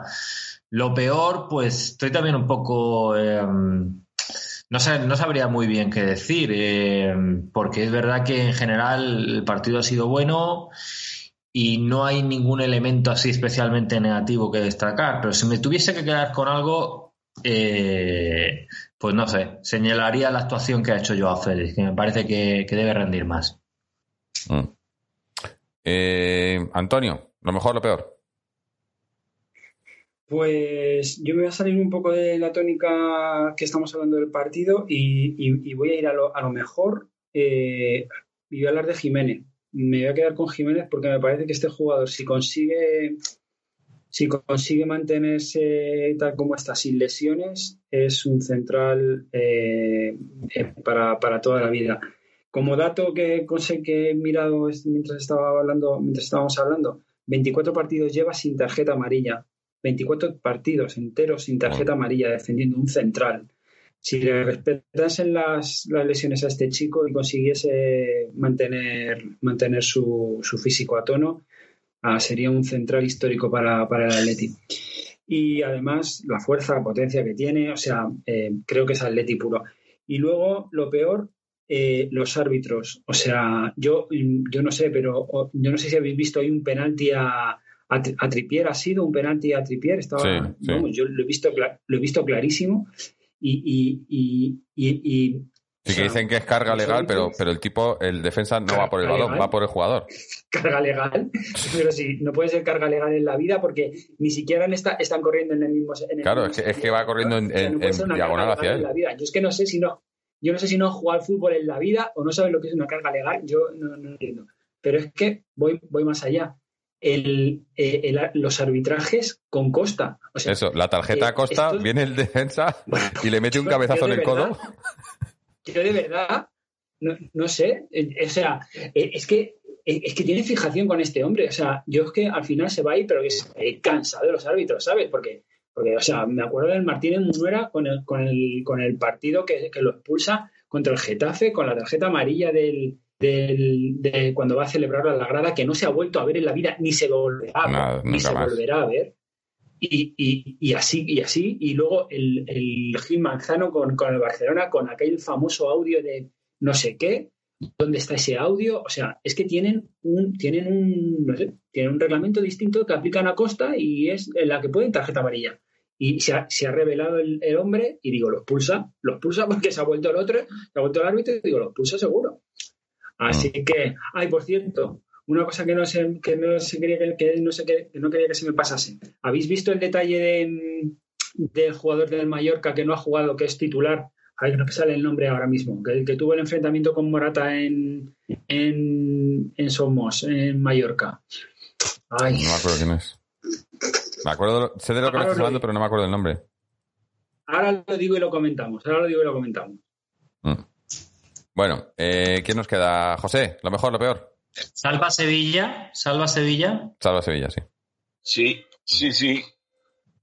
Lo peor, pues estoy también un poco... eh, no, sé, no sabría muy bien qué decir, eh, porque es verdad que en general el partido ha sido bueno y no hay ningún elemento así especialmente negativo que destacar, pero si me tuviese que quedar con algo, eh, pues no sé, señalaría la actuación que ha hecho Joao Félix, que me parece que, que debe rendir más. Mm. Eh, Antonio, lo mejor, lo peor. Pues yo me voy a salir un poco de la tónica que estamos hablando del partido y, y- y voy a ir a lo, a lo mejor eh, y voy a hablar de Jiménez. Me voy a quedar con Jiménez porque me parece que este jugador, si consigue, si consigue mantenerse tal como está, sin lesiones, es un central eh, eh, para, para toda la vida. Como dato que, que he mirado mientras estaba hablando, mientras estábamos hablando, 24 partidos lleva sin tarjeta amarilla. 24 partidos enteros sin tarjeta amarilla defendiendo un central. Si le respetasen las, las lesiones a este chico y consiguiese mantener, mantener su, su físico a tono, ah, sería un central histórico para, para el Atleti. y además la fuerza, la potencia que tiene, o sea, eh, creo que es Atleti puro. Y luego, lo peor, eh, los árbitros. O sea, yo, yo no sé, pero yo no sé si habéis visto ahí un penalti a, a, a Trippier, ha sido un penalti a Trippier, estaba, Sí, sí. vamos, yo lo he visto, lo he visto clarísimo y, y- y- Sí que dicen que es carga legal, pero, pero el tipo, el defensa no va por el balón, va por el jugador. carga legal, pero sí, no puede ser carga legal en la vida porque ni siquiera están corriendo en el mismo. en el Claro, mismo es que, es que va corriendo en, O sea, no en- puede en ser una diagonal hacia él. en la vida. Yo es que no sé si no, yo no sé si no al fútbol en la vida o no saben lo que es una carga legal, yo no, no entiendo. Pero es que voy, voy más allá. El, eh, el- los arbitrajes con Costa. O sea, Eso, la tarjeta eh, a costa, esto- viene el defensa y le mete un cabezazo en el codo. Yo de verdad, no, no sé, eh, o sea, eh, es que eh, es que tiene fijación con este hombre. O sea, yo es que al final se va a ir, pero que es eh, cansado de los árbitros, ¿sabes? Porque, porque, o sea, me acuerdo del Martínez Munuera con el, con el, con el partido que, que lo expulsa contra el Getafe, con la tarjeta amarilla del, del- de cuando va a celebrar la grada, que no se ha vuelto a ver en la vida, ni se volverá a ver, Nada, ni se más. volverá a ver. Y, y- y así, y así, y luego el, el Gil Manzano con, con el Barcelona, con aquel famoso audio de no sé qué, ¿dónde está ese audio? O sea, es que tienen un, tienen un, no sé, tienen un reglamento distinto que aplican a Costa y es en la que pueden tarjeta amarilla. Y se ha, se ha revelado el, el hombre y digo, lo expulsa, lo expulsa porque se ha vuelto el otro, se ha vuelto el árbitro y digo, lo expulsa seguro. Así que, ay, por cierto, una cosa que no sé, que no se quería que, que no que, que no quería que se me pasase. ¿Habéis visto el detalle de, del jugador del Mallorca que no ha jugado, que es titular? Ay, no me sale el nombre ahora mismo, que, que tuvo el enfrentamiento con Morata en, en, en Somos, en Mallorca. Ay, No me acuerdo quién es. Me acuerdo, sé de lo que me Ahora estás lo hablando, pero no me acuerdo el nombre. ahora lo digo y lo comentamos, ahora lo digo y lo comentamos. Mm. Bueno, eh, ¿quién nos queda? José, lo mejor, lo peor. Salva Sevilla, salva Sevilla. Salva Sevilla, sí. Sí, sí, sí.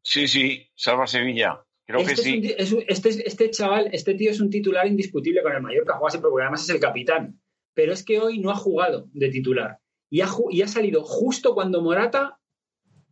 Sí, sí, salva Sevilla. Creo Este, que es un sí. es un- este, este chaval, este tío es un titular indiscutible con el Mallorca, juega siempre porque además es el capitán. Pero es que hoy no ha jugado de titular y ha, y ha salido justo cuando Morata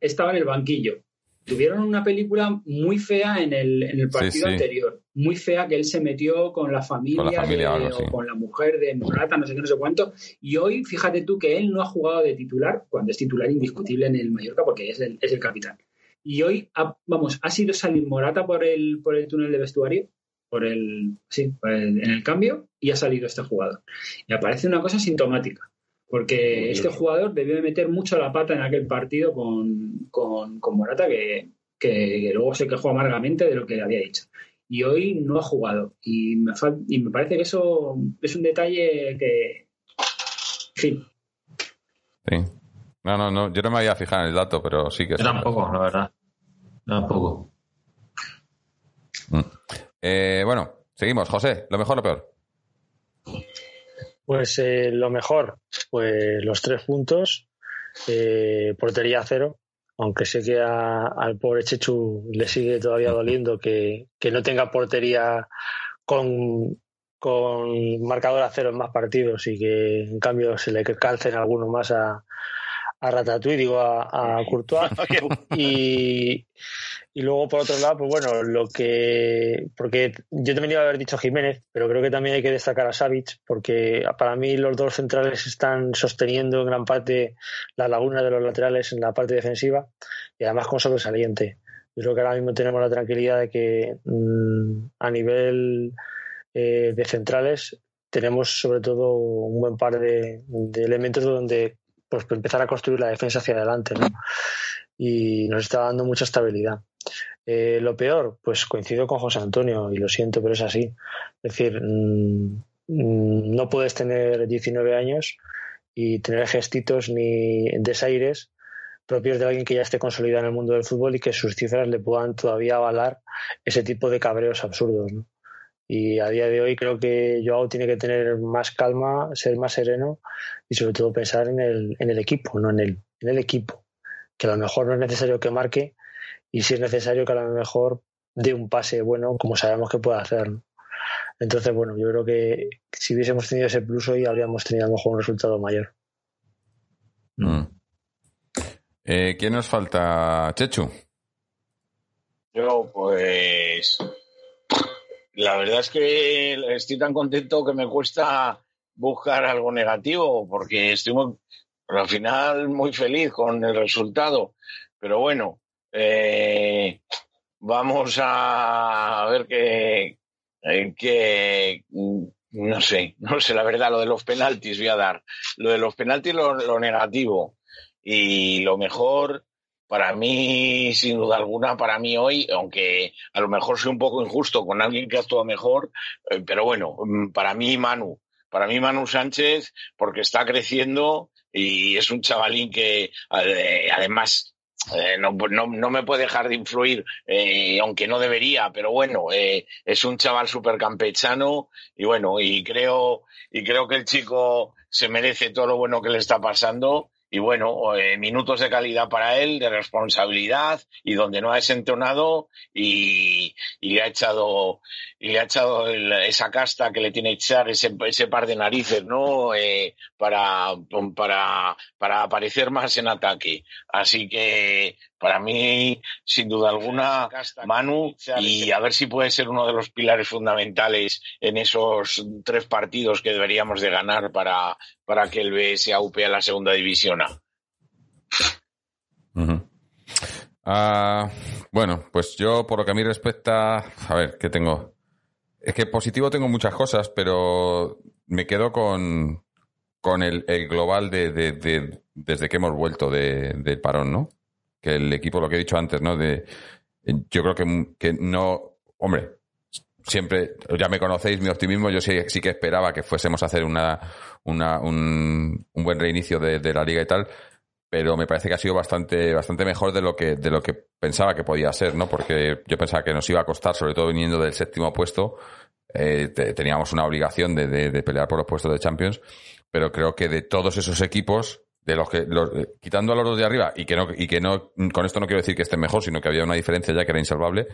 estaba en el banquillo. Tuvieron una película muy fea en el, en el partido sí. anterior, muy fea que él se metió con la familia, Con la familia o de- algo así. o con la mujer de Morata, no sé qué, no sé cuánto. Y hoy, fíjate tú que él no ha jugado de titular, cuando es titular indiscutible en el Mallorca porque es el, es el capitán. Y hoy, ha- vamos, ha sido salir Morata por el, por el túnel de vestuario, por el, sí, por el- en el cambio, y ha salido este jugador. Y aparece una cosa sintomática, porque este jugador debió de meter mucho la pata en aquel partido con, con, con Morata, que, que, que luego se quejó amargamente de lo que había dicho. Y hoy no ha jugado. Y me, y me parece que eso es un detalle que, en fin, Sí. No, no, no. Yo no me había fijado en el dato, pero sí que Yo sí. tampoco, la verdad. Tampoco. Mm. Eh, bueno, seguimos. José, lo mejor, lo peor. Pues eh, lo mejor, pues los tres puntos, eh, portería cero, aunque sé que a- al pobre Chechu le sigue todavía doliendo que, que no tenga portería con, con marcador a cero en más partidos y que en cambio se le calcen algunos más a, a Ratatouille, digo a, a Courtois. y, y luego, por otro lado, pues bueno, lo que. Porque yo también iba a haber dicho Jiménez, pero creo que también hay que destacar a Savic, porque para mí los dos centrales están sosteniendo en gran parte la laguna de los laterales en la parte defensiva y además con sobresaliente. Yo creo que ahora mismo tenemos la tranquilidad de que mm, a nivel eh, de centrales tenemos sobre todo un buen par de, de elementos donde pues empezar a construir la defensa hacia adelante, ¿no? Y nos está dando mucha estabilidad. Eh, lo peor, pues coincido con José Antonio y lo siento, pero es así. Es decir, mm, mm, no puedes tener 19 años y tener gestitos ni desaires propios de alguien que ya esté consolidado en el mundo del fútbol y que sus cifras le puedan todavía avalar ese tipo de cabreos absurdos. ¿no? Y a día de hoy creo que Joao tiene que tener más calma, ser más sereno y sobre todo pensar en el, en el equipo, no en el, en el equipo. Que a lo mejor no es necesario que marque y si es necesario que a lo mejor dé un pase bueno, como sabemos que puede hacer. ¿no? Entonces, bueno, yo creo que si hubiésemos tenido ese plus hoy habríamos tenido a lo mejor un resultado mayor. Mm. Eh, ¿Quién nos falta? Chechu. Yo, pues. La verdad es que estoy tan contento que me cuesta buscar algo negativo, porque estoy al final muy feliz con el resultado. Pero bueno, eh, vamos a ver qué, eh, qué, no sé, no sé, la verdad, lo de los penaltis voy a dar. Lo de los penaltis lo negativo. Y lo mejor, para mí, sin duda alguna, para mí hoy, aunque a lo mejor soy un poco injusto con alguien que actuado mejor, eh, pero bueno, mm, para mí Manu, para mí Manu Sánchez, porque está creciendo y es un chavalín que eh, además eh, no, no, no me puede dejar de influir, aunque no debería, pero bueno, es un chaval súper campechano y bueno, y creo, y creo que el chico se merece todo lo bueno que le está pasando y bueno, eh, minutos de calidad para él, de responsabilidad y donde no ha desentonado y, y le ha echado y le ha echado el- esa casta que le tiene que echar ese, ese par de narices, ¿no? Eh, para, para, para aparecer más en ataque. Así que para mí, sin duda alguna, Manu, y a ver si puede ser uno de los pilares fundamentales en esos tres partidos que deberíamos de ganar para, para que el BS aupe a la segunda división A. Ah, bueno, pues yo, por lo que a mí respecta, a ver, ¿qué tengo? Es que positivo tengo muchas cosas, pero me quedo con, con el, el global de, de- de- desde que hemos vuelto de- del parón, ¿no? Que el equipo, lo que he dicho antes, ¿no? De, yo creo que, que no, hombre, siempre, ya me conocéis mi optimismo, yo sí, sí que esperaba que fuésemos a hacer una, una, un, un buen reinicio de, de la liga y tal, pero me parece que ha sido bastante, bastante mejor de lo que, de lo que pensaba que podía ser, ¿no? Porque yo pensaba que nos iba a costar, sobre todo viniendo del séptimo puesto, eh, te- teníamos una obligación de- de pelear por los puestos de Champions, pero creo que de todos esos equipos, de los que, los- eh, quitando a los dos de arriba, y que no, y que no, con esto no quiero decir que estén mejor, sino que había una diferencia ya que era insalvable,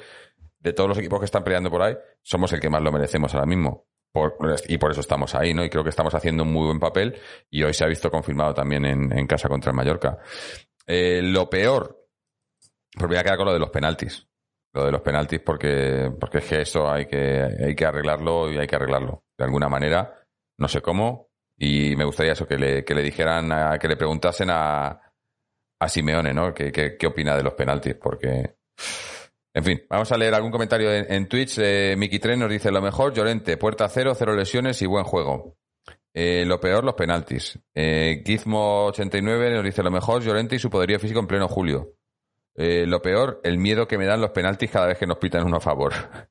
de todos los equipos que están peleando por ahí, somos el que más lo merecemos ahora mismo. Por- y por eso estamos ahí, ¿no? Y creo que estamos haciendo un muy buen papel y hoy se ha visto confirmado también en, casa contra el Mallorca. Eh, lo peor, pues voy a quedar con lo de los penaltis. Lo de los penaltis porque, porque es que eso hay que, hay que arreglarlo y hay que arreglarlo. De alguna manera, no sé cómo, y me gustaría eso, que le, que le dijeran, a- que le preguntasen a, a Simeone, ¿no? ¿Qué, qué, qué opina de los penaltis? Porque, en fin, vamos a leer algún comentario en, Twitch. Eh, Miki Tren nos dice, lo mejor, Llorente, puerta cero, cero lesiones y buen juego. Eh, lo peor, los penaltis. Eh, Gizmo89 nos dice, lo mejor, Llorente y su poderío físico en pleno julio. Eh, lo peor, el miedo que me dan los penaltis cada vez que nos pitan uno a favor.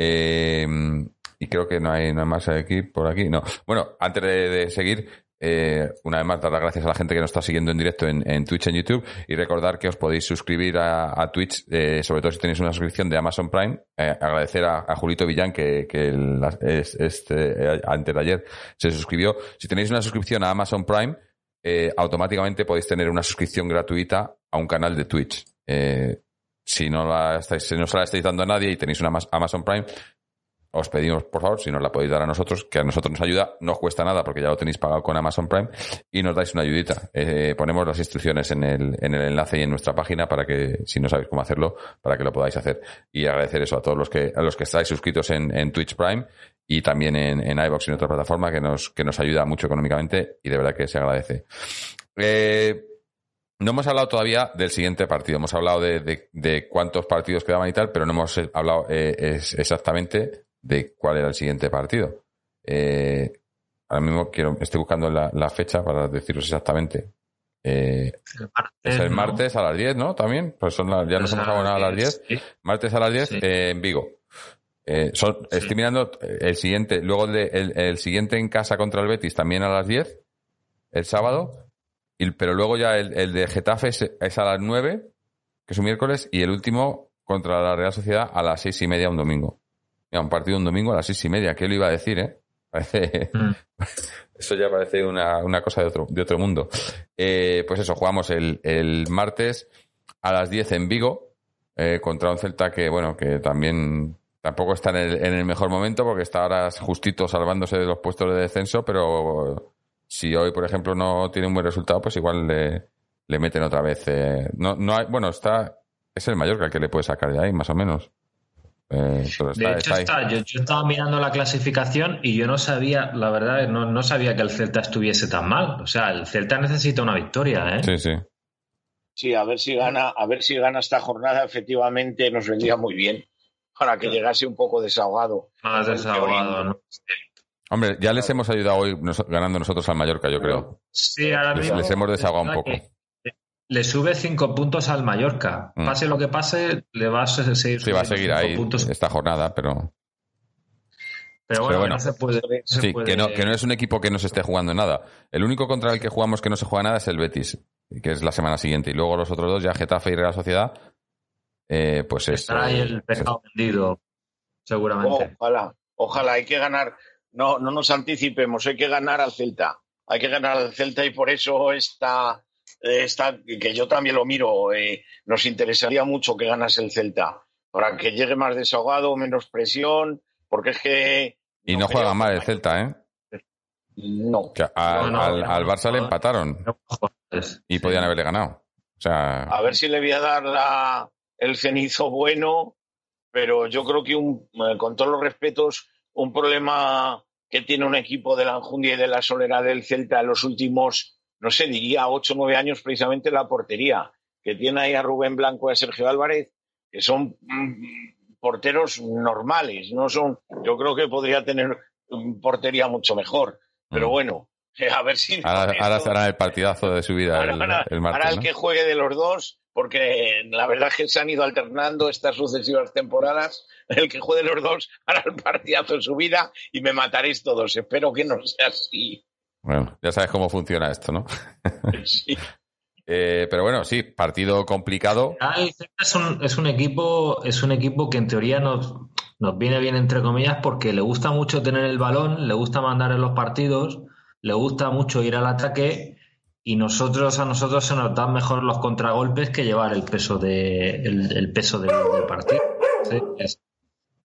Eh, y creo que no hay nada más aquí por aquí. No. Bueno, antes de, seguir, eh, una vez más dar las gracias a la gente que nos está siguiendo en directo en, en Twitch, en YouTube, y recordar que os podéis suscribir a, Twitch, eh, sobre todo si tenéis una suscripción de Amazon Prime. Eh, agradecer a, Julito Villán que, es- este, antes de ayer se suscribió. Si tenéis una suscripción a Amazon Prime, automáticamente podéis tener una suscripción gratuita a un canal de Twitch. Si no la si no se la estáis dando a nadie y tenéis una Amazon Prime, os pedimos, por favor, si nos la podéis dar a nosotros, que a nosotros nos ayuda, no cuesta nada porque ya lo tenéis pagado con Amazon Prime y nos dais una ayudita. Eh, ponemos las instrucciones en el, en el enlace y en nuestra página para que, si no sabéis cómo hacerlo, para que lo podáis hacer. Y agradecer eso a todos los que, a los que estáis suscritos en, Twitch Prime y también en, en y en otra plataforma que nos, que nos ayuda mucho económicamente y de verdad que se agradece. Eh, no hemos hablado todavía del siguiente partido. Hemos hablado de, de- cuántos partidos quedaban y tal, pero no hemos eh, hablado exactamente de cuál era el siguiente partido. Eh, ahora mismo quiero, estoy buscando la, la fecha para deciros exactamente. Eh, es el ¿no? martes a las 10, ¿no? También. Pues son las- ya nos hemos a las abonado a las 10. 10, Martes a las 10 Sí. eh, en Vigo. Eh, son- Sí. Estoy mirando el siguiente, luego el, de- el, el siguiente en casa contra el Betis también a las 10, el sábado, y, pero luego ya el, el de Getafe es, es a las 9, que es un miércoles, y el último contra la Real Sociedad a las seis y media un domingo. Mira, un partido un domingo a las seis y media, ¿qué lo iba a decir, eh? Parece, Mm. eso ya parece una, una cosa de otro, de otro mundo. Eh, pues eso, jugamos el, el martes a las 10 en Vigo eh, contra un Celta que, bueno, que también tampoco está en el, en el mejor momento porque está ahora justito salvándose de los puestos de descenso, pero si hoy, por ejemplo, no tiene un buen resultado, pues igual le, le meten otra vez. eh, no, no hay, bueno, está es el Mallorca el que le puede sacar de ahí, más o menos. Eh, pero está, De hecho, está yo, yo estaba mirando la clasificación y yo no sabía, la verdad, no, no sabía que el Celta estuviese tan mal. O sea, el Celta necesita una victoria, ¿eh? Sí, sí. Sí, a ver si gana, a ver si gana esta jornada, efectivamente nos vendría muy bien para que llegase un poco desahogado. Más desahogado, ¿no? Hombre, ya les hemos ayudado hoy nos- ganando nosotros al Mallorca, yo creo. Sí, ahora Les, mismo. les hemos desahogado un poco. que Le sube cinco puntos al Mallorca. Mm. Pase lo que pase, le va a se- seguir Sí, va a seguir cinco ahí puntos. esta jornada, pero Pero bueno, pero bueno. no se puede. se sí, puede- que no, que no es un equipo que no se esté jugando nada. El único contra el que jugamos que no se juega nada es el Betis, que es la semana siguiente. Y luego los otros dos, ya Getafe y Real Sociedad, eh, pues es... Estará ahí el pescado vendido, seguramente. Ojalá, ojalá, hay que ganar. No, no nos anticipemos, hay que ganar al Celta. Hay que ganar al Celta y por eso está, está que yo también lo miro. eh, nos interesaría mucho que ganase el Celta para que llegue más desahogado, menos presión, porque es que Y no juega mal el Celta, ¿eh? no. Que a- No, no, al, no, al Barça le no. empataron y podían haberle ganado. O sea, A ver si le voy a dar la- el cenizo bueno, pero yo creo que un, eh, con todos los respetos, un problema que tiene un equipo de la Enjundia y de la Solera del Celta en los últimos, no sé, diría ocho o nueve años precisamente la portería, que tiene ahí a Rubén Blanco y a Sergio Álvarez, que son mm, porteros normales, no son, yo creo que podría tener portería mucho mejor, pero Mm. bueno, a ver si... ahora, ahora el partidazo de su vida el, Ahora, el ahora martes, el ¿no? que juegue de los dos, porque la verdad es que se han ido alternando estas sucesivas temporadas. El que juegue de los dos hará el partidazo de su vida y me mataréis todos. Espero que no sea así. Bueno, ya sabes cómo funciona esto, ¿no? Sí. Eh, pero bueno, sí, partido complicado. Ah, es un, es un equipo, es un equipo que en teoría nos, nos viene bien entre comillas porque le gusta mucho tener el balón, le gusta mandar en los partidos, le gusta mucho ir al ataque y nosotros a nosotros se nos dan mejor los contragolpes que llevar el peso de el, el peso del, del partido. Sí, es-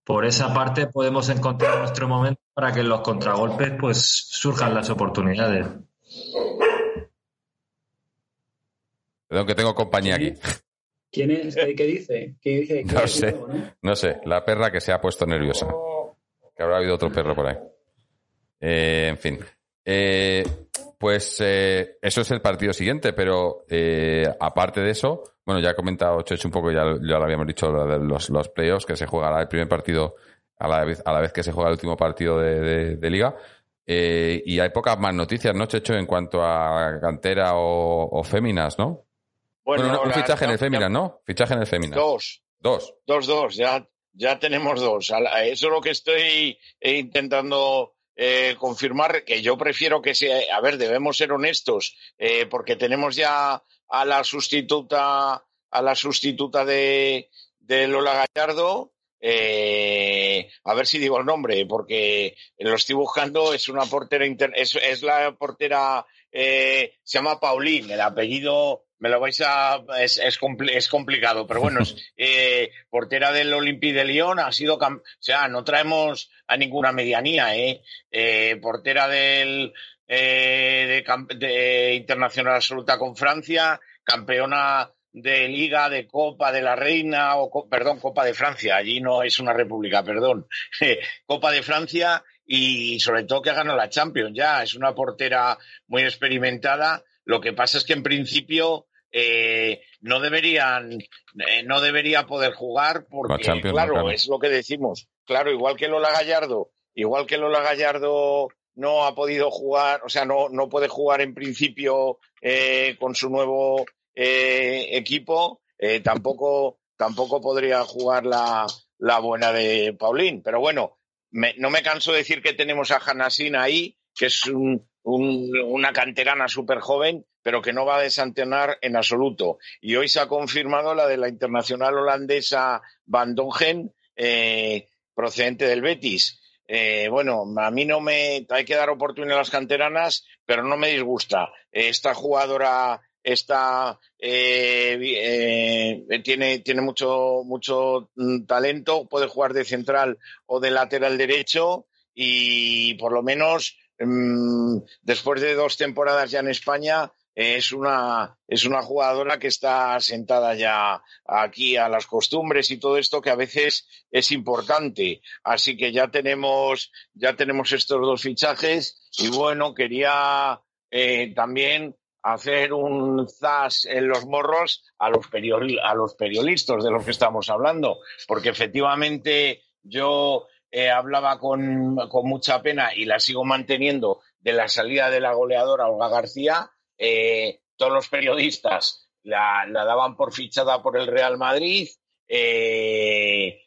por esa parte podemos encontrar nuestro momento para que en los contragolpes pues surjan las oportunidades. Perdón que tengo compañía aquí. ¿Quién es? ¿Qué, qué dice? ¿Qué dice? No ¿Qué sé. dice? ¿no? No sé, la perra que se ha puesto nerviosa. Que habrá habido otro perro por ahí. Eh, en fin. Eh, pues eh, eso es el partido siguiente, pero eh, aparte de eso, bueno, ya ha comentado Chocho un poco, ya, ya lo habíamos dicho, los, los playoffs, que se jugará el primer partido a la vez, a la vez que se juega el último partido de, de- de liga. Eh, y hay pocas más noticias, ¿no, Checho, en cuanto a cantera o, o féminas, ¿no? Bueno, no, un la- fichaje en el féminas, ¿no? Fichaje en el féminas. Dos. Dos. Dos, dos, ya, ya tenemos dos. Eso es lo que estoy intentando eh, confirmar, que yo prefiero que sea, a ver, debemos ser honestos, eh, porque tenemos ya a la sustituta, a la sustituta de, de Lola Gallardo, eh, a ver si digo el nombre, porque lo estoy buscando, es una portera, inter- es, es la portera, se llama Paulín, el apellido me lo vais a, es, es, es complicado, pero bueno, es eh, portera del Olympique de Lyon, ha sido, o sea, no traemos a ninguna medianía, ¿eh? Eh, portera del eh, de, de internacional absoluta con Francia, campeona de Liga, de Copa de la Reina, o perdón, Copa de Francia, allí no es una república, perdón, Copa de Francia y sobre todo que ha ganado la Champions ya, es una portera muy experimentada. Lo que pasa es que en principio eh, no deberían, eh, no debería poder jugar porque, claro, claro. es lo que decimos. Claro, igual que Lola Gallardo, igual que Lola Gallardo no ha podido jugar, o sea, no, no puede jugar en principio eh, con su nuevo equipo, tampoco, tampoco podría jugar la, la buena de Paulín. Pero bueno, me- no me canso de decir que tenemos a Hanasin ahí, que es un- un- una canterana súper joven, pero que no va a desantenar en absoluto. Y hoy se ha confirmado la de la internacional holandesa Van Dongen, eh, procedente del Betis. Eh, bueno, a mí no me hay que dar oportunidad a las canteranas, pero no me disgusta. Esta jugadora está eh, eh, tiene tiene mucho mucho mm, talento, puede jugar de central o de lateral derecho y por lo menos mm, después de dos temporadas ya en España es una, es una jugadora que está sentada ya aquí a las costumbres y todo esto que a veces es importante. Así que ya tenemos, ya tenemos estos dos fichajes y bueno, quería eh, también hacer un zas en los morros a los, periodi- a los periodistas de los que estamos hablando, porque efectivamente yo eh, hablaba con, con mucha pena y la sigo manteniendo de la salida de la goleadora Olga García. Eh, todos los periodistas la, daban por fichada por el Real Madrid. Eh,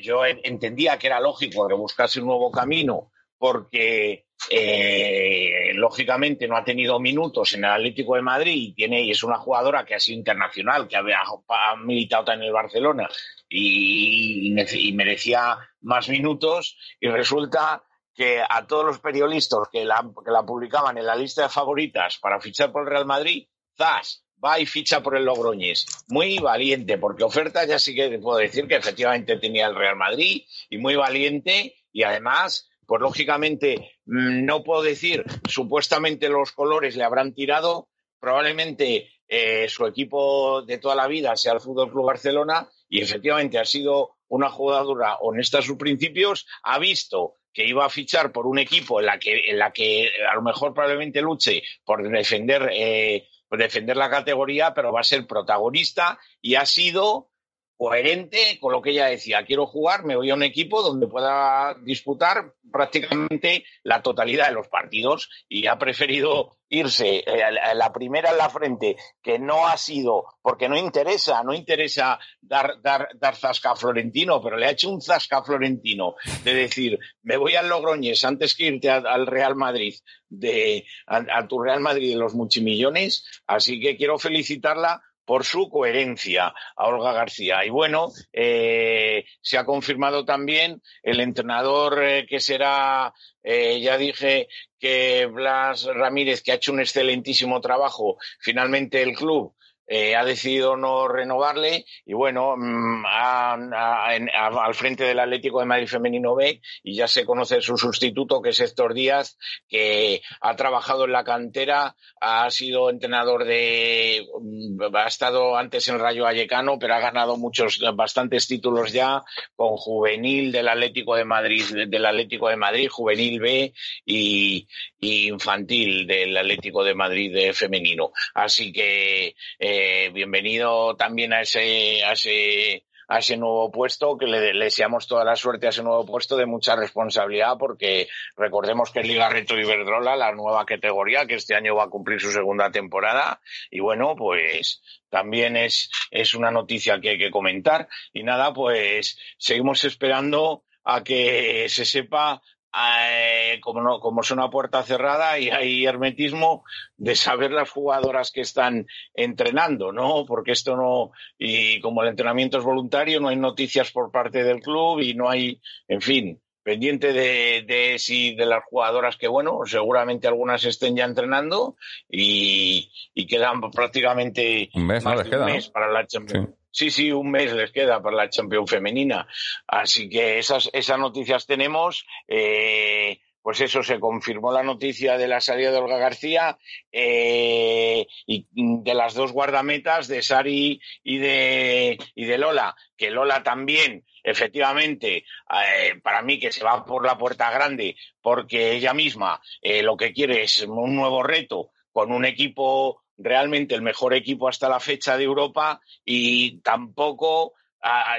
yo en- entendía que era lógico que buscase un nuevo camino porque eh, lógicamente no ha tenido minutos en el Atlético de Madrid y es una jugadora que ha sido internacional, que ha, militado en el Barcelona y merecía más minutos y resulta que a todos los periodistas que la, que la publicaban en la lista de favoritas para fichar por el Real Madrid, ¡zas! va y ficha por el Logroñés. Muy valiente, porque oferta ya sí que puedo decir que efectivamente tenía el Real Madrid y muy valiente y además, pues lógicamente mm, no puedo decir, supuestamente los colores le habrán tirado, probablemente eh, su equipo de toda la vida sea el Fútbol Club Barcelona y efectivamente ha sido una jugadora honesta a sus principios, ha visto que iba a fichar por un equipo en la que, en la que a lo mejor probablemente luche por defender, eh, por defender la categoría, pero va a ser protagonista y ha sido coherente con lo que ella decía. Quiero jugar, me voy a un equipo donde pueda disputar prácticamente la totalidad de los partidos y ha preferido irse eh, la- primera en la frente, que no ha sido, porque no interesa, no interesa dar, dar, dar zasca a Florentino, pero le ha hecho un zasca a Florentino de decir, me voy al Logroñés antes que irte al Real Madrid, de, a, tu Real Madrid de los multimillones, así que quiero felicitarla por su coherencia a Olga García. Y bueno, eh, se ha confirmado también el entrenador eh, que será, eh, ya dije que Blas Ramírez, que ha hecho un excelentísimo trabajo, finalmente el club eh, ha decidido no renovarle y bueno, mm, a- al frente del Atlético de Madrid Femenino B y ya se conoce su sustituto que es Héctor Díaz, que ha trabajado en la cantera, ha sido entrenador de, mm, ha estado antes en Rayo Vallecano, pero ha ganado muchos, bastantes títulos ya con juvenil del Atlético de Madrid, del Atlético de Madrid, juvenil B y infantil del Atlético de Madrid de femenino. Así que eh, bienvenido también a ese, a ese a ese nuevo puesto, que le, le deseamos toda la suerte a ese nuevo puesto de mucha responsabilidad, porque recordemos que es Liga Retro Iberdrola, la nueva categoría, que este año va a cumplir su segunda temporada, y bueno, pues también es, es una noticia que hay que comentar. Y nada, pues seguimos esperando a que se sepa eh, como, no, como es una puerta cerrada y hay hermetismo de saber las jugadoras que están entrenando, ¿no? Porque esto no, y como el entrenamiento es voluntario, no hay noticias por parte del club y no hay, en fin, pendiente de, de si de las jugadoras que, bueno, seguramente algunas estén ya entrenando y, y quedan prácticamente Un mes, ¿no? más Les de un queda, ¿no? mes para la Champions. Sí, sí, un mes les queda para la Champions femenina. Así que esas, esas noticias tenemos. Eh, pues eso, se confirmó la noticia de la salida de Olga García eh, y de las dos guardametas, de Sari y de, y de Lola, que Lola también, efectivamente, eh, para mí que se va por la puerta grande, porque ella misma lo que quiere es un nuevo reto con un equipo realmente el mejor equipo hasta la fecha de Europa y tampoco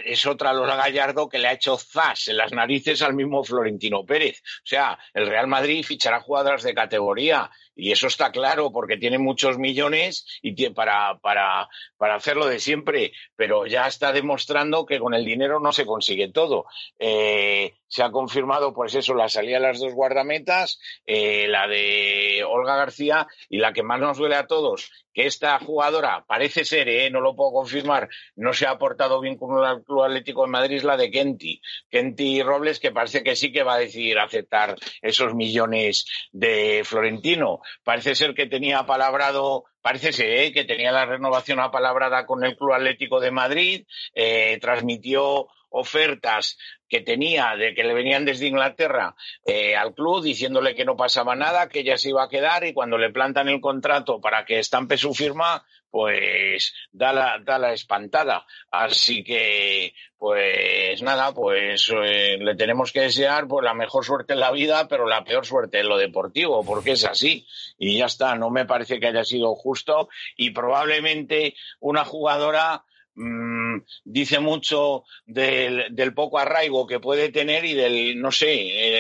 es otra Lola Gallardo que le ha hecho zas en las narices al mismo Florentino Pérez. O sea, el Real Madrid fichará jugadoras de categoría y eso está claro porque tiene muchos millones y tie- para, para, para hacerlo de siempre, pero ya está demostrando que con el dinero no se consigue todo. Eh, se ha confirmado, pues eso, la salida de las dos guardametas, eh, la de Olga García y la que más nos duele a todos, que esta jugadora parece ser, eh, no lo puedo confirmar, no se ha portado bien con el Club Atlético de Madrid, es la de Kenty. Kenty Robles, que parece que sí que va a decidir aceptar esos millones de Florentino. Parece ser que tenía palabrado, parece ser ¿eh? que tenía la renovación apalabrada con el Club Atlético de Madrid, eh, transmitió ofertas que tenía de que le venían desde Inglaterra eh, al club diciéndole que no pasaba nada, que ella se iba a quedar y cuando le plantan el contrato para que estampe su firma, pues da la, da la espantada. Así que, pues nada, pues eh, le tenemos que desear pues la mejor suerte en la vida, pero la peor suerte en lo deportivo, porque es así. Y ya está, no me parece que haya sido justo y probablemente una jugadora Mm, dice mucho del, del, poco arraigo que puede tener y del, no sé,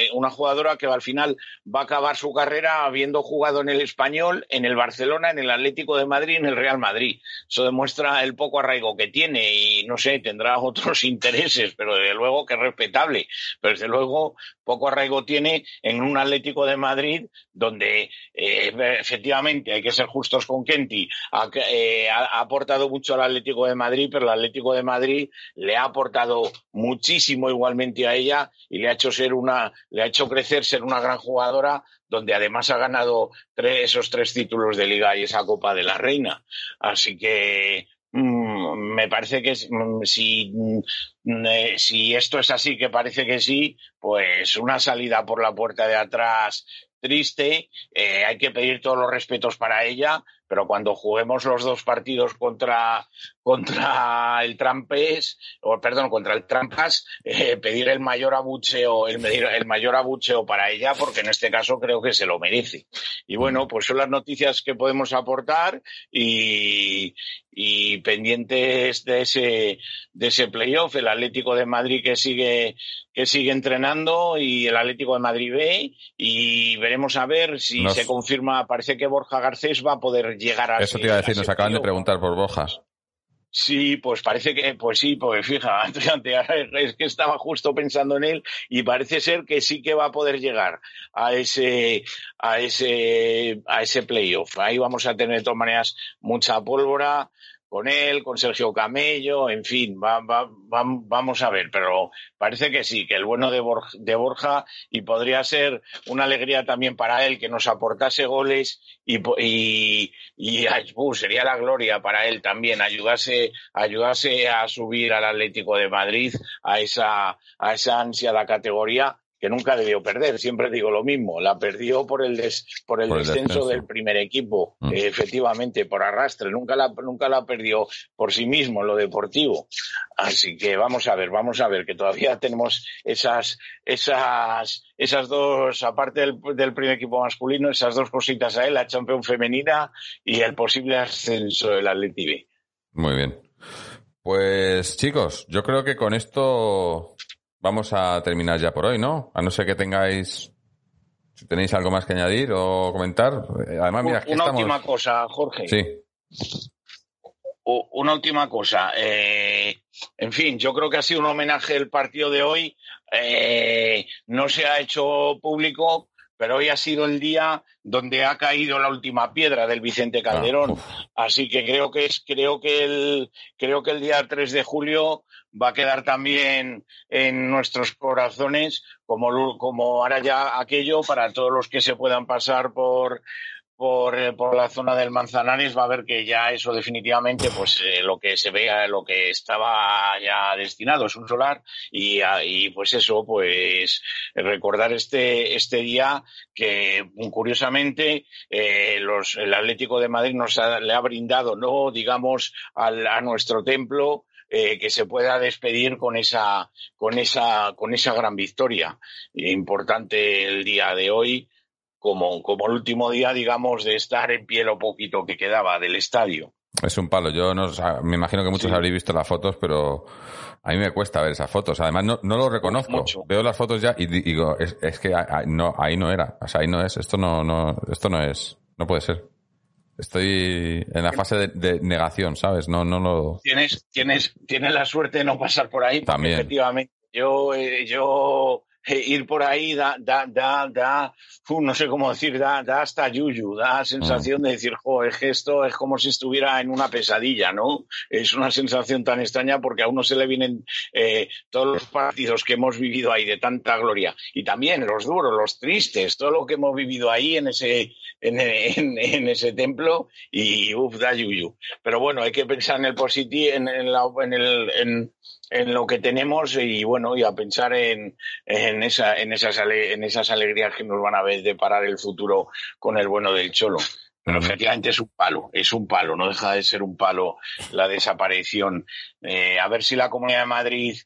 eh, una jugadora que al final va a acabar su carrera habiendo jugado en el español, en el Barcelona, en el Atlético de Madrid, en el Real Madrid. Eso demuestra el poco arraigo que tiene y, no sé, tendrá otros intereses, pero desde luego que es respetable. Pero desde luego poco arraigo tiene en un Atlético de Madrid donde eh, efectivamente hay que ser justos con Kenty, ha, eh, ha aportado mucho al Atlético de Madrid pero el Atlético de Madrid le ha aportado muchísimo igualmente a ella y le ha hecho ser una, le ha hecho crecer, ser una gran jugadora, donde además ha ganado esos tres títulos de liga y esa Copa de la Reina. Así que mm, me parece que mm, si, mm, eh, si esto es así, que parece que sí, pues una salida por la puerta de atrás triste, eh, hay que pedir todos los respetos para ella, pero cuando juguemos los dos partidos contra, contra el Trampes, o perdón, contra el Trampas, eh, pedir el mayor abucheo, el, el mayor abucheo para ella, porque en este caso creo que se lo merece. Y bueno, pues son las noticias que podemos aportar y, y pendientes de ese, de ese playoff, el Atlético de Madrid que sigue, que sigue entrenando y el Atlético de Madrid B y veremos a ver si se confirma, parece que Borja Garcés va a poder llegar a Eso te iba a decir, nos acaban de preguntar por Borja. Sí, pues parece que, pues sí, pues fija, es que estaba justo pensando en él y parece ser que sí que va a poder llegar a ese, a ese, a ese playoff. Ahí vamos a tener de todas maneras mucha pólvora, con él, con Sergio Camello, en fin, va, va, vamos a ver, pero parece que sí, que el bueno de Borja, de Borja, y podría ser una alegría también para él que nos aportase goles y, uh, sería la gloria para él también ayudarse, ayudarse a subir al Atlético de Madrid a esa, a esa ansiada categoría que nunca debió perder. Siempre digo lo mismo, la perdió por el, por el, descenso, del primer equipo, mm. eh, efectivamente, por arrastre. Nunca la, nunca la perdió por sí mismo, lo deportivo. Así que vamos a ver, vamos a ver, que todavía tenemos esas, esas, esas dos, aparte del, del primer equipo masculino, esas dos cositas a él, la campeón femenina y el posible ascenso del Atleti Muy bien. Pues chicos, yo creo que con esto vamos a terminar ya por hoy, ¿no? A no ser que tengáis, si tenéis algo más que añadir o comentar. Además, mira, Una última cosa, Jorge. Sí. Una última cosa. Eh, en fin, yo creo que ha sido un homenaje el partido de hoy. Eh, no se ha hecho público, pero hoy ha sido el día donde ha caído la última piedra del Vicente Calderón. Ah, Así que creo que es, creo que el, creo que el día 3 de julio va a quedar también en nuestros corazones como, como ahora ya aquello para todos los que se puedan pasar por, por, eh, por, la zona del Manzanares va a ver que ya eso definitivamente pues eh, lo que se vea lo que estaba ya destinado es un solar y, y pues eso pues recordar este este día que curiosamente eh, los, el Atlético de Madrid nos ha, le ha brindado no digamos al, a nuestro templo eh, que se pueda despedir con esa, con esa, con esa gran victoria. Importante el día de hoy, como, como el último día, digamos, de estar en pie lo poquito que quedaba del estadio. Es un palo. Yo no, me imagino que muchos sí. habréis visto las fotos, pero a mí me cuesta ver esas fotos. Además, no, no lo reconozco. Mucho. Veo las fotos ya y digo, es, es que ahí no, ahí no era. O sea, ahí no es. Esto no, no, esto no es. No puede ser. Estoy en la fase de, de, negación, ¿sabes? No, no lo. Tienes, tienes, tienes la suerte de no pasar por ahí. También. Efectivamente. Yo, eh, yo eh, ir por ahí da, da, da, da, no sé cómo decir, da, da hasta yuyu, da sensación de decir, jo, es que esto es como si estuviera en una pesadilla, ¿no? Es una sensación tan extraña porque a uno se le vienen eh, todos los partidos que hemos vivido ahí de tanta gloria y también los duros, los tristes, todo lo que hemos vivido ahí en ese, en, en- en ese templo y uff, da yuyu. Pero bueno, hay que pensar en el positivo, en, en, la- en el, en, en lo que tenemos y bueno, y a pensar en, en, esa, en, esas, ale- en esas alegrías que nos van a ver deparar el futuro con el bueno del Cholo. Pero efectivamente es un palo, es un palo, no deja de ser un palo la desaparición. Eh, a ver si la Comunidad de Madrid,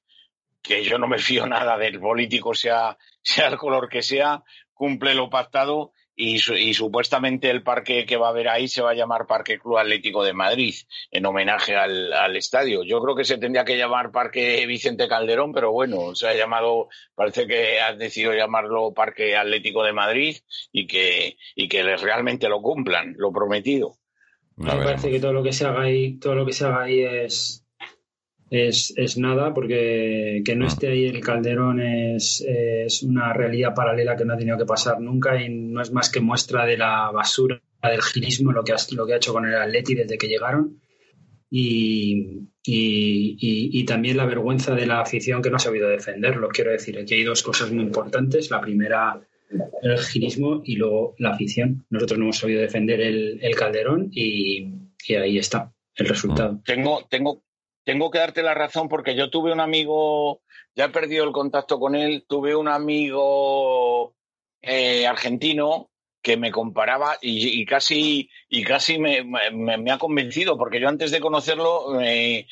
que yo no me fío nada del político, sea, sea el color que sea, cumple lo pactado y, su- y supuestamente el parque que va a haber ahí se va a llamar Parque Club Atlético de Madrid, en homenaje al, al estadio. Yo creo que se tendría que llamar Parque Vicente Calderón, pero bueno, se ha llamado, parece que has decidido llamarlo Parque Atlético de Madrid y que, y que les realmente lo cumplan, lo prometido. Me parece que todo lo que se haga ahí, todo lo que se haga ahí es, es, es nada, porque que no Mm. esté ahí el Calderón es, es una realidad paralela que no ha tenido que pasar nunca y no es más que muestra de la basura, del girismo, lo que ha, lo que ha hecho con el Atleti desde que llegaron. Y, y, y- y también la vergüenza de la afición que no ha sabido defenderlo. Quiero decir, aquí hay dos cosas muy importantes. La primera, el girismo y luego la afición. Nosotros no hemos sabido defender el, el Calderón y, y ahí está el resultado. Tengo, tengo, tengo que darte la razón porque yo tuve un amigo, ya he perdido el contacto con él, tuve un amigo eh, argentino que me comparaba y, y casi y casi me, me- me ha convencido porque yo antes de conocerlo eh,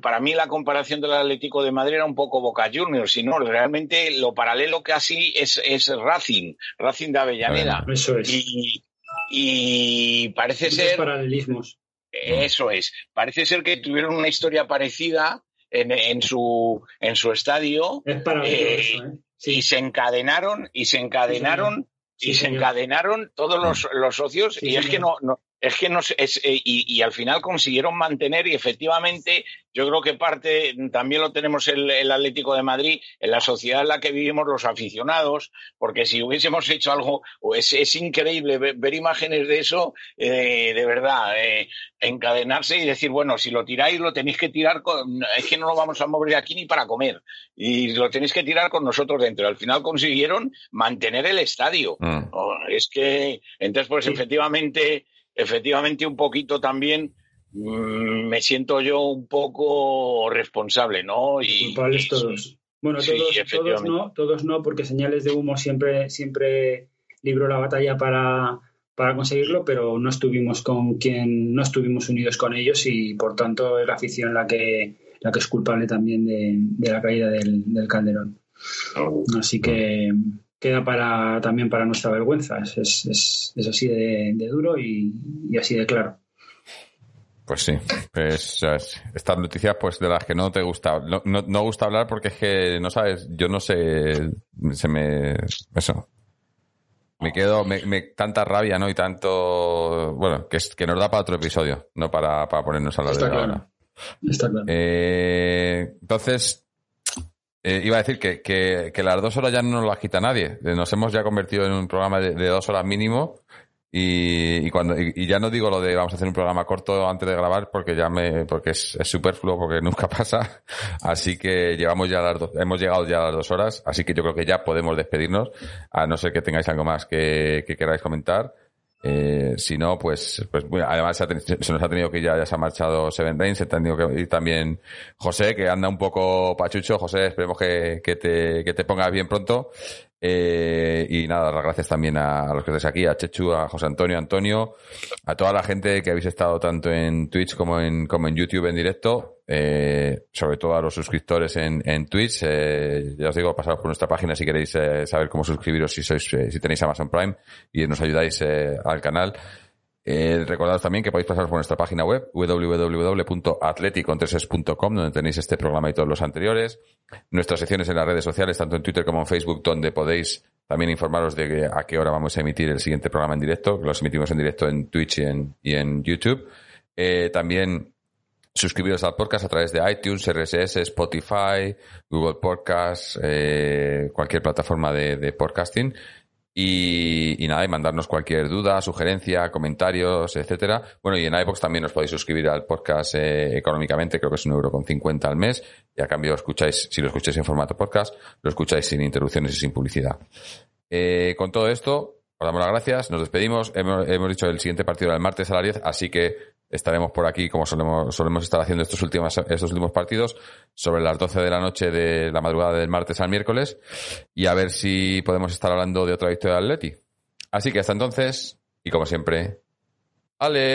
para mí la comparación del Atlético de Madrid era un poco Boca Juniors sino realmente lo paralelo casi es, es Racing Racing de Avellaneda Eso es. y, y parece Muchos ser paralelismos. Eso es. Parece ser que tuvieron una historia parecida en, en su en su estadio Es para Eh, eso, ¿eh? Sí. y se encadenaron y se encadenaron Sí, y se señor. encadenaron todos los, los socios y es que no, no es que no es, eh, y, y al final consiguieron mantener y efectivamente yo creo que parte también lo tenemos el, el Atlético de Madrid en la sociedad en la que vivimos los aficionados porque si hubiésemos hecho algo es, es increíble ver, ver imágenes de eso eh, de verdad eh, encadenarse y decir bueno si lo tiráis lo tenéis que tirar con es que no lo vamos a mover de aquí ni para comer y lo tenéis que tirar con nosotros dentro al final consiguieron mantener el estadio Mm. Oh, es que, entonces, pues Sí. efectivamente, efectivamente un poquito también mm, me siento yo un poco responsable, ¿no? Y, culpables todos. Bueno, Sí, todos, todos no, todos no, porque señales de humo siempre, siempre libró la batalla para, para conseguirlo, pero no estuvimos con quien, no estuvimos unidos con ellos y por tanto es la afición la que, la que es culpable también de, de la caída del, del Calderón. Así que queda para también para nuestra vergüenza. Es, es, es- así de, de duro y, y así de claro. Pues sí, pues estas noticias pues de las que no te gusta, no, no, no gusta hablar porque es que no sabes, yo no sé, se me, eso, me quedo, me, me- tanta rabia, ¿no? Y tanto, bueno, que, es, que nos da para otro episodio, no para, para ponernos a Está de claro. ahora. Está claro. Eh, entonces, eh, iba a decir que, que, que las dos horas ya no nos las quita nadie. Eh, Nos hemos ya convertido en un programa de, dos horas mínimo. Y, y cuando y, ya no digo lo de vamos a hacer un programa corto antes de grabar porque ya me porque es, es superfluo porque nunca pasa así que llevamos ya las dos, hemos llegado ya a las dos horas así que yo creo que ya podemos despedirnos a no ser que tengáis algo más que, que queráis comentar eh, si no, pues, pues bueno, además se, nos ha tenido que ir ya, ya se ha marchado Seven Days, se ha tenido que ir también José, que anda un poco pachucho. José, esperemos que, que te, que te pongas bien pronto. Eh, y nada, las gracias también a, a los que estáis aquí, a Chechu, a José Antonio, Antonio, a toda la gente que habéis estado tanto en Twitch como en, como en YouTube en directo, eh, sobre todo a los suscriptores en, en Twitch. Eh, ya os digo, pasaros por nuestra página si queréis eh, saber cómo suscribiros si sois, si tenéis Amazon Prime y nos ayudáis al canal. Recordaros también que podéis pasaros por nuestra página web www.atleticontreses.com donde tenéis este programa y todos los anteriores. Nuestras secciones en las redes sociales, tanto en Twitter como en Facebook, donde podéis también informaros de a qué hora vamos a emitir el siguiente programa en directo, que los emitimos en directo en Twitch y en, YouTube. También suscribiros al podcast a través de iTunes, RSS, Spotify, Google Podcast, eh, cualquier plataforma de, podcasting. Y, nada, y mandarnos cualquier duda, sugerencia, comentarios, etcétera. Bueno, y en iVoox también os podéis suscribir al podcast eh, económicamente, creo que es un euro con cincuenta al mes, y a cambio escucháis, si lo escucháis en formato podcast, lo escucháis sin interrupciones y sin publicidad. Eh, con todo esto, os damos las gracias, nos despedimos. Hemos, hemos dicho el siguiente partido del martes a las 10, así que estaremos por aquí como solemos, solemos estar haciendo estos últimos, estos últimos partidos sobre las 12 de la noche de la madrugada del martes al miércoles y a ver si podemos estar hablando de otra victoria del Atleti. Así que hasta entonces, y como siempre. ¡Aleti!